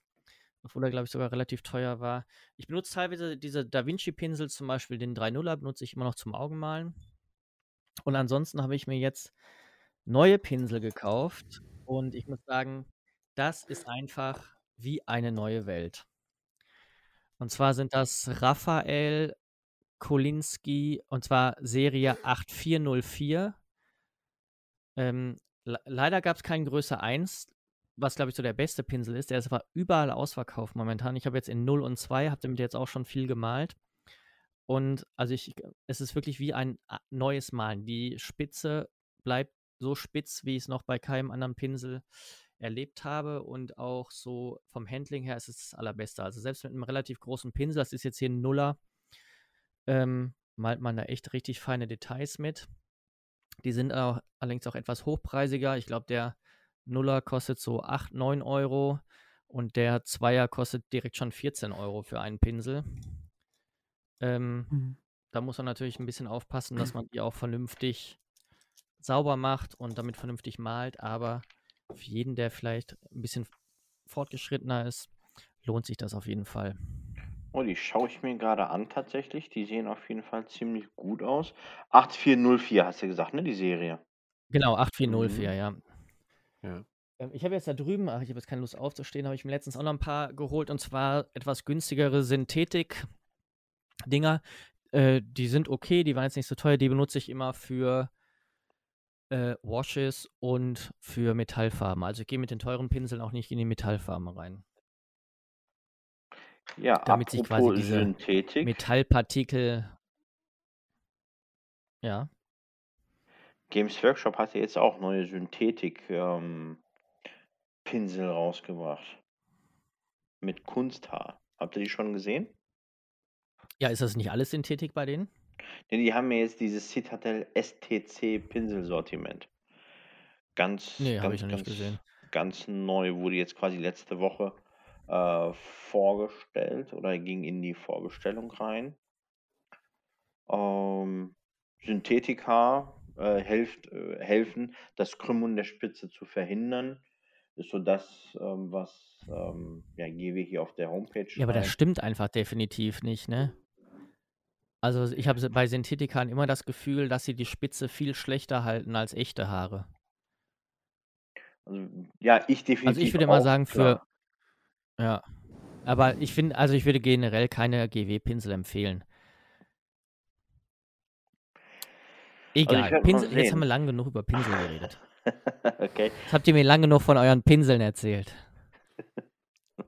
obwohl er, glaube ich, sogar relativ teuer war. Ich benutze teilweise diese Da Vinci-Pinsel, zum Beispiel den 3.0er, benutze ich immer noch zum Augenmalen. Und ansonsten habe ich mir jetzt neue Pinsel gekauft und ich muss sagen, das ist einfach wie eine neue Welt. Und zwar sind das Raphael Kolinski und zwar Serie 8404. Ähm, leider gab es keinen Größe 1, was glaube ich so der beste Pinsel ist. Der ist aber überall ausverkauft momentan. Ich habe jetzt in 0 und 2, habe damit jetzt auch schon viel gemalt. Und also ich, es ist wirklich wie ein neues Malen. Die Spitze bleibt so spitz, wie es noch bei keinem anderen Pinsel erlebt habe und auch so vom Handling her ist es das allerbeste. Also selbst mit einem relativ großen Pinsel, das ist jetzt hier ein Nuller, ähm, malt man da echt richtig feine Details mit. Die sind auch, allerdings auch etwas hochpreisiger. Ich glaube, der Nuller kostet so 8, 9 Euro und der Zweier kostet direkt schon 14 Euro für einen Pinsel. Ähm, mhm. Da muss man natürlich ein bisschen aufpassen, dass man die auch vernünftig sauber macht und damit vernünftig malt, aber für jeden, der vielleicht ein bisschen fortgeschrittener ist, lohnt sich das auf jeden Fall. Oh, die schaue ich mir gerade an tatsächlich. Die sehen auf jeden Fall ziemlich gut aus. 8404 hast du gesagt, ne, die Serie? Genau, 8404, mhm. ja. ja. Ähm, ich habe jetzt da drüben, ach, ich habe jetzt keine Lust aufzustehen, habe ich mir letztens auch noch ein paar geholt und zwar etwas günstigere Synthetik-Dinger. Äh, die sind okay, die waren jetzt nicht so teuer, die benutze ich immer für äh, Washes und für Metallfarben. Also ich gehe mit den teuren Pinseln auch nicht in die Metallfarben rein. Ja, damit sich quasi diese Synthetik. Metallpartikel. Ja. Games Workshop hat ja jetzt auch neue Synthetik-Pinsel ähm, rausgebracht. Mit Kunsthaar. Habt ihr die schon gesehen? Ja, ist das nicht alles Synthetik bei denen? Ne, die haben mir jetzt dieses Citadel STC Pinselsortiment. Ganz, Nee, habe ich ganz, noch nicht gesehen. ganz neu, wurde jetzt quasi letzte Woche äh, vorgestellt oder ging in die Vorbestellung rein. Ähm, Synthetika äh, helft, äh, helfen, das Krümmen der Spitze zu verhindern. Ist so das, ähm, was ähm, ja, GW hier auf der Homepage Ja, aber das stimmt einfach definitiv nicht, ne? Also ich habe bei Synthetikern immer das Gefühl, dass sie die Spitze viel schlechter halten als echte Haare. Also, ja, ich definitiv. Also ich würde mal sagen, für. Klar. Ja. Aber ich finde, also ich würde generell keine GW-Pinsel empfehlen. Also Egal. Also Pinsel, jetzt haben wir lange genug über Pinsel geredet. okay. Jetzt habt ihr mir lange genug von euren Pinseln erzählt.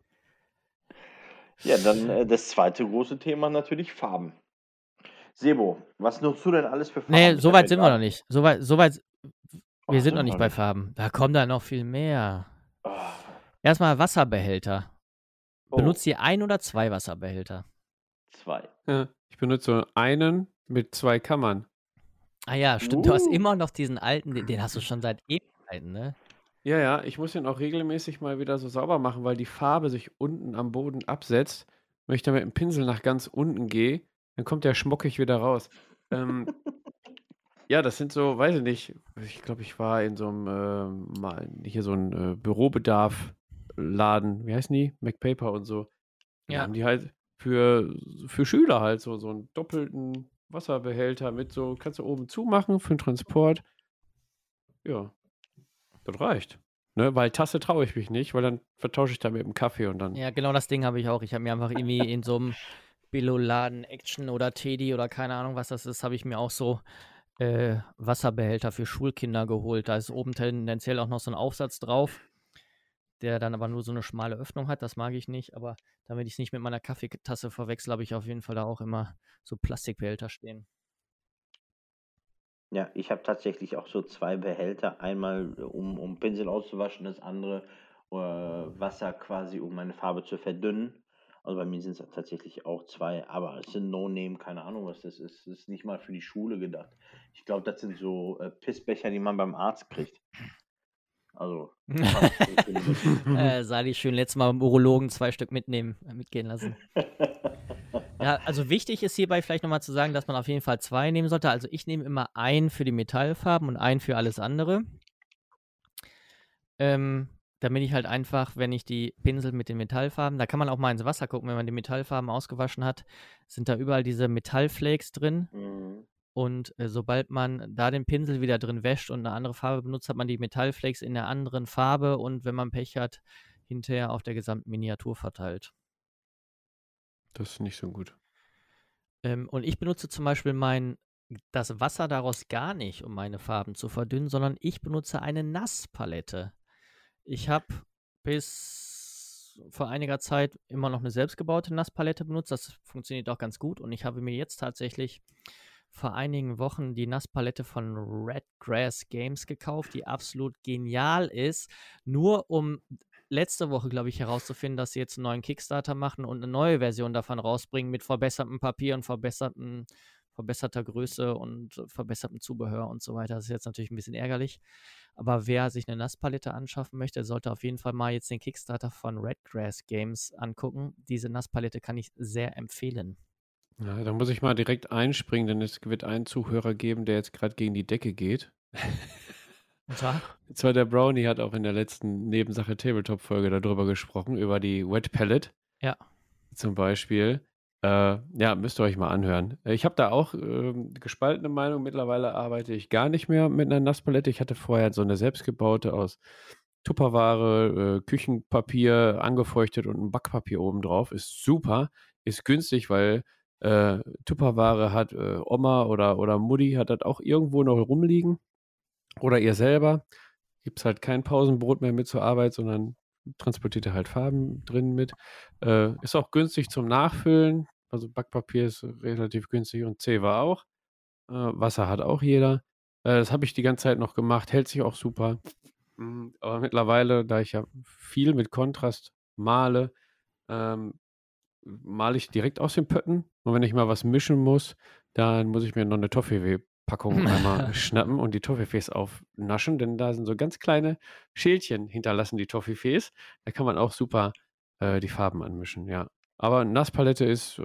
ja, dann äh, das zweite große Thema natürlich Farben. Sebo, was nutzt du denn alles für Farben? Nee, so weit sind wir noch nicht. So weit, so weit wir sind noch nicht bei Farben. Da kommt da noch viel mehr. Oh. Erstmal Wasserbehälter. Oh. Benutzt ihr ein oder zwei Wasserbehälter? Zwei. Ja, ich benutze einen mit zwei Kammern. Ah ja, stimmt. Uh. Du hast uh. immer noch diesen alten, den, den hast du schon seit Ewigkeiten, ne? Ja, ja, ich muss den auch regelmäßig mal wieder so sauber machen, weil die Farbe sich unten am Boden absetzt. Wenn ich da mit dem Pinsel nach ganz unten gehe, dann kommt der schmockig wieder raus. Ähm, Ja, das sind so, weiß ich nicht, ich glaube, ich war in so einem, äh, mal hier so ein äh, Bürobedarf-Laden, wie heißen die? MacPaper und so. Da Ja. haben die halt für, für Schüler halt so, so einen doppelten Wasserbehälter mit so, kannst du oben zumachen für den Transport. Ja, das reicht. Ne? Weil Tasse traue ich mich nicht, weil dann vertausche ich da mit dem Kaffee und dann. Ja, genau das Ding habe ich auch. Ich habe mir einfach irgendwie in so einem Billo-Laden Action oder Teddy oder keine Ahnung, was das ist, habe ich mir auch so äh, Wasserbehälter für Schulkinder geholt. Da ist oben tendenziell auch noch so ein Aufsatz drauf, der dann aber nur so eine schmale Öffnung hat. Das mag ich nicht, aber damit ich es nicht mit meiner Kaffeetasse verwechsel, habe ich auf jeden Fall da auch immer so Plastikbehälter stehen. Ja, ich habe tatsächlich auch so zwei Behälter. Einmal, um, um Pinsel auszuwaschen, das andere äh, Wasser quasi, um meine Farbe zu verdünnen. Also bei mir sind es tatsächlich auch zwei, aber es sind No-Name, keine Ahnung, was das ist. Das ist nicht mal für die Schule gedacht. Ich glaube, das sind so äh, Pissbecher, die man beim Arzt kriegt. Also, äh, Sali schön letztes Mal beim Urologen zwei Stück mitnehmen, äh, mitgehen lassen. Ja, also wichtig ist hierbei vielleicht nochmal zu sagen, dass man auf jeden Fall zwei nehmen sollte. Also ich nehme immer einen für die Metallfarben und einen für alles andere. Ähm, damit ich halt einfach, wenn ich die Pinsel mit den Metallfarben, da kann man auch mal ins Wasser gucken, wenn man die Metallfarben ausgewaschen hat, sind da überall diese Metallflakes drin. Mhm. Und äh, sobald man da den Pinsel wieder drin wäscht und eine andere Farbe benutzt, hat man die Metallflakes in der anderen Farbe und wenn man Pech hat, hinterher auf der gesamten Miniatur verteilt. Das ist nicht so gut. Ähm, und ich benutze zum Beispiel mein, das Wasser daraus gar nicht, um meine Farben zu verdünnen, sondern ich benutze eine Nasspalette. Ich habe bis vor einiger Zeit immer noch eine selbstgebaute Nasspalette benutzt. Das funktioniert auch ganz gut. Und ich habe mir jetzt tatsächlich vor einigen Wochen die Nasspalette von Red Grass Games gekauft, die absolut genial ist. Nur um letzte Woche, glaube ich, herauszufinden, dass sie jetzt einen neuen Kickstarter machen und eine neue Version davon rausbringen mit verbessertem Papier und verbesserten, verbesserter Größe und verbessertem Zubehör und so weiter. Das ist jetzt natürlich ein bisschen ärgerlich. Aber wer sich eine Nasspalette anschaffen möchte, sollte auf jeden Fall mal jetzt den Kickstarter von Redgrass Games angucken. Diese Nasspalette kann ich sehr empfehlen. Ja, da muss ich mal direkt einspringen, denn es wird einen Zuhörer geben, der jetzt gerade gegen die Decke geht. Und zwar? Und zwar der Brownie hat auch in der letzten Nebensache Tabletop-Folge darüber gesprochen, über die Wet Palette. Ja. Zum Beispiel. Äh, ja, müsst ihr euch mal anhören. Ich habe da auch äh, gespaltene Meinung. Mittlerweile arbeite ich gar nicht mehr mit einer Nasspalette. Ich hatte vorher so eine selbstgebaute aus Tupperware, äh, Küchenpapier, angefeuchtet und ein Backpapier oben drauf. Ist super. Ist günstig, weil äh, Tupperware hat äh, Oma oder, oder Mutti hat das auch irgendwo noch rumliegen. Oder ihr selber. Gibt es halt kein Pausenbrot mehr mit zur Arbeit, sondern transportiert ihr halt Farben drin mit. Äh, ist auch günstig zum Nachfüllen. Also Backpapier ist relativ günstig und Zewa auch. Äh, Wasser hat auch jeder. Äh, das habe ich die ganze Zeit noch gemacht, hält sich auch super. Mhm, aber mittlerweile, da ich ja viel mit Kontrast male, ähm, male ich direkt aus den Pötten. Und wenn ich mal was mischen muss, dann muss ich mir noch eine Toffee-Packung einmal schnappen und die Toffeefees aufnaschen, denn da sind so ganz kleine Schälchen hinterlassen, die Toffeefees. Da kann man auch super äh, die Farben anmischen, ja. Aber Nasspalette ist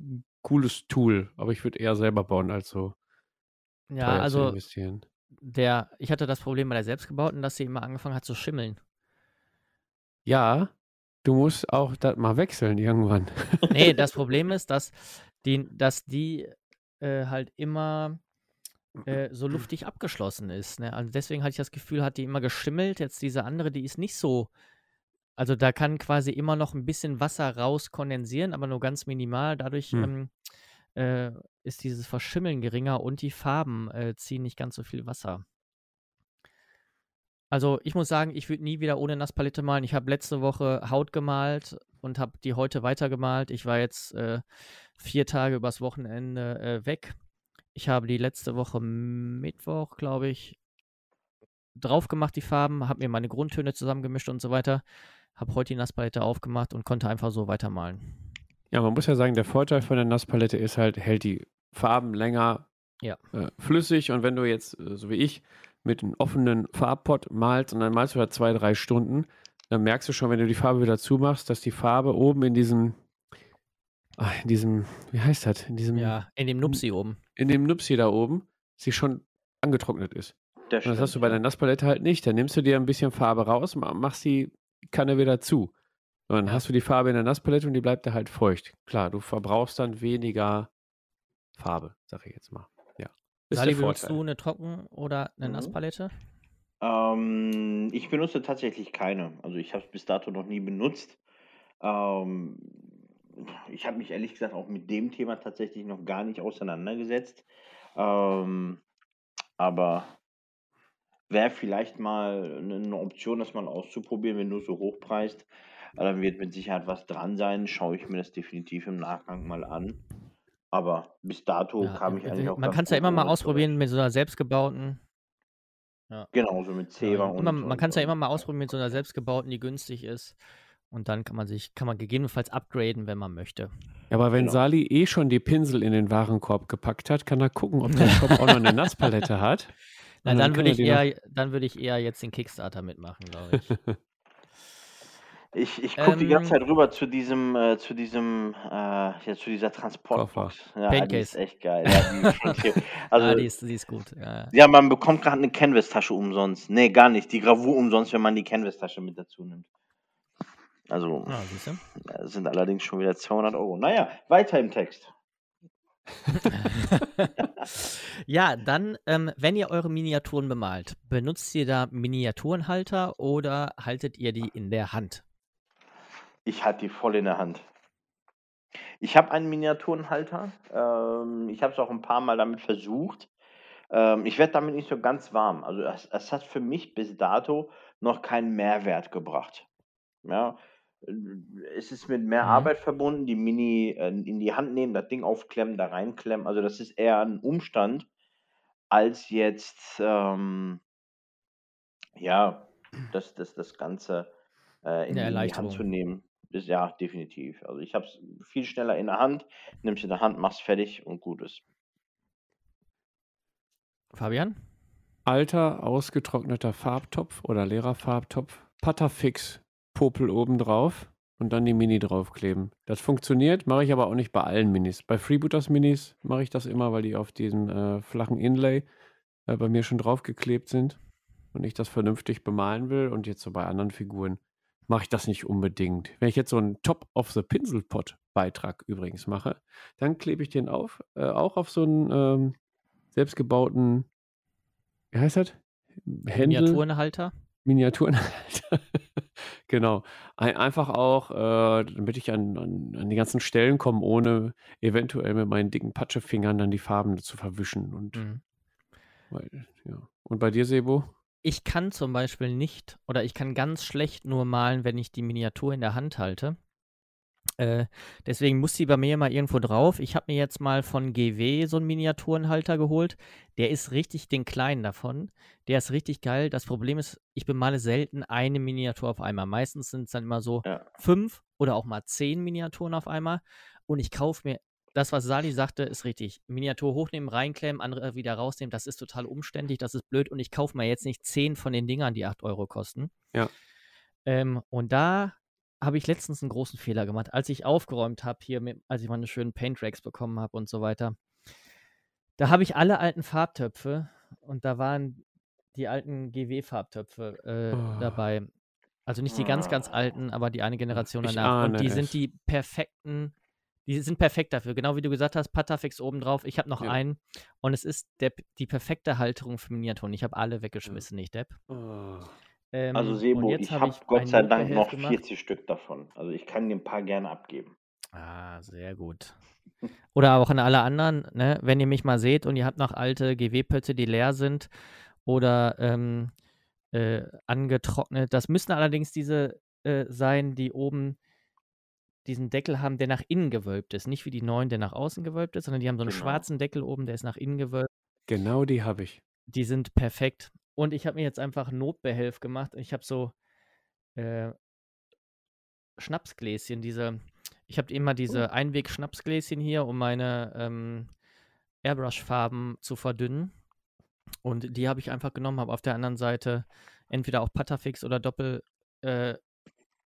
ein cooles Tool, aber ich würde eher selber bauen, als so Ja, also investieren. der, ich hatte das Problem bei der selbstgebauten, dass sie immer angefangen hat zu schimmeln. Ja, du musst auch das mal wechseln irgendwann. Nee, das Problem ist, dass die, dass die äh, halt immer äh, so luftig abgeschlossen ist. Ne? Also deswegen hatte ich das Gefühl, hat die immer geschimmelt. Jetzt diese andere, die ist nicht so. Also da kann quasi immer noch ein bisschen Wasser raus kondensieren, aber nur ganz minimal. Dadurch Hm. ähm, äh, ist dieses Verschimmeln geringer und die Farben äh, ziehen nicht ganz so viel Wasser. Also ich muss sagen, ich würde nie wieder ohne Nasspalette malen. Ich habe letzte Woche Haut gemalt und habe die heute weitergemalt. Ich war jetzt äh, vier Tage übers Wochenende äh, weg. Ich habe die letzte Woche Mittwoch, glaube ich, drauf gemacht, die Farben, habe mir meine Grundtöne zusammengemischt und so weiter. Habe heute die Nasspalette aufgemacht und konnte einfach so weitermalen. Ja, man muss ja sagen, der Vorteil von der Nasspalette ist halt, hält die Farben länger Ja. äh, flüssig und wenn du jetzt, äh, so wie ich, mit einem offenen Farbpot malst und dann malst du da zwei, drei Stunden, dann merkst du schon, wenn du die Farbe wieder zumachst, dass die Farbe oben in diesem, ah, in diesem, wie heißt das, in diesem, Ja, in dem Nupsi oben. in dem Nupsi da oben, sie schon angetrocknet ist. Das, das hast du bei der Nasspalette halt nicht. Dann nimmst du dir ein bisschen Farbe raus, machst die Kanne wieder zu. Und dann hast du die Farbe in der Nasspalette und die bleibt da halt feucht. Klar, du verbrauchst dann weniger Farbe, sag ich jetzt mal. Ja. Ist Sali, benutzt du eine Trocken- oder eine mhm. Nasspalette? Ähm, ich benutze tatsächlich keine. Also ich habe es bis dato noch nie benutzt. Ähm, ich habe mich ehrlich gesagt auch mit dem Thema tatsächlich noch gar nicht auseinandergesetzt. Ähm, aber wäre vielleicht mal eine Option, das mal auszuprobieren, wenn du so hoch preist. Dann wird mit Sicherheit was dran sein. Schaue ich mir das definitiv im Nachgang mal an. Aber bis dato ja, kam ich eigentlich auch. Man kann es ja immer mal ausprobieren mit so einer selbstgebauten. Ja. Genau, so mit Zebra ja, und. Man kann es ja immer mal ausprobieren mit so einer selbstgebauten, die günstig ist. Und dann kann man sich, kann man gegebenenfalls upgraden, wenn man möchte. Ja, aber wenn genau. Sali eh schon die Pinsel in den Warenkorb gepackt hat, kann er gucken, ob der Shop auch noch eine Nasspalette hat. Na, dann, dann würde ich, eher, dann würd ich eher jetzt den Kickstarter mitmachen, glaube ich. Ich, ich gucke ähm, die ganze ähm. Zeit rüber zu diesem, äh, zu diesem, äh, ja, zu dieser Transportbox. Ja, Pancase. die ist echt geil. Ja, die, also, ah, die, ist, die ist gut. Ja, ja man bekommt gerade eine Canvas-Tasche umsonst. Nee, gar nicht. Die Gravur umsonst, wenn man die Canvas-Tasche mit dazu nimmt. Also, ah, sind allerdings schon wieder 200 Euro. Naja, weiter im Text. ja, dann, ähm, wenn ihr eure Miniaturen bemalt, benutzt ihr da Miniaturenhalter oder haltet ihr die in der Hand? Ich halte die voll in der Hand. Ich habe einen Miniaturenhalter. Ähm, ich habe es auch ein paar Mal damit versucht. Ähm, ich werde damit nicht so ganz warm. Also es, es, hat für mich bis dato noch keinen Mehrwert gebracht. Ja, es ist mit mehr mhm. Arbeit verbunden, die Mini äh, in die Hand nehmen, das Ding aufklemmen, da reinklemmen. Also das ist eher ein Umstand, als jetzt ähm, ja, das, das, das Ganze äh, in, in die Hand zu nehmen. Ist, ja, definitiv. Also ich habe es viel schneller in der Hand, nimmst in der Hand, machst fertig und gut ist. Fabian? Alter, ausgetrockneter Farbtopf oder leerer Farbtopf, Patterfix Popel oben drauf und dann die Mini draufkleben. Das funktioniert, mache ich aber auch nicht bei allen Minis. Bei Freebooters Minis mache ich das immer, weil die auf diesem äh, flachen Inlay äh, bei mir schon draufgeklebt sind und ich das vernünftig bemalen will. Und jetzt so bei anderen Figuren mache ich das nicht unbedingt. Wenn ich jetzt so einen Top of the Pinselpot Beitrag übrigens mache, dann klebe ich den auf, äh, auch auf so einen ähm, selbstgebauten, wie heißt das? Händel. Miniaturenhalter. Miniaturenhalter. genau. Ein, einfach auch, äh, damit ich an, an, an, die ganzen Stellen komme, ohne eventuell mit meinen dicken Patschefingern dann die Farben zu verwischen. Und, mhm. weil, ja. und bei dir, Sebo? Ich kann zum Beispiel nicht oder ich kann ganz schlecht nur malen, wenn ich die Miniatur in der Hand halte. Äh, deswegen muss sie bei mir mal irgendwo drauf. Ich habe mir jetzt mal von GW so einen Miniaturenhalter geholt. Der ist richtig, den kleinen davon. Der ist richtig geil. Das Problem ist, ich bemale selten eine Miniatur auf einmal. Meistens sind es dann immer so ja. fünf oder auch mal zehn Miniaturen auf einmal. Und ich kaufe mir, das, was Sali sagte, ist richtig. Miniatur hochnehmen, reinklemmen, andere wieder rausnehmen. Das ist total umständlich, das ist blöd. Und ich kaufe mir jetzt nicht zehn von den Dingern, die acht Euro kosten. Ja. Ähm, und da habe ich letztens einen großen Fehler gemacht, als ich aufgeräumt habe hier, mit, als ich meine schönen Paint-Racks bekommen habe und so weiter. Da habe ich alle alten Farbtöpfe und da waren die alten GW-Farbtöpfe äh, oh. dabei. Also nicht die ganz, ganz alten, aber die eine Generation ich danach. Und die es. sind die perfekten, die sind perfekt dafür. Genau wie du gesagt hast, Patafix obendrauf. Ich habe noch ja. einen und es ist der, die perfekte Halterung für Miniaturen. Ich habe alle weggeschmissen, ja. nicht Depp. Oh. Ähm, also Sebo, ich habe hab Gott sei Dank noch 40 Stück davon. Also ich kann dir ein paar gerne abgeben. Ah, sehr gut. Oder auch an alle anderen, ne? wenn ihr mich mal seht und ihr habt noch alte GW-Pötte, die leer sind oder ähm, äh, angetrocknet. Das müssen allerdings diese äh, sein, die oben diesen Deckel haben, der nach innen gewölbt ist. Nicht wie die neuen, der nach außen gewölbt ist, sondern die haben so einen genau. schwarzen Deckel oben, der ist nach innen gewölbt. Genau die habe ich. Die sind perfekt. Und ich habe mir jetzt einfach Notbehelf gemacht. Ich habe so äh, Schnapsgläschen, diese, ich habe immer diese oh. Einweg-Schnapsgläschen hier, um meine ähm, Airbrush-Farben zu verdünnen. Und die habe ich einfach genommen, habe auf der anderen Seite entweder auch Patafix oder doppelseitiges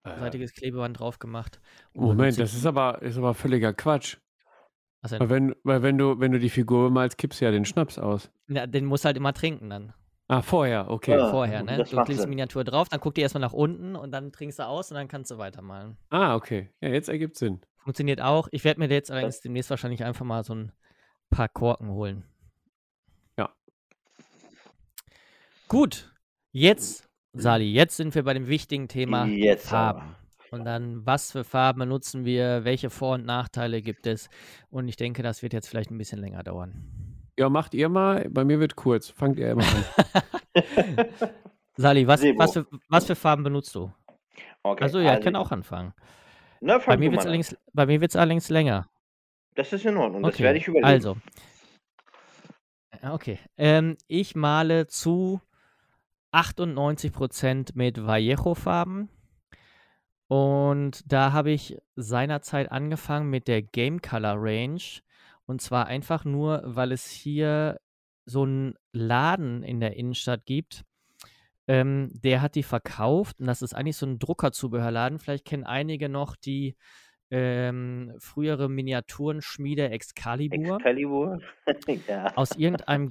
äh, äh. Klebeband drauf gemacht. Moment, das ist aber, ist aber völliger Quatsch. Weil, wenn, weil wenn du, wenn du die Figur malst, kippst du ja den Schnaps aus. Ja, den musst halt immer trinken dann. Ah, vorher, okay. Ja, vorher, ne? Du klickst die Miniatur drauf, dann guck die erstmal nach unten und dann trinkst du aus und dann kannst du weitermalen. Ah, okay. Ja, jetzt ergibt Sinn. Funktioniert auch. Ich werde mir jetzt allerdings demnächst wahrscheinlich einfach mal so ein paar Korken holen. Ja. Gut. Jetzt, Sali, jetzt sind wir bei dem wichtigen Thema jetzt Farben. Aber. Und dann, was für Farben benutzen wir, welche Vor- und Nachteile gibt es? Und ich denke, das wird jetzt vielleicht ein bisschen länger dauern. Ja, macht ihr mal. Bei mir wird kurz. Fangt ihr immer an. Sali, was, was, für, was für Farben benutzt du? Okay, also ja, also, ich kann auch anfangen. Na, bei mir wird es allerdings, allerdings länger. Das ist in Ordnung, okay. das werde ich überlegen. Also, okay. Ähm, ich male zu 98% mit Vallejo-Farben. Und da habe ich seinerzeit angefangen mit der Game Color Range. Und zwar einfach nur, weil es hier so einen Laden in der Innenstadt gibt. Ähm, der hat die verkauft und das ist eigentlich so ein Druckerzubehörladen. Vielleicht kennen einige noch die ähm, frühere Miniaturenschmiede Excalibur. Excalibur, ja. Aus irgendeinem.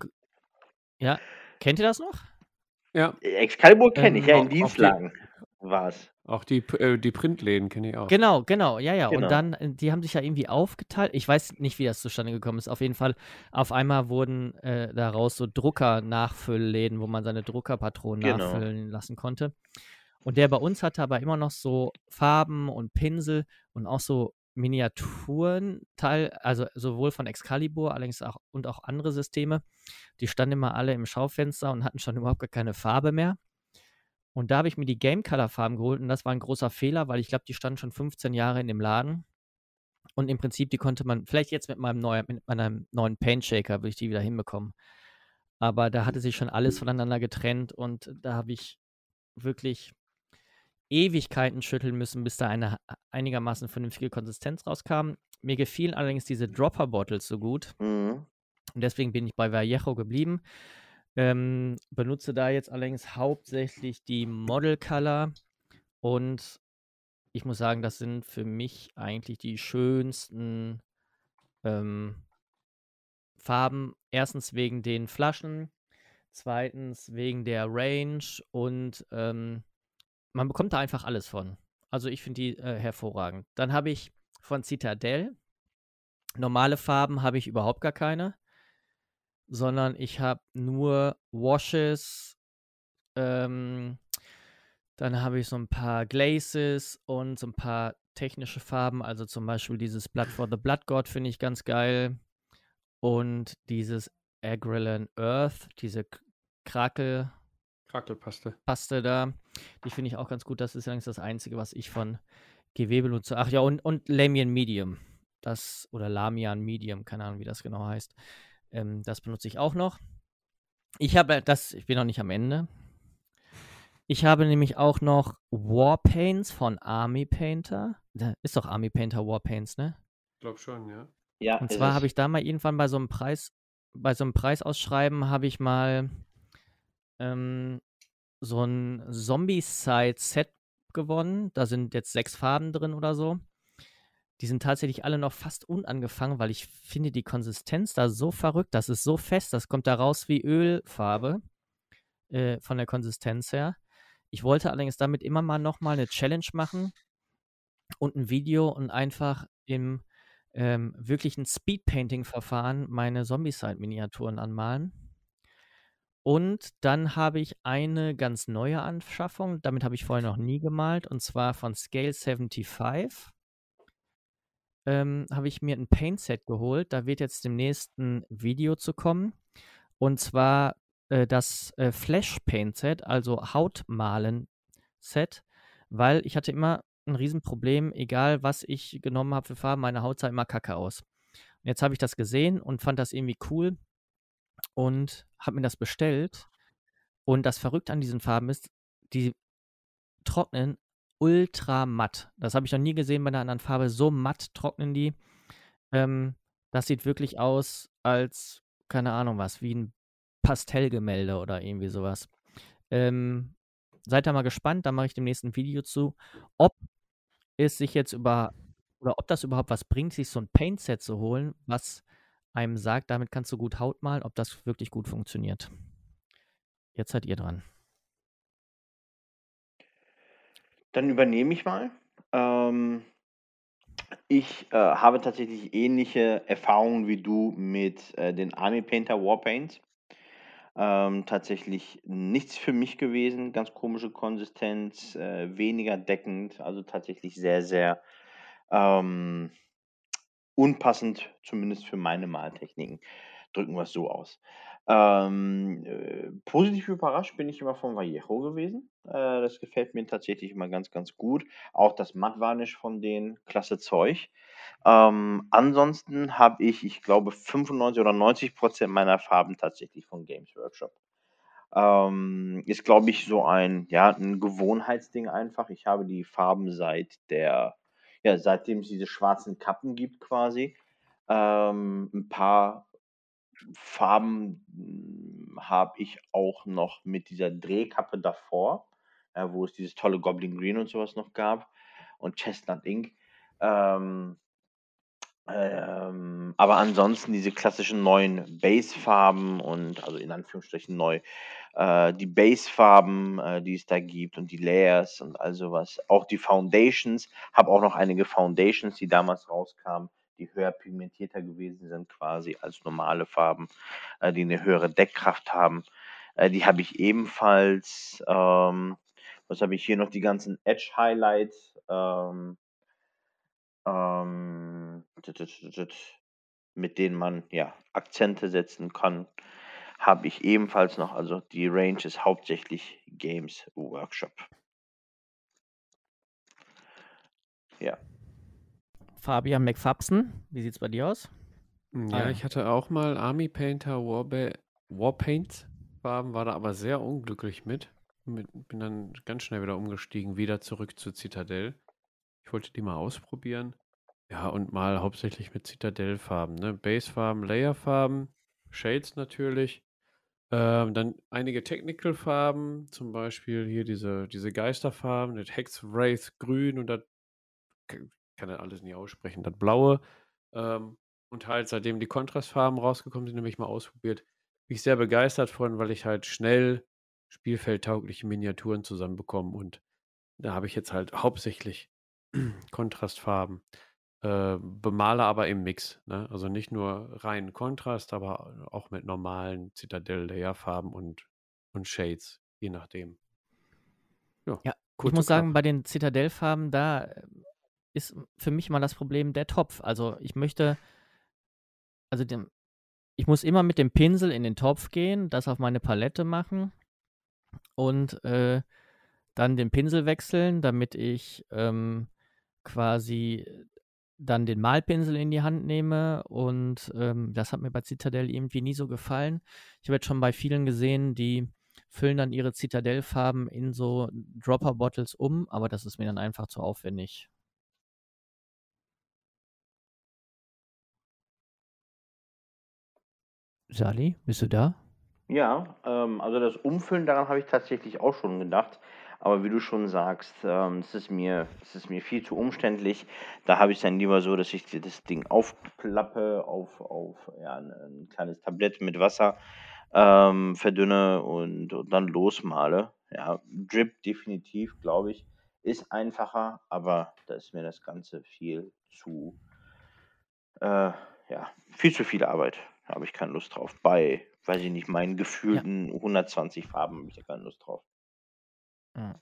Ja, kennt ihr das noch? Ja. Excalibur kenne ähm, ich, ja, in Dienstlagen war es. Auch die, äh, die Printläden kenne ich auch. Genau, genau, ja, ja. Genau. Und dann, äh, die haben sich ja irgendwie aufgeteilt. Ich weiß nicht, wie das zustande gekommen ist. Auf jeden Fall, auf einmal wurden äh, daraus so Drucker-Nachfüllläden, wo man seine Druckerpatronen genau. nachfüllen lassen konnte. Und der bei uns hatte aber immer noch so Farben und Pinsel und auch so Miniaturen, Teil, also sowohl von Excalibur, allerdings auch und auch andere Systeme. Die standen immer alle im Schaufenster und hatten schon überhaupt gar keine Farbe mehr. Und da habe ich mir die Game Color Farben geholt und das war ein großer Fehler, weil ich glaube, die standen schon 15 Jahre in dem Laden. Und im Prinzip, die konnte man, vielleicht jetzt mit meinem neuen, mit meinem neuen Paint Shaker würde ich die wieder hinbekommen. Aber da hatte sich schon alles voneinander getrennt und da habe ich wirklich Ewigkeiten schütteln müssen, bis da eine einigermaßen vernünftige Konsistenz rauskam. Mir gefielen allerdings diese Dropper Bottles so gut. Mhm. Und deswegen bin ich bei Vallejo geblieben. Ähm, benutze da jetzt allerdings hauptsächlich die Model Color und ich muss sagen, das sind für mich eigentlich die schönsten ähm, Farben. Erstens wegen den Flaschen, zweitens wegen der Range und ähm, man bekommt da einfach alles von. Also ich finde die äh, hervorragend. Dann habe ich von Citadel normale Farben habe ich überhaupt gar keine sondern ich habe nur Washes, ähm, dann habe ich so ein paar Glazes und so ein paar technische Farben, also zum Beispiel dieses Blood for the Blood God finde ich ganz geil und dieses Agrelin Earth, diese Krakel Krakelpaste. Paste da, die finde ich auch ganz gut. Das ist allerdings das Einzige, was ich von GW benutze. Ach ja, und, und Lamian Medium. Das, oder Lamian Medium, keine Ahnung, wie das genau heißt. Ähm, das benutze ich auch noch. Ich habe das, ich bin noch nicht am Ende. Ich habe nämlich auch noch Warpaints von Army Painter. Ist doch Army Painter Warpaints, ne? Ich glaube schon, ja. Ja. Und zwar habe ich da mal irgendwann bei so einem Preis, bei so einem Preisausschreiben habe ich mal ähm, so ein Zombie-Side-Set gewonnen. Da sind jetzt sechs Farben drin oder so. Die sind tatsächlich alle noch fast unangefangen, weil ich finde die Konsistenz da so verrückt. Das ist so fest, das kommt da raus wie Ölfarbe äh, von der Konsistenz her. Ich wollte allerdings damit immer mal nochmal eine Challenge machen und ein Video und einfach im ähm, wirklichen Speedpainting-Verfahren meine Zombie-Side-Miniaturen anmalen. Und dann habe ich eine ganz neue Anschaffung, damit habe ich vorher noch nie gemalt, und zwar von Scale 75 ähm, habe ich mir ein Paint-Set geholt. Da wird jetzt demnächst ein Video zu kommen. Und zwar äh, das äh, Flash-Paint-Set, also Hautmalen-Set, weil ich hatte immer ein Riesenproblem, egal was ich genommen habe für Farben, meine Haut sah immer kacke aus. Und jetzt habe ich das gesehen und fand das irgendwie cool und habe mir das bestellt. Und das Verrückte an diesen Farben ist, die trocknen ultra matt. Das habe ich noch nie gesehen bei einer anderen Farbe. So matt trocknen die. Ähm, das sieht wirklich aus als, keine Ahnung was, wie ein Pastellgemälde oder irgendwie sowas. Ähm, seid da mal gespannt, da mache ich dem nächsten Video zu, ob es sich jetzt über oder ob das überhaupt was bringt, sich so ein Paint-Set zu holen, was einem sagt, damit kannst du gut Haut malen, ob das wirklich gut funktioniert. Jetzt seid ihr dran. Dann übernehme ich mal. Ähm, ich äh, habe tatsächlich ähnliche Erfahrungen wie du mit äh, den Army Painter Warpaint. Ähm, tatsächlich nichts für mich gewesen, ganz komische Konsistenz, äh, weniger deckend, also tatsächlich sehr, sehr ähm, unpassend, zumindest für meine Maltechniken. Drücken wir es so aus. Ähm, äh, positiv überrascht bin ich immer von Vallejo gewesen. Äh, das gefällt mir tatsächlich immer ganz, ganz gut. Auch das Mattvarnish von denen, klasse Zeug. Ähm, ansonsten habe ich, ich glaube, 95 oder 90 Prozent meiner Farben tatsächlich von Games Workshop. Ähm, ist, glaube ich, so ein, ja, ein Gewohnheitsding einfach. Ich habe die Farben seit der, ja, seitdem es diese schwarzen Kappen gibt quasi. Ähm, ein paar Farben hm, habe ich auch noch mit dieser Drehkappe davor, äh, wo es dieses tolle Goblin Green und sowas noch gab und Chestnut Ink. Ähm, ähm, aber ansonsten diese klassischen neuen Base-Farben und also in Anführungsstrichen neu äh, die Base-Farben, äh, die es da gibt und die Layers und all sowas. Auch die Foundations, habe auch noch einige Foundations, die damals rauskamen, die höher pigmentierter gewesen sind quasi als normale Farben, äh, die eine höhere Deckkraft haben. Äh, die habe ich ebenfalls. Ähm, was habe ich hier noch? Die ganzen Edge Highlights. Ähm, ähm, mit denen man ja Akzente setzen kann, habe ich ebenfalls noch. Also die Range ist hauptsächlich Games Workshop. Ja. Fabian McFabsen, wie sieht es bei dir aus? Hm, ja, ah. ich hatte auch mal Army Painter Warba Warpaint Farben, war da aber sehr unglücklich mit. Bin dann ganz schnell wieder umgestiegen, wieder zurück zu Citadel. Ich wollte die mal ausprobieren. Ja, und mal hauptsächlich mit Citadel-Farben, ne? Base-Farben, Layer-Farben, Shades natürlich. Ähm, dann einige Technical-Farben, zum Beispiel hier diese, diese Geisterfarben, das Hex Wraith Grün und das kann das alles nicht aussprechen. Das Blaue ähm, und halt seitdem die Kontrastfarben rausgekommen sind, nämlich mal ausprobiert, bin ich sehr begeistert von, weil ich halt schnell spielfeldtaugliche Miniaturen zusammenbekomme und da habe ich jetzt halt hauptsächlich Kontrastfarben. Äh, bemale aber im Mix. Ne? Also nicht nur rein Kontrast, aber auch mit normalen Citadel-Layer-Farben und, und Shades, je nachdem. Ja, ja ich muss sagen, bei den Citadel-Farben, da ist für mich mal das Problem der Topf. Also ich möchte, also dem, ich muss immer mit dem Pinsel in den Topf gehen, das auf meine Palette machen und äh, dann den Pinsel wechseln, damit ich ähm, quasi dann den Malpinsel in die Hand nehme und ähm, das hat mir bei Citadel irgendwie nie so gefallen. Ich habe jetzt schon bei vielen gesehen, die füllen dann ihre Citadel-Farben in so Dropper-Bottles um, aber das ist mir dann einfach zu aufwendig. Sali, bist du da? Ja, ähm, also das Umfüllen, daran habe ich tatsächlich auch schon gedacht. Aber wie du schon sagst, ähm, es ist mir, es ist mir viel zu umständlich. Da habe ich dann lieber so, dass ich das Ding aufklappe auf, auf ja, ein, ein kleines Tablett mit Wasser, ähm, verdünne und, und dann losmale. Ja, Drip definitiv, glaube ich, ist einfacher, aber da ist mir das Ganze viel zu, äh, ja, viel zu viel Arbeit habe ich keine Lust drauf. Bei, weiß ich nicht, meinen gefühlten 120 Farben habe ich da keine Lust drauf. Ja.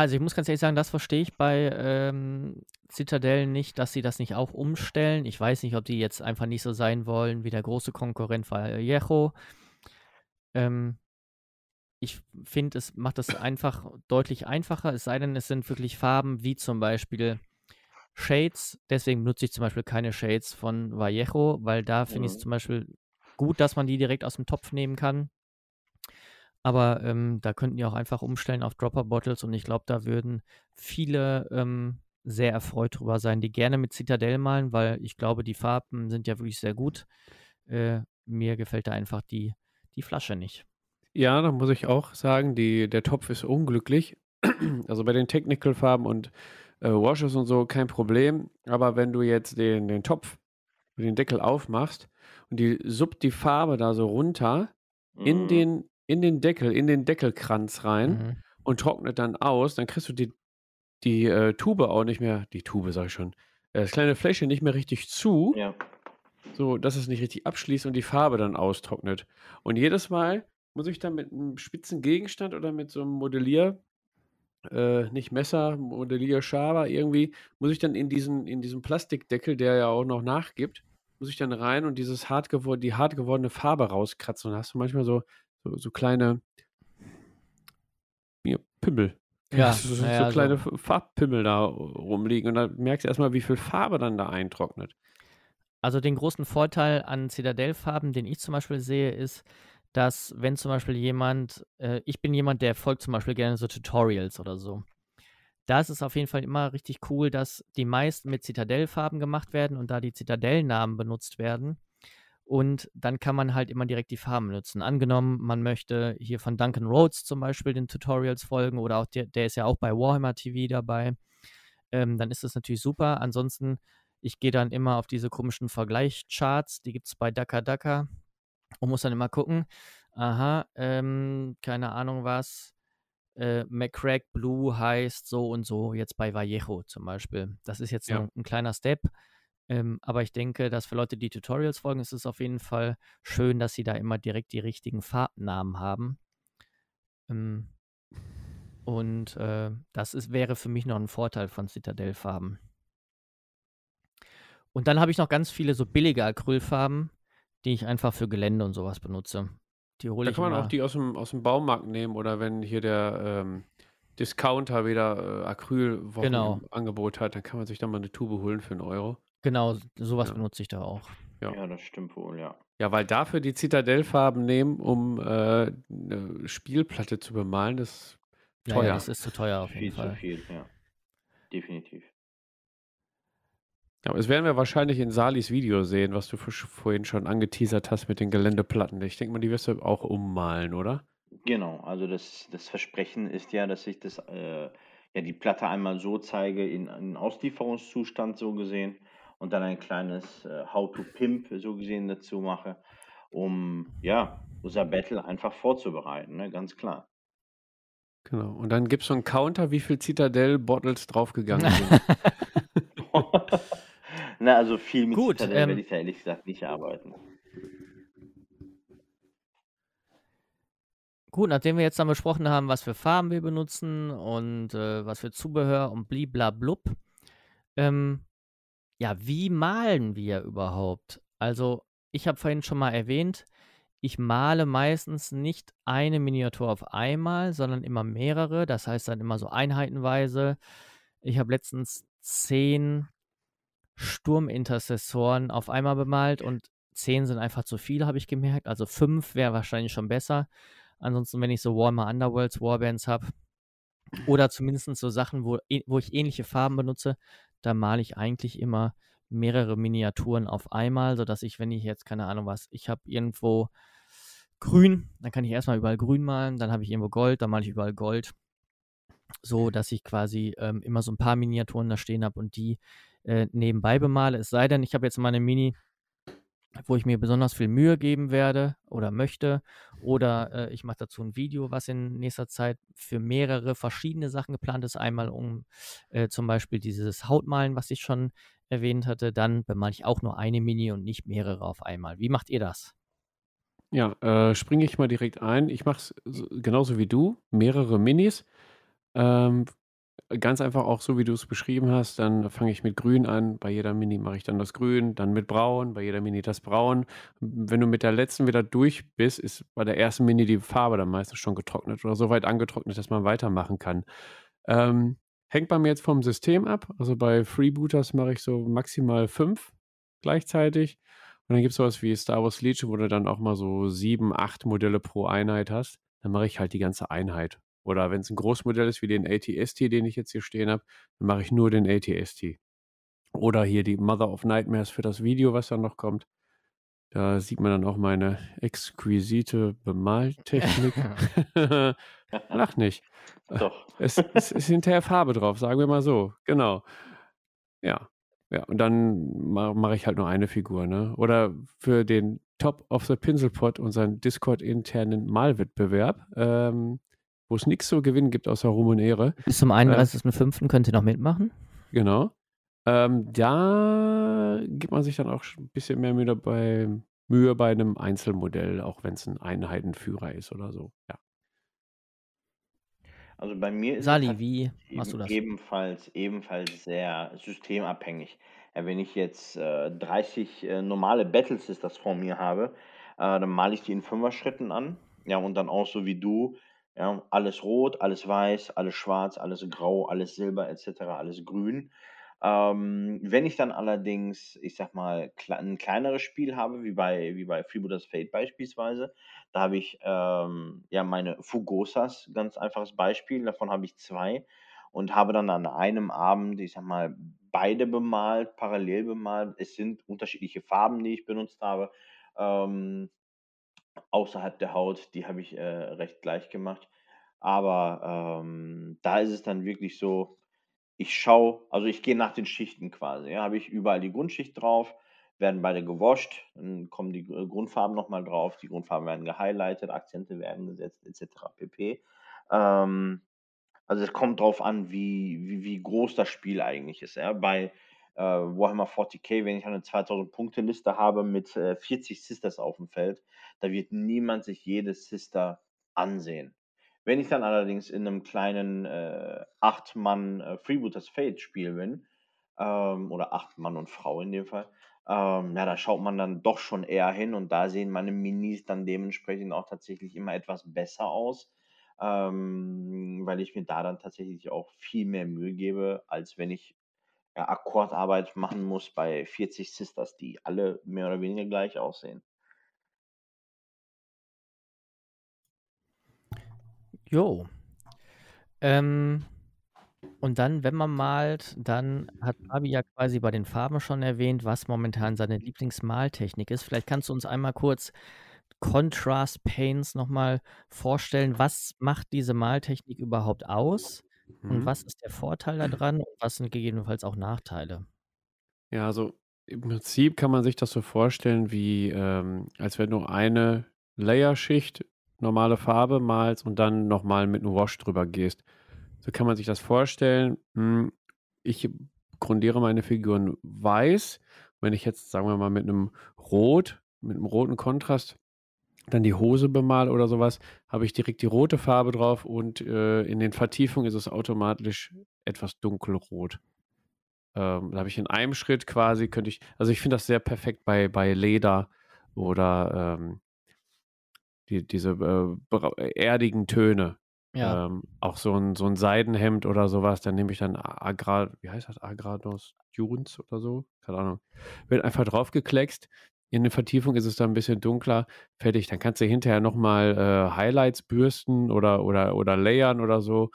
also ich muss ganz ehrlich sagen, das verstehe ich bei ähm, Citadel nicht, dass sie das nicht auch umstellen. Ich weiß nicht, ob die jetzt einfach nicht so sein wollen wie der große Konkurrent Vallejo. Ähm, ich finde, es macht das einfach deutlich einfacher, es sei denn, es sind wirklich Farben wie zum Beispiel Shades. Deswegen nutze ich zum Beispiel keine Shades von Vallejo, weil da finde ich es mhm. zum Beispiel gut, dass man die direkt aus dem Topf nehmen kann. Aber ähm, da könnten die auch einfach umstellen auf Dropper Bottles und ich glaube, da würden viele ähm, sehr erfreut drüber sein, die gerne mit Citadel malen, weil ich glaube, die Farben sind ja wirklich sehr gut. Äh, mir gefällt da einfach die, die Flasche nicht. Ja, da muss ich auch sagen, die, der Topf ist unglücklich. Also bei den Technical-Farben und äh, Washes und so, kein Problem. Aber wenn du jetzt den, den Topf, den Deckel aufmachst und die suppt die Farbe da so runter in Mhm. den, in den Deckel, in den Deckelkranz rein Mhm. und trocknet dann aus, dann kriegst du die, die äh, Tube auch nicht mehr, die Tube sag ich schon, äh, das kleine Fläschchen nicht mehr richtig zu, Ja. so dass es nicht richtig abschließt und die Farbe dann austrocknet. Und jedes Mal muss ich dann mit einem spitzen Gegenstand oder mit so einem Modellier, äh, nicht Messer, Modellierschaber irgendwie, muss ich dann in diesen, in diesen Plastikdeckel, der ja auch noch nachgibt, muss ich dann rein und dieses hart gewor die hart gewordene Farbe rauskratzen. Und hast du manchmal so, so, so kleine ja, Pimmel. Ja, so, so, naja, so kleine so. Farbpimmel da rumliegen. Und da merkst du erstmal, wie viel Farbe dann da eintrocknet. Also den großen Vorteil an Zitadellfarben, den ich zum Beispiel sehe, ist, dass wenn zum Beispiel jemand, äh, ich bin jemand, der folgt zum Beispiel gerne so Tutorials oder so. Da ist es auf jeden Fall immer richtig cool, dass die meisten mit Zitadellfarben gemacht werden und da die Zitadellnamen benutzt werden. Und dann kann man halt immer direkt die Farben nutzen. Angenommen, man möchte hier von Duncan Rhodes zum Beispiel den Tutorials folgen oder auch der, der ist ja auch bei Warhammer TV dabei. Ähm, dann ist das natürlich super. Ansonsten, ich gehe dann immer auf diese komischen Vergleichscharts, die gibt es bei Daka Daka und muss dann immer gucken, aha, ähm, keine Ahnung was, äh, McCrack Blue heißt so und so, jetzt bei Vallejo zum Beispiel. Das ist jetzt Ja. ein, ein kleiner Step, ähm, aber ich denke, dass für Leute, die Tutorials folgen, ist es auf jeden Fall schön, dass sie da immer direkt die richtigen Farbnamen haben. Ähm, und äh, das ist, wäre für mich noch ein Vorteil von Citadel-Farben. Und dann habe ich noch ganz viele so billige Acrylfarben, die ich einfach für Gelände und sowas benutze. Die hole Da ich kann man auch die aus dem, aus dem Baumarkt nehmen oder wenn hier der ähm, Discounter wieder äh, Acrylwochen Genau. im Angebot hat, dann kann man sich da mal eine Tube holen für einen Euro. Genau, sowas Ja. benutze ich da auch. Ja. Ja, das stimmt wohl, ja. Ja, weil dafür die Zitadellfarben nehmen, um äh, eine Spielplatte zu bemalen, das ist teuer. ja, das ist zu teuer auf Viel jeden zu Fall. viel, ja. Definitiv. Ja, das werden wir wahrscheinlich in Salis Video sehen, was du vor- vorhin schon angeteasert hast mit den Geländeplatten. Ich denke mal, die wirst du auch ummalen, oder? Genau, also das, das Versprechen ist ja, dass ich das, äh, ja, die Platte einmal so zeige in, in Auslieferungszustand so gesehen und dann ein kleines äh, How to Pimp so gesehen dazu mache, um ja, unser Battle einfach vorzubereiten, ne? ganz klar. Genau. Und dann gibt es so einen Counter, wie viel Zitadell-Bottles draufgegangen sind. Na, also viel mit Gut, Citadel ähm, werde ich da ehrlich gesagt nicht arbeiten. Gut, nachdem wir jetzt dann besprochen haben, was für Farben wir benutzen und äh, was für Zubehör und bliblablub, ähm, ja, wie malen wir überhaupt? Also, ich habe vorhin schon mal erwähnt, ich male meistens nicht eine Miniatur auf einmal, sondern immer mehrere. Das heißt dann immer so einheitenweise. Ich habe letztens zehn Sturmintercessoren auf einmal bemalt und zehn sind einfach zu viel, habe ich gemerkt. Also fünf wäre wahrscheinlich schon besser. Ansonsten, wenn ich so Warhammer Underworlds Warbands habe oder zumindest so Sachen, wo, wo ich ähnliche Farben benutze, da male ich eigentlich immer mehrere Miniaturen auf einmal, sodass ich, wenn ich jetzt, keine Ahnung was, ich habe irgendwo grün, dann kann ich erstmal überall grün malen, dann habe ich irgendwo Gold, dann male ich überall Gold. So, dass ich quasi ähm, immer so ein paar Miniaturen da stehen habe und die äh, nebenbei bemale. Es sei denn, ich habe jetzt mal eine Mini, wo ich mir besonders viel Mühe geben werde oder möchte. Oder äh, ich mache dazu ein Video, was in nächster Zeit für mehrere verschiedene Sachen geplant ist. Einmal um äh, zum Beispiel dieses Hautmalen, was ich schon erwähnt hatte. Dann bemale ich auch nur eine Mini und nicht mehrere auf einmal. Wie macht ihr das? Ja, äh, springe ich mal direkt ein. Ich mache es so, genauso wie du, mehrere Minis. Ähm, ganz einfach auch so, wie du es beschrieben hast. Dann fange ich mit Grün an. Bei jeder Mini mache ich dann das Grün, dann mit Braun, bei jeder Mini das Braun. Wenn du mit der letzten wieder durch bist, ist bei der ersten Mini die Farbe dann meistens schon getrocknet oder so weit angetrocknet, dass man weitermachen kann. Ähm, hängt bei mir jetzt vom System ab. Also bei Freebooters mache ich so maximal fünf gleichzeitig. Und dann gibt es sowas wie Star Wars Legion, wo du dann auch mal so sieben, acht Modelle pro Einheit hast. Dann mache ich halt die ganze Einheit. Oder wenn es ein Großmodell ist wie den ATST, den ich jetzt hier stehen habe, dann mache ich nur den ATST. Oder hier die Mother of Nightmares für das Video, was dann noch kommt. Da sieht man dann auch meine exquisite Bemaltechnik. Lach nicht. Doch. Es, es ist hinterher Farbe drauf, sagen wir mal so. Genau. Ja. Ja, und dann mache mach ich halt nur eine Figur, ne? Oder für den Top of the Pinselpot, unseren Discord-internen Malwettbewerb, ähm, wo es nichts zu gewinnen gibt außer Ruhm und Ehre. Bis zum 31.05. Äh, könnt ihr noch mitmachen. Genau. Ähm, da gibt man sich dann auch ein bisschen mehr Mühe bei, Mühe bei einem Einzelmodell, auch wenn es ein Einheitenführer ist oder so. Ja. Also bei mir ist Sali, wie machst du das? Ebenfalls, ebenfalls sehr systemabhängig. Ja, wenn ich jetzt äh, 30 äh, normale Battle Sisters vor mir habe, äh, dann male ich die in Fünfer-Schritten an. Ja, und dann auch so wie du. Ja, alles rot, alles weiß, alles schwarz, alles grau, alles silber etc., alles grün. Ähm, wenn ich dann allerdings, ich sag mal, ein kleineres Spiel habe, wie bei, wie bei Freebooters Fate beispielsweise, da habe ich ähm, ja meine Fugosas, ganz einfaches Beispiel, davon habe ich zwei und habe dann an einem Abend, ich sag mal, beide bemalt, parallel bemalt. Es sind unterschiedliche Farben, die ich benutzt habe. Ähm, außerhalb der Haut, die habe ich äh, recht gleich gemacht. Aber ähm, da ist es dann wirklich so, ich schaue, also ich gehe nach den Schichten quasi. Ja, habe ich überall die Grundschicht drauf, werden beide gewascht, dann kommen die Grundfarben nochmal drauf, die Grundfarben werden gehighlightet, Akzente werden gesetzt, etc. pp. Ähm, also es kommt drauf an, wie, wie, wie groß das Spiel eigentlich ist. Ja? Bei äh, Warhammer 40k, wenn ich eine 2000-Punkte-Liste habe mit äh, 40 Sisters auf dem Feld, da wird niemand sich jede Sister ansehen. Wenn ich dann allerdings in einem kleinen äh, 8-Mann äh, Spiel bin, ähm, oder 8 Mann und Frau in dem Fall, ähm, ja, da schaut man dann doch schon eher hin und da sehen meine Minis dann dementsprechend auch tatsächlich immer etwas besser aus, ähm, weil ich mir da dann tatsächlich auch viel mehr Mühe gebe, als wenn ich ja, Akkordarbeit machen muss bei 40 Sisters, die alle mehr oder weniger gleich aussehen. Jo. Ähm, und dann, wenn man malt, dann hat Fabi ja quasi bei den Farben schon erwähnt, was momentan seine Lieblingsmaltechnik ist. Vielleicht kannst du uns einmal kurz Contrast Paints nochmal vorstellen. Was macht diese Maltechnik überhaupt aus? Und mhm. was ist der Vorteil daran und was sind gegebenenfalls auch Nachteile? Ja, also im Prinzip kann man sich das so vorstellen, wie ähm, als wenn du eine Layerschicht normale Farbe malst und dann nochmal mit einem Wash drüber gehst. So kann man sich das vorstellen. Hm, ich grundiere meine Figuren weiß. Wenn ich jetzt, sagen wir mal, mit einem Rot, mit einem roten Kontrast dann die Hose bemale oder sowas, habe ich direkt die rote Farbe drauf und äh, in den Vertiefungen ist es automatisch etwas dunkelrot. Ähm, da habe ich in einem Schritt quasi, könnte ich, also ich finde das sehr perfekt bei, bei Leder oder ähm, die, diese äh, erdigen Töne. Ja. Ähm, auch so ein, so ein Seidenhemd oder sowas, dann nehme ich dann Agra, wie heißt das, Agrados Dunes oder so? Keine Ahnung. Wird einfach draufgekleckst. In der Vertiefung ist es dann ein bisschen dunkler. Fertig. Dann kannst du hinterher nochmal äh, Highlights bürsten oder, oder, oder layern oder so.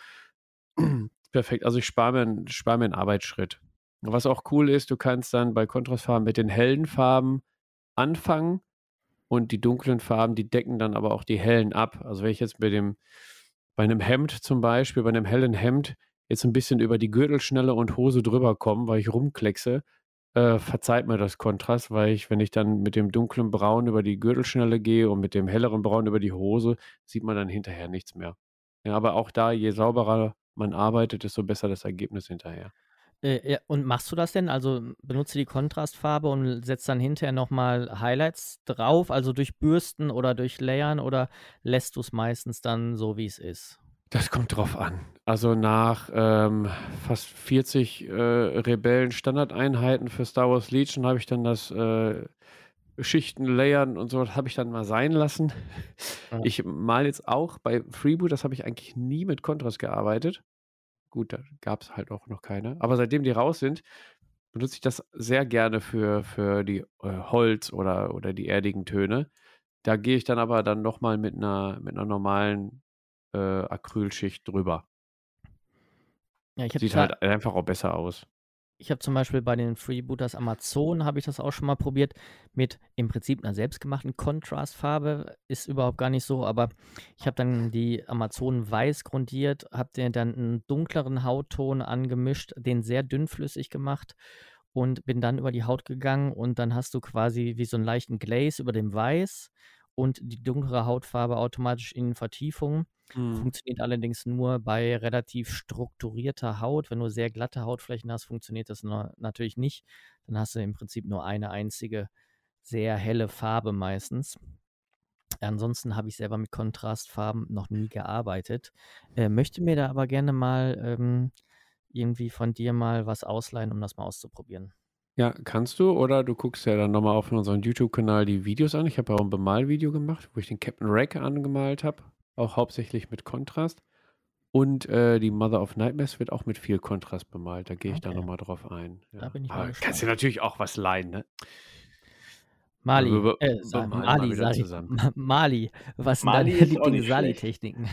Perfekt. Also ich spare mir, spar mir einen Arbeitsschritt. Was auch cool ist, du kannst dann bei Kontrastfarben mit den hellen Farben anfangen und die dunklen Farben, die decken dann aber auch die hellen ab. Also wenn ich jetzt bei dem, bei einem Hemd zum Beispiel, bei einem hellen Hemd jetzt ein bisschen über die Gürtelschnelle und Hose drüber komme, weil ich rumkleckse, äh, verzeiht mir das Kontrast, weil ich, wenn ich dann mit dem dunklen Braun über die Gürtelschnelle gehe und mit dem helleren Braun über die Hose, sieht man dann hinterher nichts mehr. Ja, aber auch da, je sauberer man arbeitet, desto besser das Ergebnis hinterher. Äh, ja, und machst du das denn? Also benutze die Kontrastfarbe und setzt dann hinterher nochmal Highlights drauf, also durch Bürsten oder durch Layern oder lässt du es meistens dann so, wie es ist? Das kommt drauf an. Also nach ähm, fast 40 äh, Rebellen-Standardeinheiten für Star Wars Legion habe ich dann das äh, Schichten, Layern und so, habe ich dann mal sein lassen. Ja. Ich mal jetzt auch bei Freeboot, das habe ich eigentlich nie mit Kontrast gearbeitet. Gut, da gab es halt auch noch keine. Aber seitdem die raus sind, benutze ich das sehr gerne für, für die äh, Holz oder, oder die erdigen Töne. Da gehe ich dann aber dann nochmal mit einer, mit einer normalen äh, Acrylschicht drüber. Ja, Sieht halt einfach auch besser aus. ich habe zum Beispiel bei den Freebooters Amazon, habe ich das auch schon mal probiert, mit im Prinzip einer selbstgemachten Kontrastfarbe. Ist überhaupt gar nicht so, aber ich habe dann die Amazon weiß grundiert, habe den dann einen dunkleren Hautton angemischt, den sehr dünnflüssig gemacht und bin dann über die Haut gegangen und dann hast du quasi wie so einen leichten Glaze über dem Weiß und die dunklere Hautfarbe automatisch in Vertiefung. Mhm. Funktioniert allerdings nur bei relativ strukturierter Haut. Wenn du sehr glatte Hautflächen hast, funktioniert das natürlich nicht. Dann hast du im Prinzip nur eine einzige sehr helle Farbe meistens. Ansonsten habe ich selber mit Kontrastfarben noch nie gearbeitet. Äh, möchte mir da aber gerne mal ähm, irgendwie von dir mal was ausleihen, um das mal auszuprobieren. Ja, kannst du oder du guckst ja dann nochmal auf unserem YouTube-Kanal die Videos an. Ich habe auch ein Bemalvideo gemacht, wo ich den Captain Rack angemalt habe, auch hauptsächlich mit Kontrast. Und äh, die Mother of Nightmares wird auch mit viel Kontrast bemalt. Da gehe ich okay. da nochmal drauf ein. Ja. Da bin ich mal Kannst du natürlich auch was leihen, ne? Mali, äh, Mali, sag ich. Mali, was sind deine Lieblings-Sali-Techniken?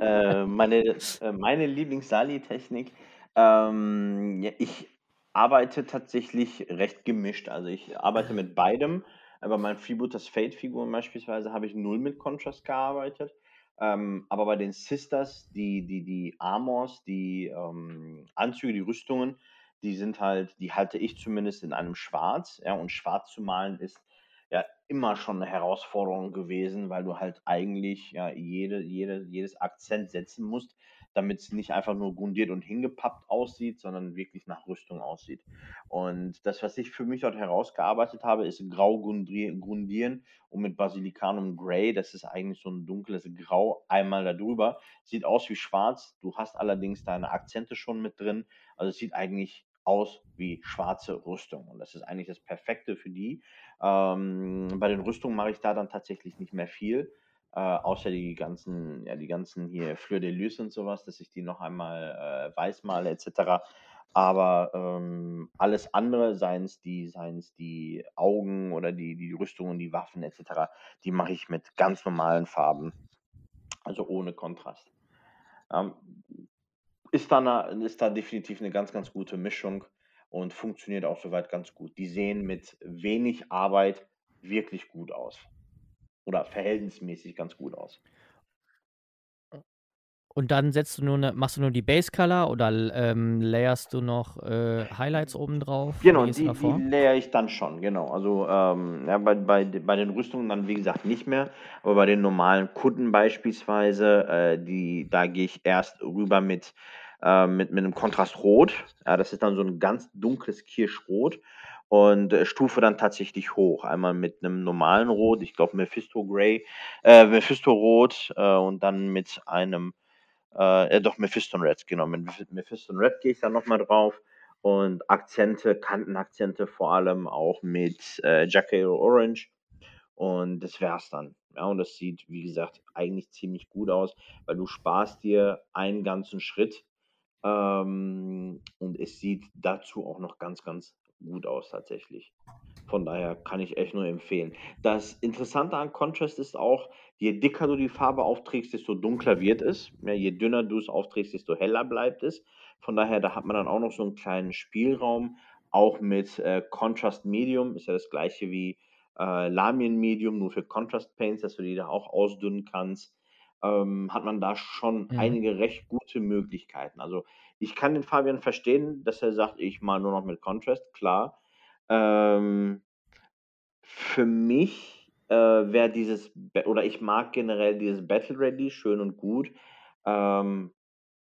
äh, meine, äh, meine Lieblings-Sali-Technik, ähm, ja, ich arbeite tatsächlich recht gemischt. Also ich arbeite mit beidem. Bei meinen Freebooters Fate-Figuren beispielsweise habe ich null mit Contrast gearbeitet. Ähm, aber bei den Sisters, die, die, die Armors, die ähm, Anzüge, die Rüstungen, die sind halt, die halte ich zumindest in einem Schwarz. Ja, und schwarz zu malen ist ja immer schon eine Herausforderung gewesen, weil du halt eigentlich ja jede, jede, jedes Akzent setzen musst, damit es nicht einfach nur grundiert und hingepappt aussieht, sondern wirklich nach Rüstung aussieht. Und das, was ich für mich dort herausgearbeitet habe, ist grau grundieren und mit Basilicanum Grey, das ist eigentlich so ein dunkles Grau, einmal darüber. Sieht aus wie schwarz, du hast allerdings deine Akzente schon mit drin, also es sieht eigentlich aus wie schwarze Rüstung. Und das ist eigentlich das Perfekte für die. Ähm, bei den Rüstungen mache ich da dann tatsächlich nicht mehr viel. Äh, außer die ganzen, ja, die ganzen hier Fleur de Lys und sowas, dass ich die noch einmal äh, weiß male, etc. Aber ähm, alles andere, seien es die, die Augen oder die, die Rüstungen, die Waffen etc., die mache ich mit ganz normalen Farben. Also ohne Kontrast. Ähm, ist, da eine, ist da definitiv eine ganz, ganz gute Mischung und funktioniert auch soweit ganz gut. Die sehen mit wenig Arbeit wirklich gut aus oder verhältnismäßig ganz gut aus. Und dann setzt du nur eine, machst du nur die Base Color oder ähm, layerst du noch äh, Highlights oben drauf? Genau, die, die layer ich dann schon, genau. Also ähm, ja, bei, bei, bei den Rüstungen dann wie gesagt nicht mehr, aber bei den normalen Kunden beispielsweise, äh, die, da gehe ich erst rüber mit, äh, mit, mit einem Kontrastrot. Ja, das ist dann so ein ganz dunkles Kirschrot und äh, stufe dann tatsächlich hoch. Einmal mit einem normalen Rot, ich glaube Mephisto Grey, äh, Mephisto Rot äh, und dann mit einem, äh, doch Mephisto Red, genau, mit Mephisto Red gehe ich dann nochmal drauf und Akzente, Kantenakzente vor allem auch mit äh, Jackal Orange und das wär's dann. Ja, und das sieht, wie gesagt, eigentlich ziemlich gut aus, weil du sparst dir einen ganzen Schritt ähm, und es sieht dazu auch noch ganz, ganz gut aus tatsächlich. Von daher kann ich echt nur empfehlen. Das Interessante an Contrast ist auch, je dicker du die Farbe aufträgst, desto dunkler wird es. Ja, je dünner du es aufträgst, desto heller bleibt es. Von daher, da hat man dann auch noch so einen kleinen Spielraum. Auch mit äh, Contrast Medium ist ja das gleiche wie äh, Lamien Medium, nur für Contrast Paints, dass du die da auch ausdünnen kannst. Ähm, hat man da schon mhm. einige recht gute Möglichkeiten. Also ich kann den Fabian verstehen, dass er sagt, ich mal nur noch mit Contrast, klar. Ähm, für mich äh, wäre dieses, oder ich mag generell dieses Battle Ready schön und gut. Ähm,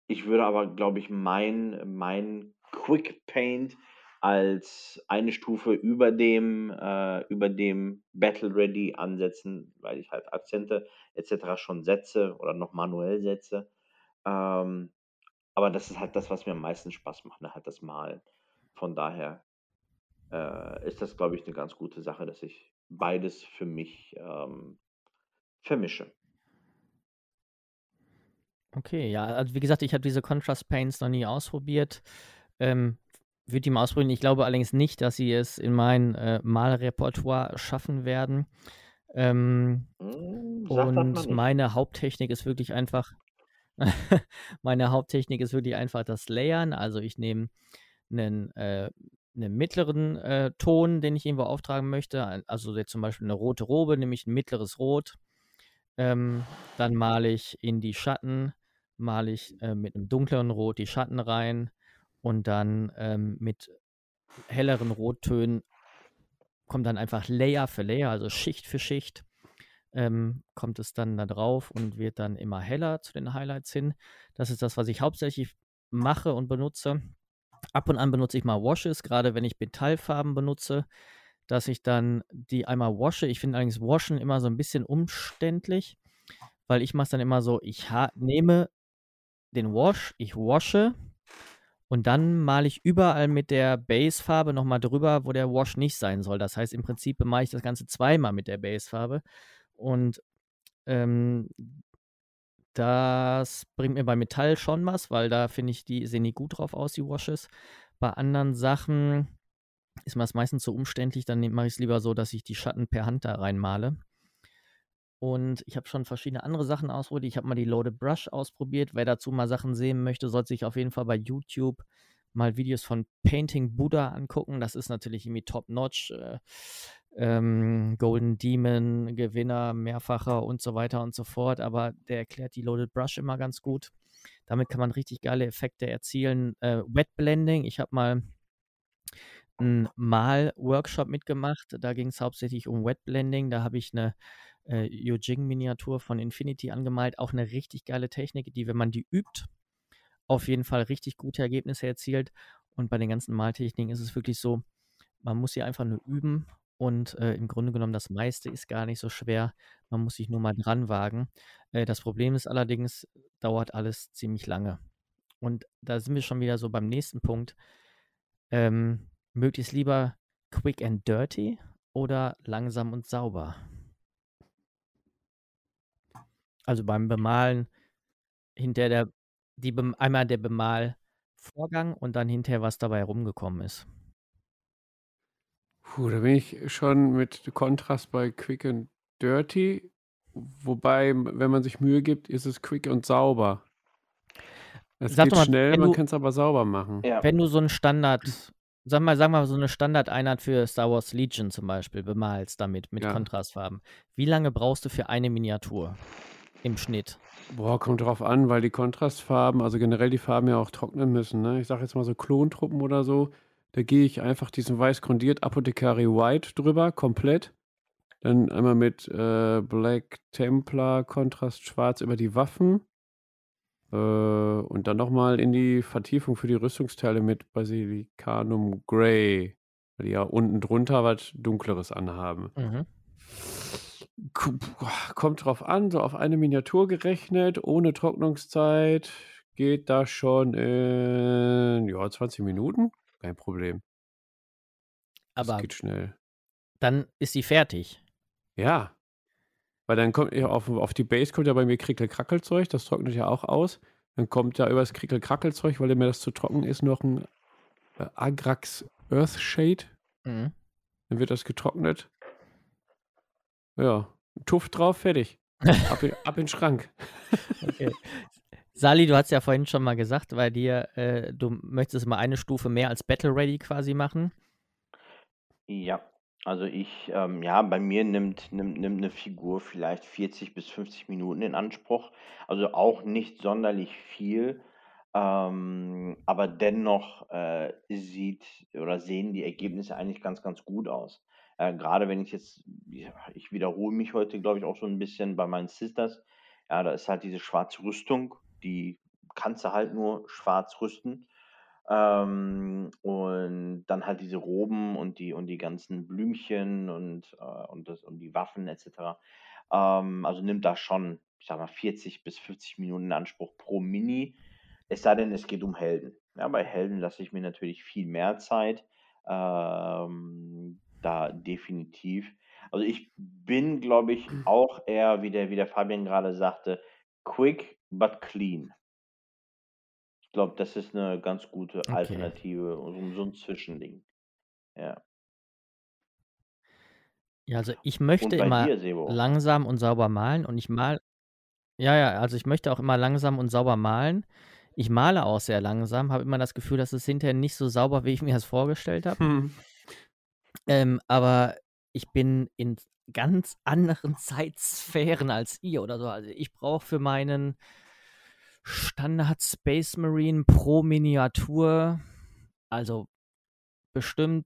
ich würde aber, glaube ich, mein, mein Quick Paint als eine Stufe über dem, äh, über dem Battle Ready ansetzen, weil ich halt Akzente etc. schon setze oder noch manuell setze. Ähm, aber das ist halt das, was mir am meisten Spaß macht, ne? halt das Malen. Von daher äh, ist das, glaube ich, eine ganz gute Sache, dass ich beides für mich ähm, vermische. Okay, ja, also wie gesagt, ich habe diese Contrast Paints noch nie ausprobiert. Ähm, würde die mal ausprobieren. Ich glaube allerdings nicht, dass sie es in mein äh, Malrepertoire schaffen werden. Ähm, hm, und meine Haupttechnik ist wirklich einfach, Meine Haupttechnik ist wirklich einfach das Layern. Also ich nehme einen, äh, einen mittleren äh, Ton, den ich irgendwo auftragen möchte. Also zum Beispiel eine rote Robe, nehme ich ein mittleres Rot. Ähm, dann male ich in die Schatten, male ich äh, mit einem dunkleren Rot die Schatten rein und dann ähm, mit helleren Rottönen kommt dann einfach Layer für Layer, also Schicht für Schicht, ähm, kommt es dann da drauf und wird dann immer heller zu den Highlights hin. Das ist das, was ich hauptsächlich mache und benutze. Ab und an benutze ich mal Washes, gerade wenn ich Metallfarben benutze, dass ich dann die einmal wasche. Ich finde allerdings Waschen immer so ein bisschen umständlich, weil ich mache es dann immer so, ich nehme den Wash, ich wasche und dann male ich überall mit der Basefarbe nochmal drüber, wo der Wash nicht sein soll. Das heißt, im Prinzip bemale ich das Ganze zweimal mit der Basefarbe. Und ähm, das bringt mir bei Metall schon was, weil da finde ich, die sehen nicht gut drauf aus, die Washes. Bei anderen Sachen ist mir das meistens so umständlich, dann mache ich es lieber so, dass ich die Schatten per Hand da reinmale. Und ich habe schon verschiedene andere Sachen ausprobiert. Ich habe mal die Loaded Brush ausprobiert. Wer dazu mal Sachen sehen möchte, sollte sich auf jeden Fall bei YouTube mal Videos von Painting Buddha angucken. Das ist natürlich irgendwie top-notch. Äh, ähm, Golden Demon, Gewinner, mehrfacher und so weiter und so fort. Aber der erklärt die Loaded Brush immer ganz gut. Damit kann man richtig geile Effekte erzielen. Äh, Wet Blending, ich habe mal einen Mal-Workshop mitgemacht. Da ging es hauptsächlich um Wet Blending. Da habe ich eine äh, Yujing-Miniatur von Infinity angemalt. Auch eine richtig geile Technik, die, wenn man die übt, auf jeden Fall richtig gute Ergebnisse erzielt. Und bei den ganzen Maltechniken ist es wirklich so, man muss sie einfach nur üben und äh, im Grunde genommen das meiste ist gar nicht so schwer. Man muss sich nur mal dran wagen. Äh, das Problem ist allerdings, dauert alles ziemlich lange. Und da sind wir schon wieder so beim nächsten Punkt. Ähm, möglichst lieber quick and dirty oder langsam und sauber? Also beim Bemalen hinter der, die, einmal der Bemalvorgang und dann hinterher, was dabei rumgekommen ist. Puh, da bin ich schon mit Kontrast bei Quick and Dirty. Wobei, wenn man sich Mühe gibt, ist es quick und sauber. Es Sag geht mal, schnell, man kann es aber sauber machen. Ja. Wenn du so einen Standard, sag mal, sag mal, so eine Standardeinheit für Star Wars Legion zum Beispiel bemalst damit mit ja. Kontrastfarben, wie lange brauchst du für eine Miniatur? Im Schnitt? Boah, kommt drauf an, weil die Kontrastfarben, also generell die Farben ja auch trocknen müssen. Ne? Ich sage jetzt mal so Klontruppen oder so. Da gehe ich einfach diesen weiß grundiert Apothecary White drüber, komplett. Dann einmal mit äh, Black Templar Kontrast schwarz über die Waffen. Äh, und dann nochmal in die Vertiefung für die Rüstungsteile mit Basilicanum Grey. Weil die ja unten drunter was Dunkleres anhaben. Mhm. Kommt drauf an, so auf eine Miniatur gerechnet, ohne Trocknungszeit, geht das schon in ja, 20 Minuten. Kein Problem. Das Aber geht schnell. dann ist sie fertig. Ja. Weil dann kommt ja auf, auf die Base kommt ja bei mir Krickel-Krackelzeug, das trocknet ja auch aus. Dann kommt ja über das Krickel-Krackelzeug, weil mir das zu trocken ist, noch ein äh, Agrax Earthshade. Mhm. Dann wird das getrocknet. Ja, Tuff drauf, fertig. Ab in, ab in den Schrank. Okay. Sali, du hast ja vorhin schon mal gesagt, weil dir, äh, du möchtest mal eine Stufe mehr als Battle Ready quasi machen. Ja, also ich, ähm, ja, bei mir nimmt, nimmt, nimmt eine Figur vielleicht 40 bis 50 Minuten in Anspruch. Also auch nicht sonderlich viel. Ähm, aber dennoch äh, sieht oder sehen die Ergebnisse eigentlich ganz, ganz gut aus. Äh, gerade wenn ich jetzt, ich wiederhole mich heute, glaube ich, auch schon ein bisschen bei meinen Sisters. Ja, da ist halt diese schwarze Rüstung, die kannst du halt nur schwarz rüsten. Ähm, und dann halt diese Roben und die und die ganzen Blümchen und, äh, und, das, und die Waffen etc. Ähm, also nimmt da schon, ich sag mal, 40 bis 50 Minuten in Anspruch pro Mini. Es sei denn, es geht um Helden. Ja, bei Helden lasse ich mir natürlich viel mehr Zeit. Ähm, da definitiv. Also ich bin, glaube ich, hm. auch eher, wie der, wie der Fabian gerade sagte, quick but clean. Ich glaube, das ist eine ganz gute Okay. Alternative, so, so ein Zwischending. Ja. Ja, also ich möchte immer dir, langsam und sauber malen und ich mal, ja, ja, also ich möchte auch immer langsam und sauber malen. Ich male auch sehr langsam, habe immer das Gefühl, dass es hinterher nicht so sauber, wie ich mir das vorgestellt habe. Hm. Ähm, aber ich bin in ganz anderen Zeitsphären als ihr oder so. Also ich brauche für meinen Standard Space Marine pro Miniatur, also bestimmt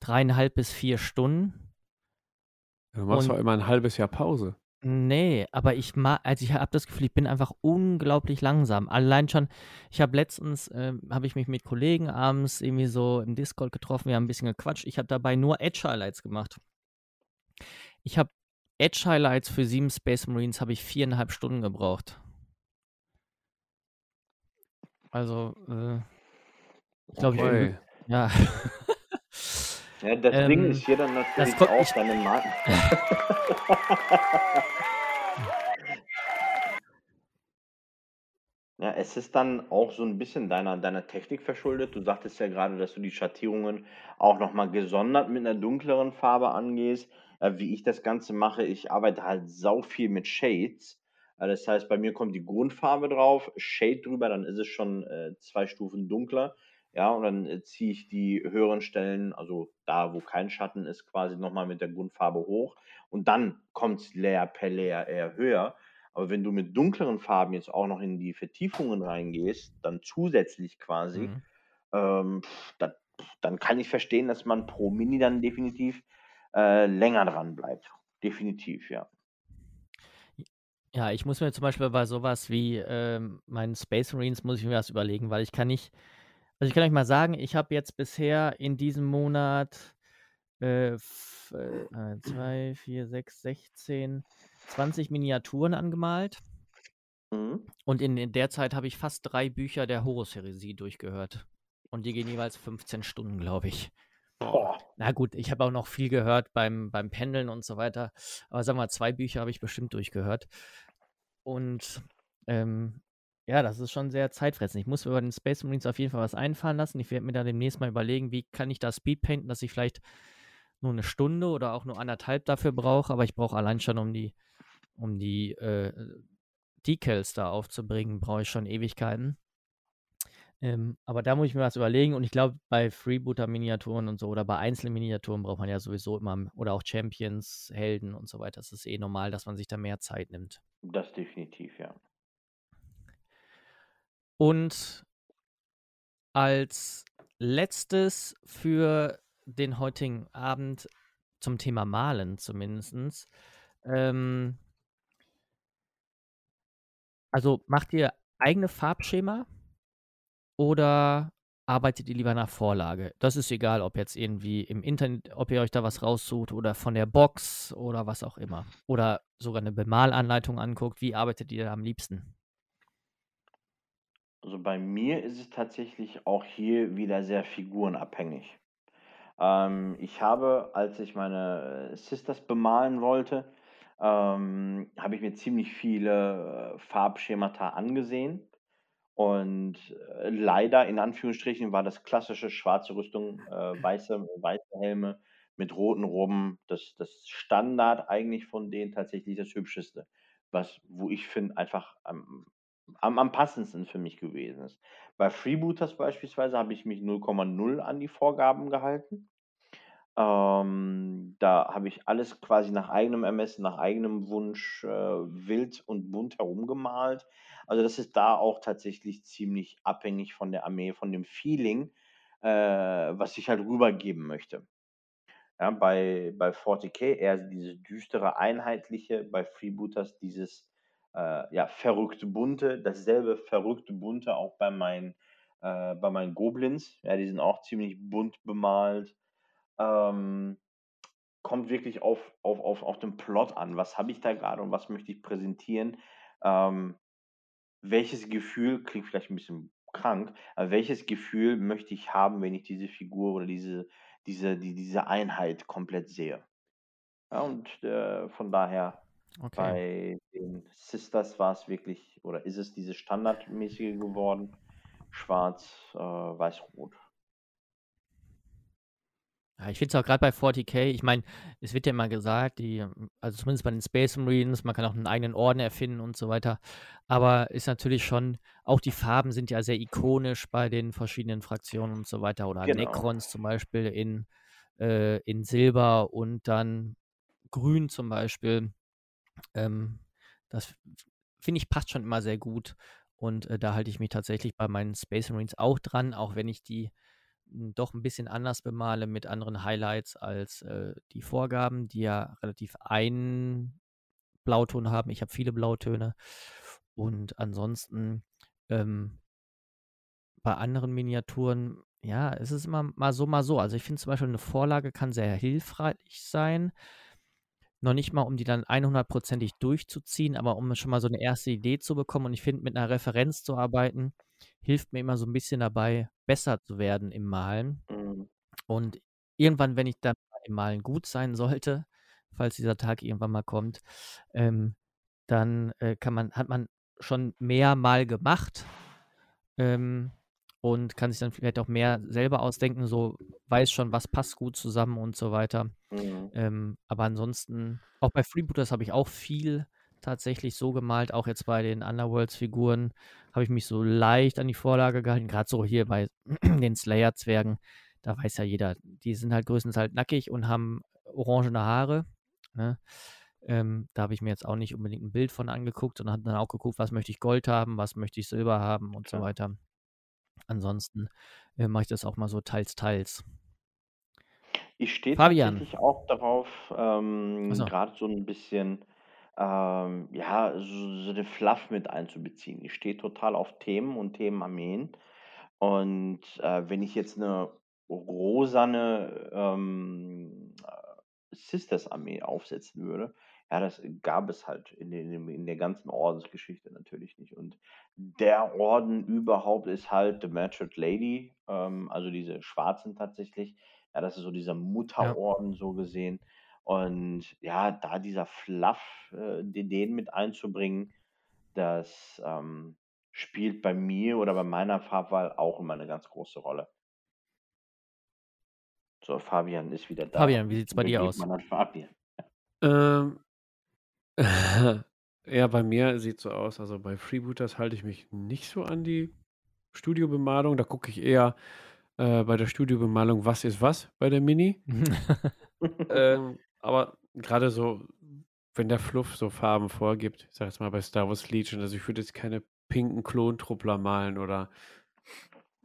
dreieinhalb bis vier Stunden. Du machst doch immer ein halbes Jahr Pause. Nee, aber ich mag, also ich habe das Gefühl, ich bin einfach unglaublich langsam. Allein schon, ich habe letztens, äh, habe ich mich mit Kollegen abends irgendwie so im Discord getroffen, wir haben ein bisschen gequatscht. Ich habe dabei nur Edge-Highlights gemacht. Ich habe Edge-Highlights für sieben Space Marines habe ich viereinhalb Stunden gebraucht. Also, äh, ich glaube, ich, ja. Ja, das ähm, Ding ist hier dann natürlich auch seine Marken. ja, es ist dann auch so ein bisschen deiner, deiner Technik verschuldet. Du sagtest ja gerade, dass du die Schattierungen auch nochmal gesondert mit einer dunkleren Farbe angehst. Äh, wie ich das Ganze mache, ich arbeite halt sau viel mit Shades. Äh, das heißt, bei mir kommt die Grundfarbe drauf, Shade drüber, dann ist es schon äh, zwei Stufen dunkler. Ja, und dann äh, ziehe ich die höheren Stellen, also da, wo kein Schatten ist, quasi nochmal mit der Grundfarbe hoch. Und dann kommt es Layer per Layer eher höher. Aber wenn du mit dunkleren Farben jetzt auch noch in die Vertiefungen reingehst, dann zusätzlich quasi, mhm. ähm, da, dann kann ich verstehen, dass man pro Mini dann definitiv äh, länger dran bleibt. Definitiv, ja. Ja, ich muss mir zum Beispiel bei sowas wie ähm, meinen Space Marines muss ich mir was überlegen, weil ich kann nicht also ich kann euch mal sagen, ich habe jetzt bisher in diesem Monat äh, 2, 4, 6, 16, 20 Miniaturen angemalt. Mhm. Und in, in der Zeit habe ich fast drei Bücher der Horus-Heresie durchgehört. Und die gehen jeweils 15 Stunden, glaube ich. Boah. Na gut, ich habe auch noch viel gehört beim, beim Pendeln und so weiter. Aber sagen wir mal, zwei Bücher habe ich bestimmt durchgehört. Und ähm, ja, das ist schon sehr zeitfressend. Ich muss mir bei den Space Marines auf jeden Fall was einfallen lassen. Ich werde mir da demnächst mal überlegen, wie kann ich da Speedpainten, dass ich vielleicht nur eine Stunde oder auch nur anderthalb dafür brauche, aber ich brauche allein schon, um die, um die äh, Decals da aufzubringen, brauche ich schon Ewigkeiten. Ähm, aber da muss ich mir was überlegen und ich glaube, bei Freebooter-Miniaturen und so oder bei einzelnen Miniaturen braucht man ja sowieso immer, oder auch Champions, Helden und so weiter. Das ist eh normal, dass man sich da mehr Zeit nimmt. Das definitiv, ja. Und als letztes für den heutigen Abend zum Thema Malen zumindest. Ähm, also macht ihr eigene Farbschema oder arbeitet ihr lieber nach Vorlage? Das ist egal, ob jetzt irgendwie im Internet, ob ihr euch da was raussucht oder von der Box oder was auch immer. Oder sogar eine Bemalanleitung anguckt. Wie arbeitet ihr da am liebsten? Also bei mir ist es tatsächlich auch hier wieder sehr figurenabhängig. Ähm, ich habe, als ich meine äh, Sisters bemalen wollte, ähm, habe ich mir ziemlich viele äh, Farbschemata angesehen. Und äh, leider, in Anführungsstrichen, war das klassische schwarze Rüstung, äh, weiße, weiße Helme mit roten Roben das, das Standard eigentlich von denen tatsächlich das Hübscheste. Was, wo ich finde, einfach am am, am passendsten für mich gewesen ist. Bei Freebooters beispielsweise habe ich mich 0,0 an die Vorgaben gehalten. Ähm, da habe ich alles quasi nach eigenem Ermessen, nach eigenem Wunsch äh, wild und bunt herumgemalt. Also das ist da auch tatsächlich ziemlich abhängig von der Armee, von dem Feeling, äh, was ich halt rübergeben möchte. Ja, bei, bei 40k eher dieses düstere, einheitliche, bei Freebooters dieses äh, ja, verrückte bunte, dasselbe verrückte bunte auch bei meinen, äh, bei meinen Goblins. Ja, die sind auch ziemlich bunt bemalt. Ähm, kommt wirklich auf, auf, auf, auf den Plot an. Was habe ich da gerade und was möchte ich präsentieren? Ähm, welches Gefühl, klingt vielleicht ein bisschen krank, aber welches Gefühl möchte ich haben, wenn ich diese Figur oder diese, diese, die, diese Einheit komplett sehe? Ja, und äh, von daher Okay. Bei den Sisters war es wirklich, oder ist es diese standardmäßige geworden? Schwarz, äh, weiß, rot. Ja, ich finde es auch gerade bei 40k, ich meine, es wird ja immer gesagt, die, also zumindest bei den Space Marines, man kann auch einen eigenen Orden erfinden und so weiter. Aber ist natürlich schon, auch die Farben sind ja sehr ikonisch bei den verschiedenen Fraktionen und so weiter. Oder Genau. Necrons zum Beispiel in, äh, in Silber und dann Grün zum Beispiel. Ähm, das finde ich passt schon immer sehr gut. Und äh, da halte ich mich tatsächlich bei meinen Space Marines auch dran, auch wenn ich die m, doch ein bisschen anders bemale mit anderen Highlights als äh, die Vorgaben, die ja relativ einen Blauton haben. Ich habe viele Blautöne. Und ansonsten ähm, bei anderen Miniaturen, ja, es ist immer mal so, mal so. Also ich finde zum Beispiel eine Vorlage kann sehr hilfreich sein. Noch nicht mal, um die dann 100%ig durchzuziehen, aber um schon mal so eine erste Idee zu bekommen. Und ich finde, mit einer Referenz zu arbeiten, hilft mir immer so ein bisschen dabei, besser zu werden im Malen. Mhm. Und irgendwann, wenn ich dann im Malen gut sein sollte, falls dieser Tag irgendwann mal kommt, ähm, dann äh, kann man, hat man schon mehr mal gemacht ähm, und kann sich dann vielleicht auch mehr selber ausdenken, so weiß schon, was passt gut zusammen und so weiter. Mhm. Ähm, aber ansonsten, auch bei Freebooters habe ich auch viel tatsächlich so gemalt, auch jetzt bei den Underworlds-Figuren habe ich mich so leicht an die Vorlage gehalten, gerade so hier bei den Slayer-Zwergen, da weiß ja jeder, die sind halt größtenteils halt nackig und haben orangene Haare. Ne? Ähm, da habe ich mir jetzt auch nicht unbedingt ein Bild von angeguckt, sondern habe dann auch geguckt, was möchte ich Gold haben, was möchte ich Silber haben und so Klar. weiter. Ansonsten äh, mache ich das auch mal so teils, teils. Ich stehe tatsächlich auch darauf, ähm, so. gerade so ein bisschen, ähm, ja, so, so den Fluff mit einzubeziehen. Ich stehe total auf Themen und Themenarmeen. Und äh, wenn ich jetzt eine rosane ähm, äh, Sisters-Armee aufsetzen würde, ja, das gab es halt in, den, in der ganzen Ordensgeschichte natürlich nicht. Und der Orden überhaupt ist halt The Matured Lady, ähm, also diese Schwarzen tatsächlich. Ja, das ist so dieser Mutterorden so gesehen. Und ja, da dieser Fluff, äh, den, mit einzubringen, das ähm, spielt bei mir oder bei meiner Farbwahl auch immer eine ganz große Rolle. So, Fabian ist wieder da. Fabian, wie sieht's bei dir aus? Fabian. Ähm, ja, bei mir sieht so aus, also bei Freebooters halte ich mich nicht so an die Studiobemalung. Da gucke ich eher äh, bei der Studiobemalung, was ist was bei der Mini. ähm, aber gerade so, wenn der Fluff so Farben vorgibt, ich sag jetzt mal bei Star Wars Legion, also ich würde jetzt keine pinken Klontruppler malen oder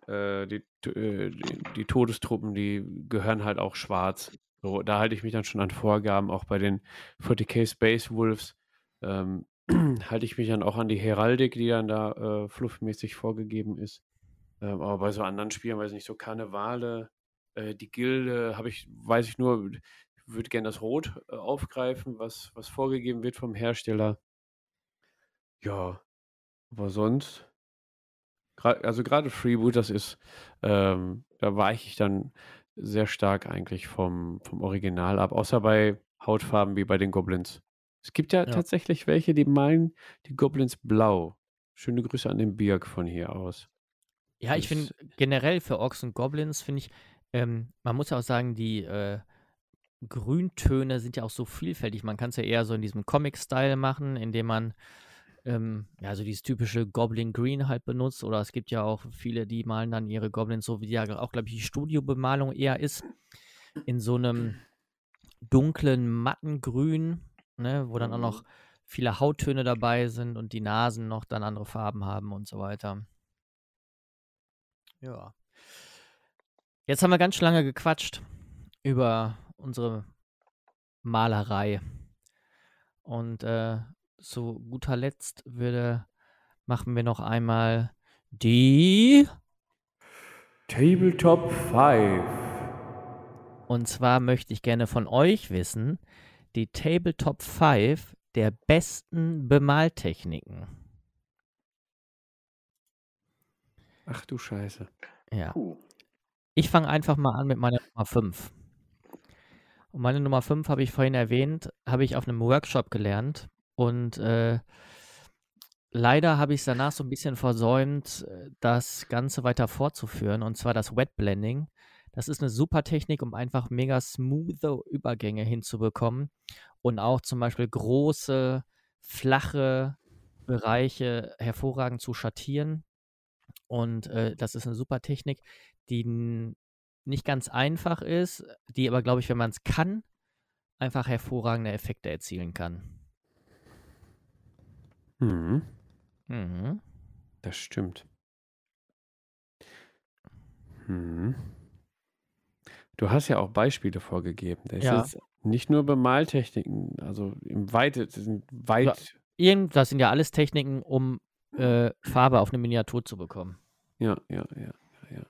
äh, die, äh, die, die Todestruppen, die gehören halt auch schwarz. So, da halte ich mich dann schon an Vorgaben, auch bei den 40k Space Wolves. Ähm, halte ich mich dann auch an die Heraldik, die dann da äh, fluffmäßig vorgegeben ist. Ähm, aber bei so anderen Spielen, weiß ich nicht, so Karnevale, äh, die Gilde, habe ich, weiß ich nur, würde gerne das Rot äh, aufgreifen, was, was vorgegeben wird vom Hersteller. Ja, aber sonst, also gerade Freeboot, das ist, ähm, da weiche ich dann sehr stark eigentlich vom, vom Original ab, außer bei Hautfarben wie bei den Goblins. Es gibt ja, Ja. tatsächlich welche, die malen die Goblins blau. Schöne Grüße an den Birk von hier aus. Ja, ich Das- finde generell für Orks und Goblins, finde ich, ähm, man muss ja auch sagen, die äh, Grüntöne sind ja auch so vielfältig. Man kann es ja eher so in diesem Comic-Style machen, indem man ähm, ja so dieses typische Goblin Green halt benutzt. Oder es gibt ja auch viele, die malen dann ihre Goblins so, wie ja auch, glaube ich, die Studiobemalung eher ist, in so einem dunklen, matten Grün, ne, wo dann auch noch Mhm. viele Hauttöne dabei sind und die Nasen noch dann andere Farben haben und so weiter. Ja. Jetzt haben wir ganz schön lange gequatscht über unsere Malerei. Und äh, zu guter Letzt würde, machen wir noch einmal die. Tabletop 5. Und zwar möchte ich gerne von euch wissen, die Tabletop 5 der besten Bemaltechniken. Ach du Scheiße. Ja. Puh. Ich fange einfach mal an mit meiner Nummer 5. Und meine Nummer 5 habe ich vorhin erwähnt, habe ich auf einem Workshop gelernt. Und äh, leider habe ich es danach so ein bisschen versäumt, äh, das Ganze weiter fortzuführen. Und zwar das Wet Blending. Das ist eine super Technik, um einfach mega smooth Übergänge hinzubekommen und auch zum Beispiel große, flache Bereiche hervorragend zu schattieren. Und äh, das ist eine super Technik, die nicht ganz einfach ist, die aber, glaube ich, wenn man es kann, einfach hervorragende Effekte erzielen kann. Mhm. Mhm. Das stimmt. Mhm. Du hast ja auch Beispiele vorgegeben. Das ja. ist nicht nur Bemaltechniken, also im Weite, das sind weit. Ja, das sind ja alles Techniken, um äh, Farbe auf eine Miniatur zu bekommen. Ja, ja, ja, ja.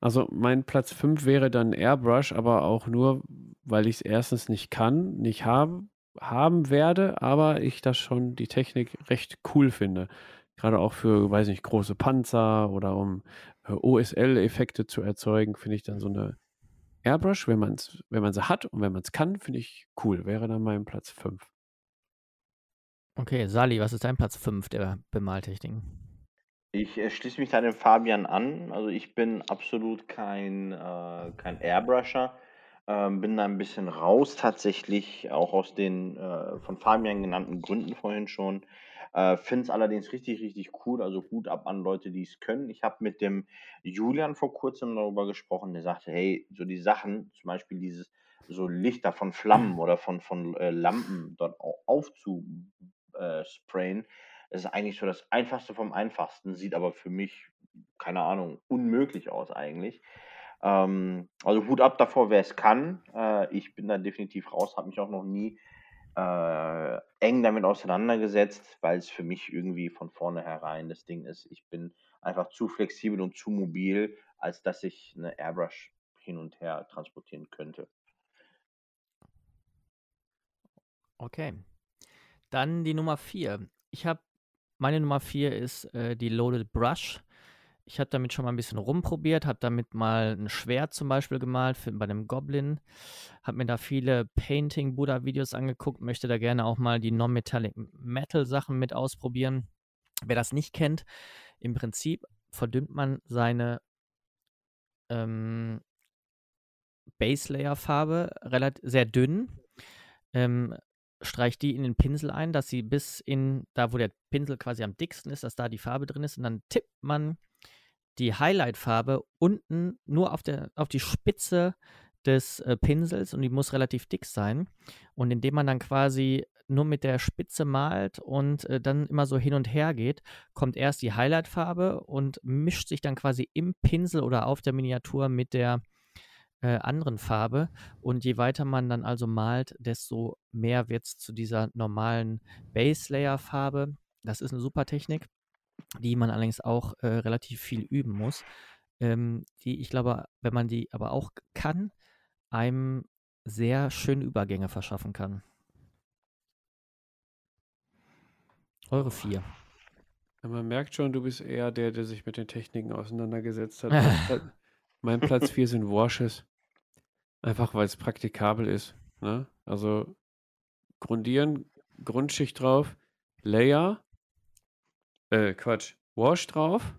Also mein Platz 5 wäre dann Airbrush, aber auch nur, weil ich es erstens nicht kann, nicht haben, haben werde, aber ich das schon die Technik recht cool finde. Gerade auch für, weiß nicht, große Panzer oder um äh, OSL-Effekte zu erzeugen, finde ich dann so eine Airbrush, wenn man es wenn man sie hat und wenn man es kann, finde ich cool. Wäre dann mein Platz 5. Okay, Sali, was ist dein Platz 5 der Bemaltechniken? Ich äh, schließe mich da dem Fabian an. Also ich bin absolut kein, äh, kein Airbrusher. Ähm, bin da ein bisschen raus tatsächlich, auch aus den äh, von Fabian genannten Gründen vorhin schon. Äh, Finde es allerdings richtig, richtig cool. Also Hut ab an Leute, die es können. Ich habe mit dem Julian vor kurzem darüber gesprochen. Der sagte, hey, so die Sachen, zum Beispiel dieses so Lichter von Flammen oder von, von äh, Lampen dort aufzusprayen, äh, ist eigentlich so das Einfachste vom Einfachsten. Sieht aber für mich, keine Ahnung, unmöglich aus eigentlich. Ähm, also Hut ab davor, wer es kann. Äh, ich bin da definitiv raus, habe mich auch noch nie äh, eng damit auseinandergesetzt, weil es für mich irgendwie von vornherein das Ding ist. Ich bin einfach zu flexibel und zu mobil, als dass ich eine Airbrush hin und her transportieren könnte. Okay. Dann die Nummer 4. Ich habe, meine Nummer 4 ist äh, die Loaded Brush. Ich habe damit schon mal ein bisschen rumprobiert, habe damit mal ein Schwert zum Beispiel gemalt für, bei einem Goblin, habe mir da viele Painting-Buddha-Videos angeguckt, möchte da gerne auch mal die Non-Metallic Metal-Sachen mit ausprobieren. Wer das nicht kennt, im Prinzip verdünnt man seine ähm, Base-Layer-Farbe sehr dünn, ähm, streicht die in den Pinsel ein, dass sie bis in, da wo der Pinsel quasi am dicksten ist, dass da die Farbe drin ist und dann tippt man die Highlight-Farbe unten nur auf, der, auf die Spitze des äh, Pinsels und die muss relativ dick sein. Und indem man dann quasi nur mit der Spitze malt und äh, dann immer so hin und her geht, kommt erst die Highlight-Farbe und mischt sich dann quasi im Pinsel oder auf der Miniatur mit der äh, anderen Farbe. Und je weiter man dann also malt, desto mehr wird es zu dieser normalen Base-Layer-Farbe. Das ist eine super Technik die man allerdings auch äh, relativ viel üben muss, ähm, die ich glaube, wenn man die aber auch kann, einem sehr schöne Übergänge verschaffen kann. Eure vier. Man merkt schon, du bist eher der, der sich mit den Techniken auseinandergesetzt hat. mein Platz 4 sind Washes. Einfach weil es praktikabel ist. Ne? Also grundieren, Grundschicht drauf, Layer, äh, Quatsch. Wash drauf.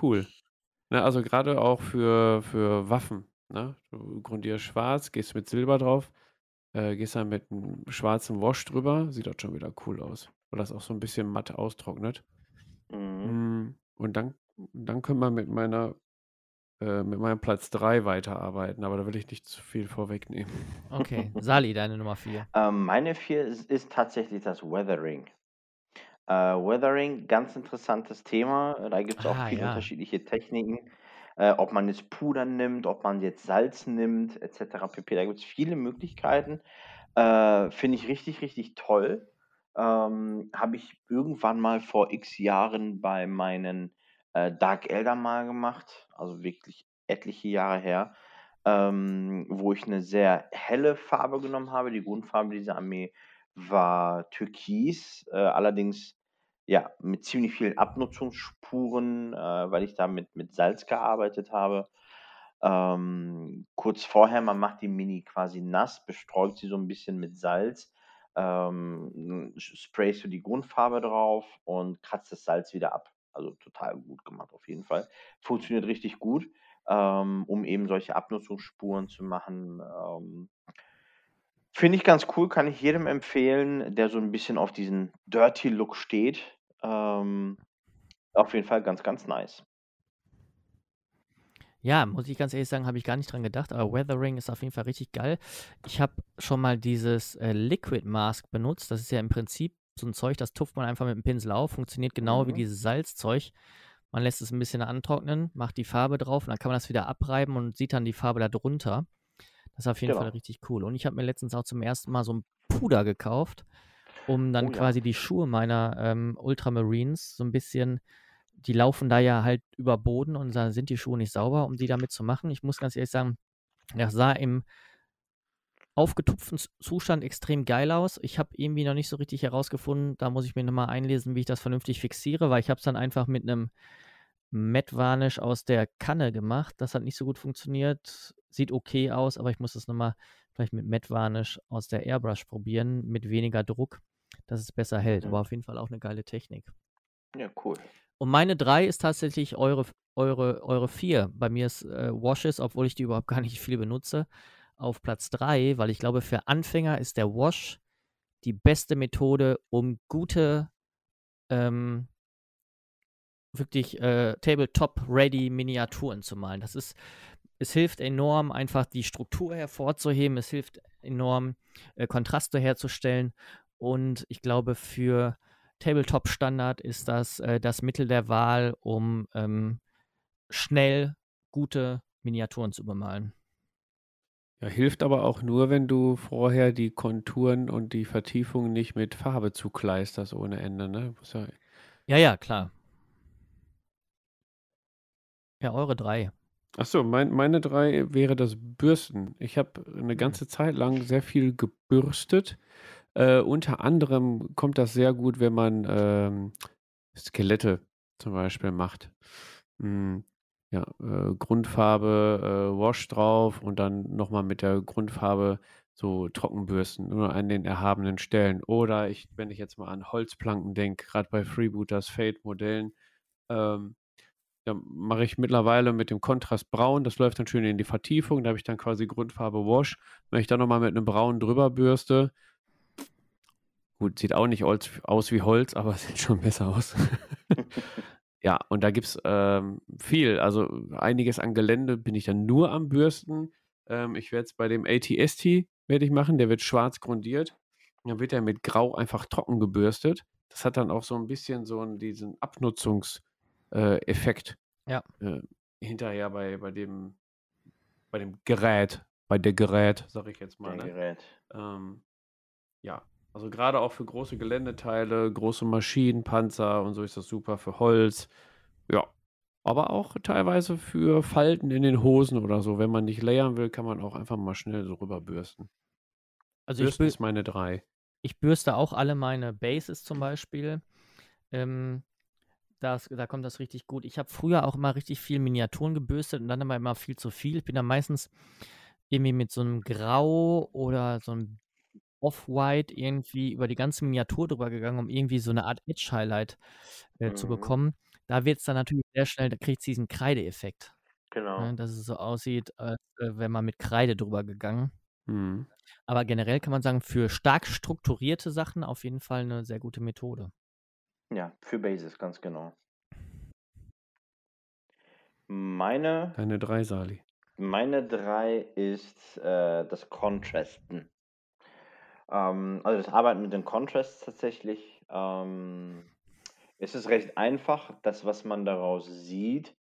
Cool. Ne, also gerade auch für, für Waffen. Ne? Du grundierst schwarz, gehst mit Silber drauf, äh, gehst dann mit einem schwarzen Wash drüber. Sieht dort schon wieder cool aus. Weil das auch so ein bisschen matt austrocknet. Mhm. Mm, und dann, dann können wir mit meiner äh, mit meinem Platz 3 weiterarbeiten, aber da will ich nicht zu viel vorwegnehmen. Okay, Sali, deine Nummer 4. Ähm, meine 4 ist, ist tatsächlich das Weathering. Äh, Weathering, ganz interessantes Thema. Da gibt es auch Ah, viele ja. unterschiedliche Techniken. Äh, ob man jetzt Puder nimmt, ob man jetzt Salz nimmt, etc. pp. Da gibt es viele Möglichkeiten. Äh, finde ich richtig, richtig toll. Ähm, Habe ich irgendwann mal vor x Jahren bei meinen äh, Dark Elder mal gemacht, also wirklich etliche Jahre her, ähm, wo ich eine sehr helle Farbe genommen habe. Die Grundfarbe dieser Armee war Türkis, äh, allerdings ja mit ziemlich vielen Abnutzungsspuren, äh, weil ich da mit, mit Salz gearbeitet habe. Ähm, kurz vorher, man macht die Mini quasi nass, bestreut sie so ein bisschen mit Salz, ähm, sprayst du die Grundfarbe drauf und kratzt das Salz wieder ab. Also total gut gemacht auf jeden Fall. Funktioniert richtig gut. ähm, um eben solche Abnutzungsspuren zu machen. Ähm, Finde ich ganz cool, kann ich jedem empfehlen, der so ein bisschen auf diesen Dirty Look steht. Ähm, auf jeden Fall ganz, ganz nice. Ja, muss ich ganz ehrlich sagen, habe ich gar nicht dran gedacht, aber Weathering ist auf jeden Fall richtig geil. Ich habe schon mal dieses äh, Liquid Mask benutzt. Das ist ja im Prinzip so ein Zeug, das tupft man einfach mit dem Pinsel auf, funktioniert genau wie mhm. dieses Salzzeug. Man lässt es ein bisschen antrocknen, macht die Farbe drauf und dann kann man das wieder abreiben und sieht dann die Farbe da drunter. Das ist auf jeden Genau. Fall richtig cool. Und ich habe mir letztens auch zum ersten Mal so ein Puder gekauft, um dann Oh ja. quasi die Schuhe meiner ähm, Ultramarines so ein bisschen, die laufen da ja halt über Boden und da sind die Schuhe nicht sauber, um die damit zu machen. Ich muss ganz ehrlich sagen, das sah im aufgetupften Zustand extrem geil aus. Ich habe irgendwie noch nicht so richtig herausgefunden, da muss ich mir nochmal einlesen, wie ich das vernünftig fixiere, weil ich habe es dann einfach mit einem Matt Varnish aus der Kanne gemacht. Das hat nicht so gut funktioniert. Sieht okay aus, aber ich muss das nochmal vielleicht mit Matt Varnish aus der Airbrush probieren, mit weniger Druck, dass es besser hält. Mhm. Aber auf jeden Fall auch eine geile Technik. Ja, cool. Und meine drei ist tatsächlich eure, eure, eure vier. Bei mir ist äh, Washes, obwohl ich die überhaupt gar nicht viel benutze, auf Platz drei, weil ich glaube, für Anfänger ist der Wash die beste Methode, um gute ähm, wirklich äh, Tabletop-ready Miniaturen zu malen. Das ist, es hilft enorm, einfach die Struktur hervorzuheben. Es hilft enorm, äh, Kontraste herzustellen. Und ich glaube, für Tabletop-Standard ist das äh, das Mittel der Wahl, um ähm, schnell gute Miniaturen zu bemalen. Ja, hilft aber auch nur, wenn du vorher die Konturen und die Vertiefung nicht mit Farbe zukleisterst ohne Ende, ne? Ja, ja, ja, klar. Ja, eure drei. Achso, mein, meine drei wäre das Bürsten. Ich habe eine hm. ganze Zeit lang sehr viel gebürstet. Äh, unter anderem kommt das sehr gut, wenn man ähm, Skelette zum Beispiel macht. Hm, ja, äh, Grundfarbe, äh, Wash drauf und dann nochmal mit der Grundfarbe so Trockenbürsten, nur an den erhabenen Stellen. Oder ich, wenn ich jetzt mal an Holzplanken denke, gerade bei Freebooters Fade-Modellen, ähm, da mache ich mittlerweile mit dem Kontrast braun, das läuft dann schön in die Vertiefung, da habe ich dann quasi Grundfarbe Wash. Wenn ich dann nochmal mit einem braunen drüber bürste, gut, sieht auch nicht aus wie Holz, aber sieht schon besser aus. ja, und da gibt es ähm, viel, also einiges an Gelände bin ich dann nur am Bürsten. Ähm, ich werde es bei dem ATST werde ich machen, der wird schwarz grundiert. Dann wird er mit Grau einfach trocken gebürstet. Das hat dann auch so ein bisschen so einen, diesen Abnutzungs- äh, Effekt ja. äh, hinterher bei, bei dem bei dem Gerät, bei der Gerät, sag ich jetzt mal. Der ne? Gerät. Ähm, ja, also gerade auch für große Geländeteile, große Maschinen, Panzer und so ist das super für Holz. Ja, aber auch teilweise für Falten in den Hosen oder so. Wenn man nicht layern will, kann man auch einfach mal schnell so rüberbürsten. Also Bürsten ich ist meine drei. Ich bürste auch alle meine Bases zum Beispiel. Ähm, das, da kommt das richtig gut. Ich habe früher auch immer richtig viel Miniaturen gebürstet und dann aber immer viel zu viel. Ich bin dann meistens irgendwie mit so einem Grau oder so einem Off-White irgendwie über die ganze Miniatur drüber gegangen, um irgendwie so eine Art Edge-Highlight äh, mhm. zu bekommen. Da wird es dann natürlich sehr schnell, da kriegt es diesen Kreideeffekt. Genau. Ne, dass es so aussieht, als äh, wäre man mit Kreide drüber gegangen. Mhm. Aber generell kann man sagen, für stark strukturierte Sachen auf jeden Fall eine sehr gute Methode. Ja, für Basis, ganz genau. Meine, Deine drei, Sali. meine drei ist äh, das Contrasten. Ähm, also das Arbeiten mit den Contrasts tatsächlich. Ähm, es ist recht einfach. Das, was man daraus sieht,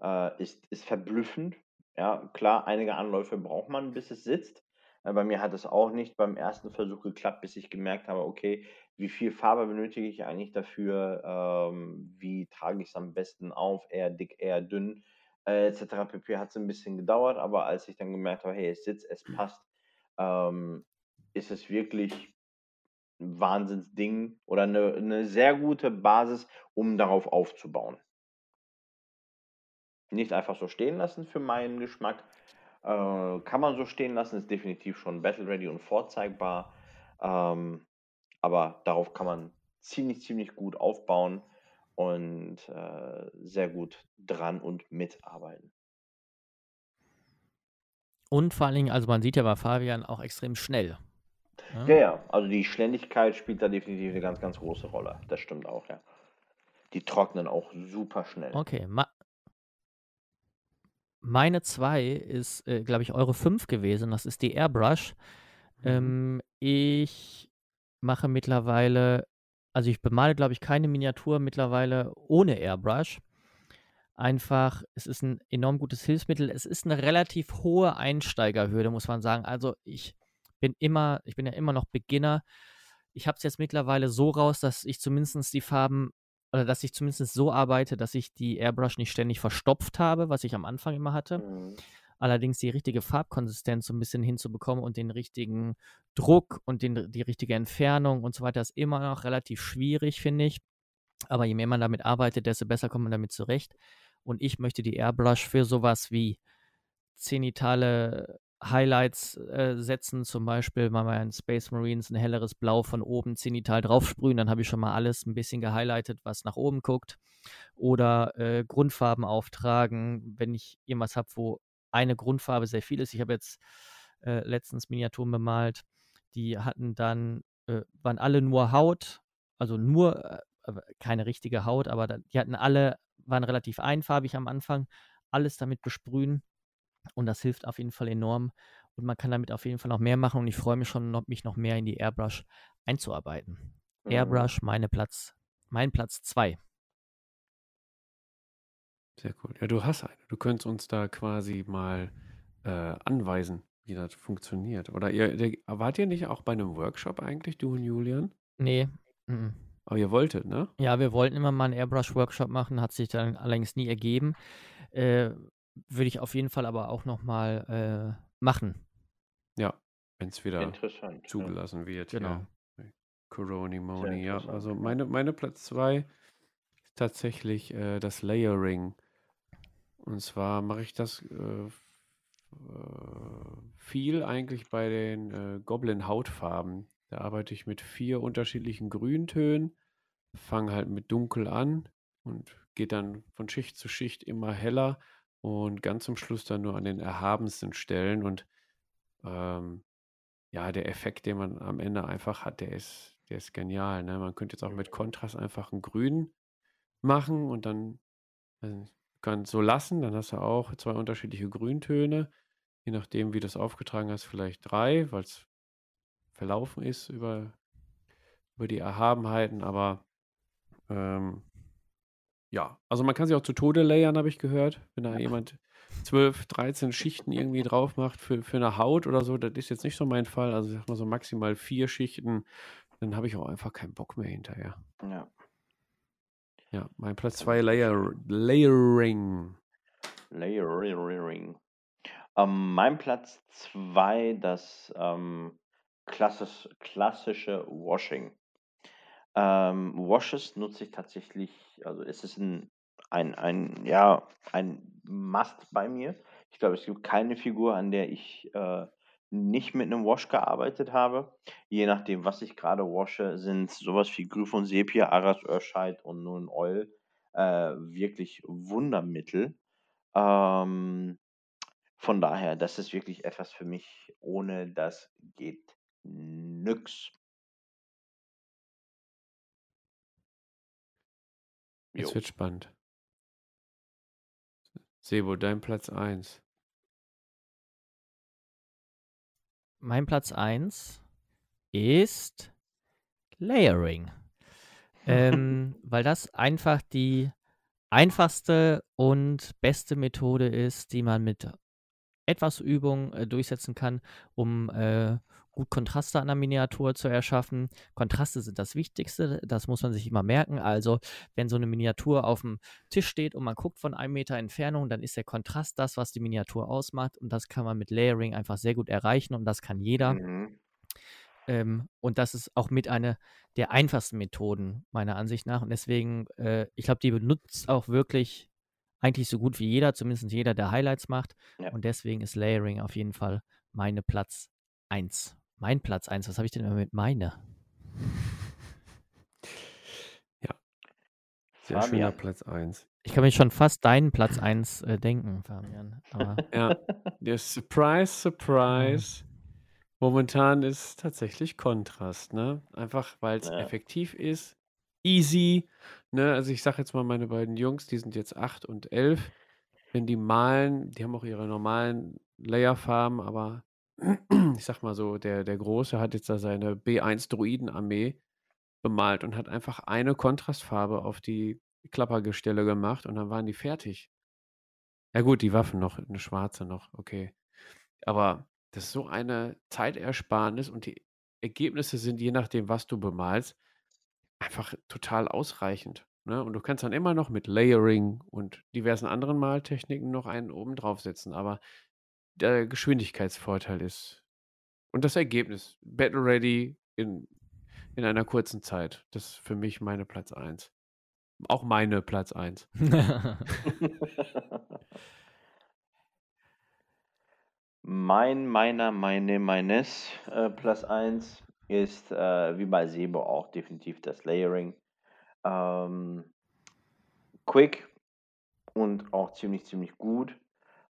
äh, ist, ist verblüffend. Ja, klar, einige Anläufe braucht man, bis es sitzt. Äh, bei mir hat es auch nicht beim ersten Versuch geklappt, bis ich gemerkt habe, okay, wie viel Farbe benötige ich eigentlich dafür, ähm, wie trage ich es am besten auf, eher dick, eher dünn, äh, etc. pp. Hat es ein bisschen gedauert, aber als ich dann gemerkt habe, hey, es sitzt, es passt, ähm, ist es wirklich ein Wahnsinnsding oder eine, eine sehr gute Basis, um darauf aufzubauen. Nicht einfach so stehen lassen für meinen Geschmack. Äh, kann man so stehen lassen, ist definitiv schon Battle Ready und vorzeigbar. Ähm, aber darauf kann man ziemlich, ziemlich gut aufbauen und äh, sehr gut dran und mitarbeiten. Und vor allen Dingen, also man sieht ja bei Fabian auch extrem schnell. Ja, ja, ja. also die Schnelligkeit spielt da definitiv eine ganz, ganz große Rolle. Das stimmt auch, ja. Die trocknen auch super schnell. Okay, ma meine 2 ist, äh, glaube ich, eure 5 gewesen. Das ist die Airbrush. Mhm. Ähm, ich mache mittlerweile, also ich bemale, glaube ich, keine Miniatur mittlerweile ohne Airbrush. Einfach, es ist ein enorm gutes Hilfsmittel. Es ist eine relativ hohe Einsteigerhürde, muss man sagen. Also ich bin immer, ich bin ja immer noch Beginner. Ich habe es jetzt mittlerweile so raus, dass ich zumindest die Farben oder dass ich zumindest so arbeite, dass ich die Airbrush nicht ständig verstopft habe, was ich am Anfang immer hatte. Mhm. Allerdings die richtige Farbkonsistenz so ein bisschen hinzubekommen und den richtigen Druck und den, die richtige Entfernung und so weiter ist immer noch relativ schwierig, finde ich. Aber je mehr man damit arbeitet, desto besser kommt man damit zurecht. Und ich möchte die Airbrush für sowas wie zenitale Highlights äh, setzen, zum Beispiel mal in Space Marines ein helleres Blau von oben zenital draufsprühen, dann habe ich schon mal alles ein bisschen gehighlightet, was nach oben guckt. Oder äh, Grundfarben auftragen, wenn ich irgendwas habe, wo eine Grundfarbe sehr viel ist. Ich habe jetzt äh, letztens Miniaturen bemalt, die hatten dann, äh, waren alle nur Haut, also nur, äh, keine richtige Haut, aber die hatten alle, waren relativ einfarbig am Anfang, alles damit besprühen und das hilft auf jeden Fall enorm. Und man kann damit auf jeden Fall noch mehr machen. Und ich freue mich schon, noch, mich noch mehr in die Airbrush einzuarbeiten. Mhm. Airbrush, meine Platz, mein Platz 2. Sehr cool. Ja, du hast eine. Du könntest uns da quasi mal äh, anweisen, wie das funktioniert. Oder ihr, wart ihr nicht auch bei einem Workshop eigentlich, du und Julian? Nee. Mhm. Aber ihr wolltet, ne? Ja, wir wollten immer mal einen Airbrush-Workshop machen, hat sich dann allerdings nie ergeben. Äh, würde ich auf jeden Fall aber auch nochmal äh, machen. Ja, wenn es wieder zugelassen ja. wird. Genau. Ja. Coroni Moni, ja. Also meine, meine Platz 2 ist tatsächlich äh, das Layering. Und zwar mache ich das äh, äh viel eigentlich bei den äh, Goblin Hautfarben. Da arbeite ich mit vier unterschiedlichen Grüntönen, fange halt mit dunkel an und geht dann von Schicht zu Schicht immer heller und ganz zum Schluss dann nur an den erhabensten Stellen. Und ähm, ja, der Effekt, den man am Ende einfach hat, der ist, der ist genial. Ne? Man könnte jetzt auch mit Kontrast einfach einen Grün machen und dann also, kann so lassen. Dann hast du auch zwei unterschiedliche Grüntöne. Je nachdem, wie du das aufgetragen hast, vielleicht drei, weil es verlaufen ist über, über die Erhabenheiten. Aber ähm, ja, also man kann sie auch zu Tode layern, habe ich gehört. Wenn da jemand 12, 13 Schichten irgendwie drauf macht für, für eine Haut oder so, das ist jetzt nicht so mein Fall. Also ich sag mal so maximal vier Schichten, dann habe ich auch einfach keinen Bock mehr hinterher. Ja. Ja, mein Platz 2 Layer, Layering. Layering. Ähm, mein Platz 2, das ähm, klassisch, klassische Washing. Ähm, Washes nutze ich tatsächlich, also es ist ein, ein, ein, ja, ein Must bei mir. Ich glaube, es gibt keine Figur, an der ich äh, nicht mit einem Wash gearbeitet habe. Je nachdem, was ich gerade wasche, sind sowas wie Gryphon Sepia, Aras Urshide und nun Oil äh, wirklich Wundermittel. Ähm, von daher, das ist wirklich etwas für mich, ohne das geht nix. Jetzt wird spannend. Sebo, dein Platz 1. Mein Platz 1 ist Layering. ähm, weil das einfach die einfachste und beste Methode ist, die man mit etwas Übung äh, durchsetzen kann, um äh, gut Kontraste an der Miniatur zu erschaffen. Kontraste sind das Wichtigste, das muss man sich immer merken. Also, wenn so eine Miniatur auf dem Tisch steht und man guckt von einem Meter Entfernung, dann ist der Kontrast das, was die Miniatur ausmacht. Und das kann man mit Layering einfach sehr gut erreichen und das kann jeder. Mhm. Ähm, und das ist auch mit einer der einfachsten Methoden, meiner Ansicht nach. Und deswegen, äh, ich glaube, die benutzt auch wirklich eigentlich so gut wie jeder, zumindest jeder, der Highlights macht. Ja. Und deswegen ist Layering auf jeden Fall meine Platz 1. Mein Platz 1, was habe ich denn immer mit meine? Ja. Sehr schöner Platz 1. Ich kann mich schon fast deinen Platz 1 äh, denken, Fabian. Aber Ja, der Surprise, Surprise. Momentan ist tatsächlich Kontrast, ne? Einfach weil es Ja. effektiv ist, easy, ne? Also ich sage jetzt mal, meine beiden Jungs, die sind jetzt 8 und 11. Wenn die malen, die haben auch ihre normalen Layerfarben, aber ich sag mal so, der, der Große hat jetzt da seine B1 Druidenarmee bemalt und hat einfach eine Kontrastfarbe auf die Klappergestelle gemacht und dann waren die fertig. Ja gut, die Waffen noch, eine schwarze noch, okay. Aber das ist so eine Zeitersparnis und die Ergebnisse sind, je nachdem, was du bemalst, einfach total ausreichend. Ne? Und du kannst dann immer noch mit Layering und diversen anderen Maltechniken noch einen oben draufsetzen. Aber der Geschwindigkeitsvorteil ist und das Ergebnis, Battle Ready in, in einer kurzen Zeit. Das ist für mich meine Platz 1. Auch meine Platz 1. Mein, meiner, meine, meines äh, Plus 1 ist äh, wie bei Sebo auch definitiv das Layering. Ähm, quick und auch ziemlich, ziemlich gut.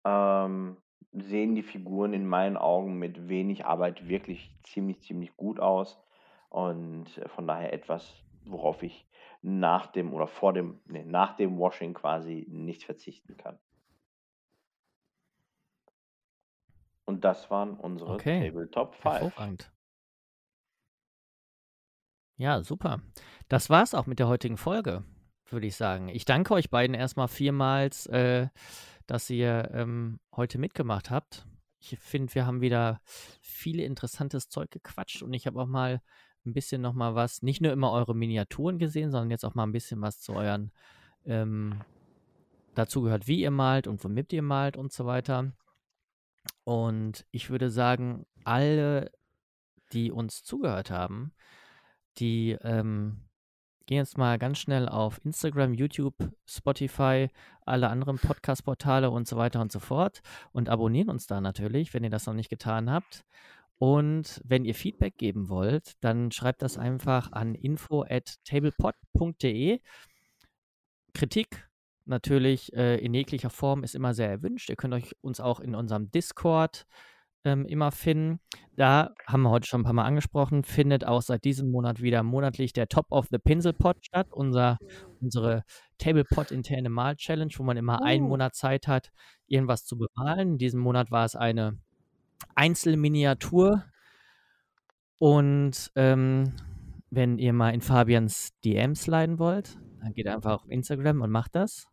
Ähm, sehen die Figuren in meinen Augen mit wenig Arbeit wirklich ziemlich, ziemlich gut aus. Und äh, von daher etwas, worauf ich nach dem oder vor dem, nee, nach dem Washing quasi nicht verzichten kann. Und das waren unsere Okay. Tabletop 5. Hervorragend. Ja, super. Das war's auch mit der heutigen Folge, würde ich sagen. Ich danke euch beiden erstmal vielmals, äh, dass ihr ähm, heute mitgemacht habt. Ich finde, wir haben wieder viel interessantes Zeug gequatscht und ich habe auch mal ein bisschen noch mal was, nicht nur immer eure Miniaturen gesehen, sondern jetzt auch mal ein bisschen was zu euren, ähm, dazu gehört, wie ihr malt und womit ihr malt und so weiter. Und ich würde sagen, alle, die uns zugehört haben, die ähm, gehen jetzt mal ganz schnell auf Instagram, YouTube, Spotify, alle anderen Podcast-Portale und so weiter und so fort und abonnieren uns da natürlich, wenn ihr das noch nicht getan habt. Und wenn ihr Feedback geben wollt, dann schreibt das einfach an info at tablepod.de. Kritik natürlich äh, in jeglicher Form ist immer sehr erwünscht. Ihr könnt euch uns auch in unserem Discord ähm, immer finden. Da haben wir heute schon ein paar Mal angesprochen, findet auch seit diesem Monat wieder monatlich der Top of the Pinsel Pod statt, unser, unsere Tablepod interne Mal-Challenge, wo man immer einen Oh. Monat Zeit hat, irgendwas zu bemalen. In diesem Monat war es eine Einzelminiatur. Und ähm, wenn ihr mal in Fabians DMs leiden wollt, dann geht einfach auf Instagram und macht das.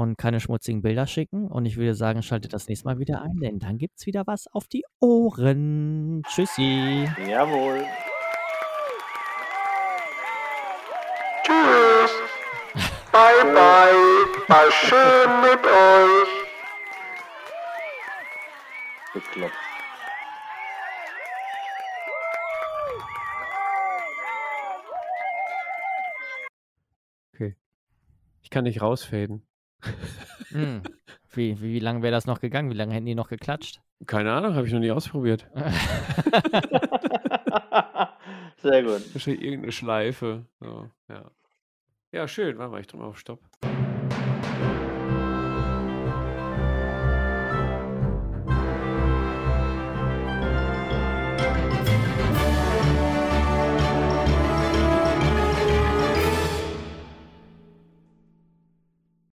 Und keine schmutzigen Bilder schicken. Und ich würde sagen, schaltet das nächste Mal wieder ein, denn dann gibt es wieder was auf die Ohren. Tschüssi. Jawohl. Tschüss. Bye bye. War schön mit euch. Bekloppt. Okay. Ich kann nicht rausfaden. Hm. Wie, wie, wie lange wäre das noch gegangen? Wie lange hätten die noch geklatscht? Keine Ahnung, habe ich noch nie ausprobiert. Sehr gut. Wahrscheinlich irgendeine Schleife. So, ja. ja, schön. Warte mal, ich drücke mal auf Stopp.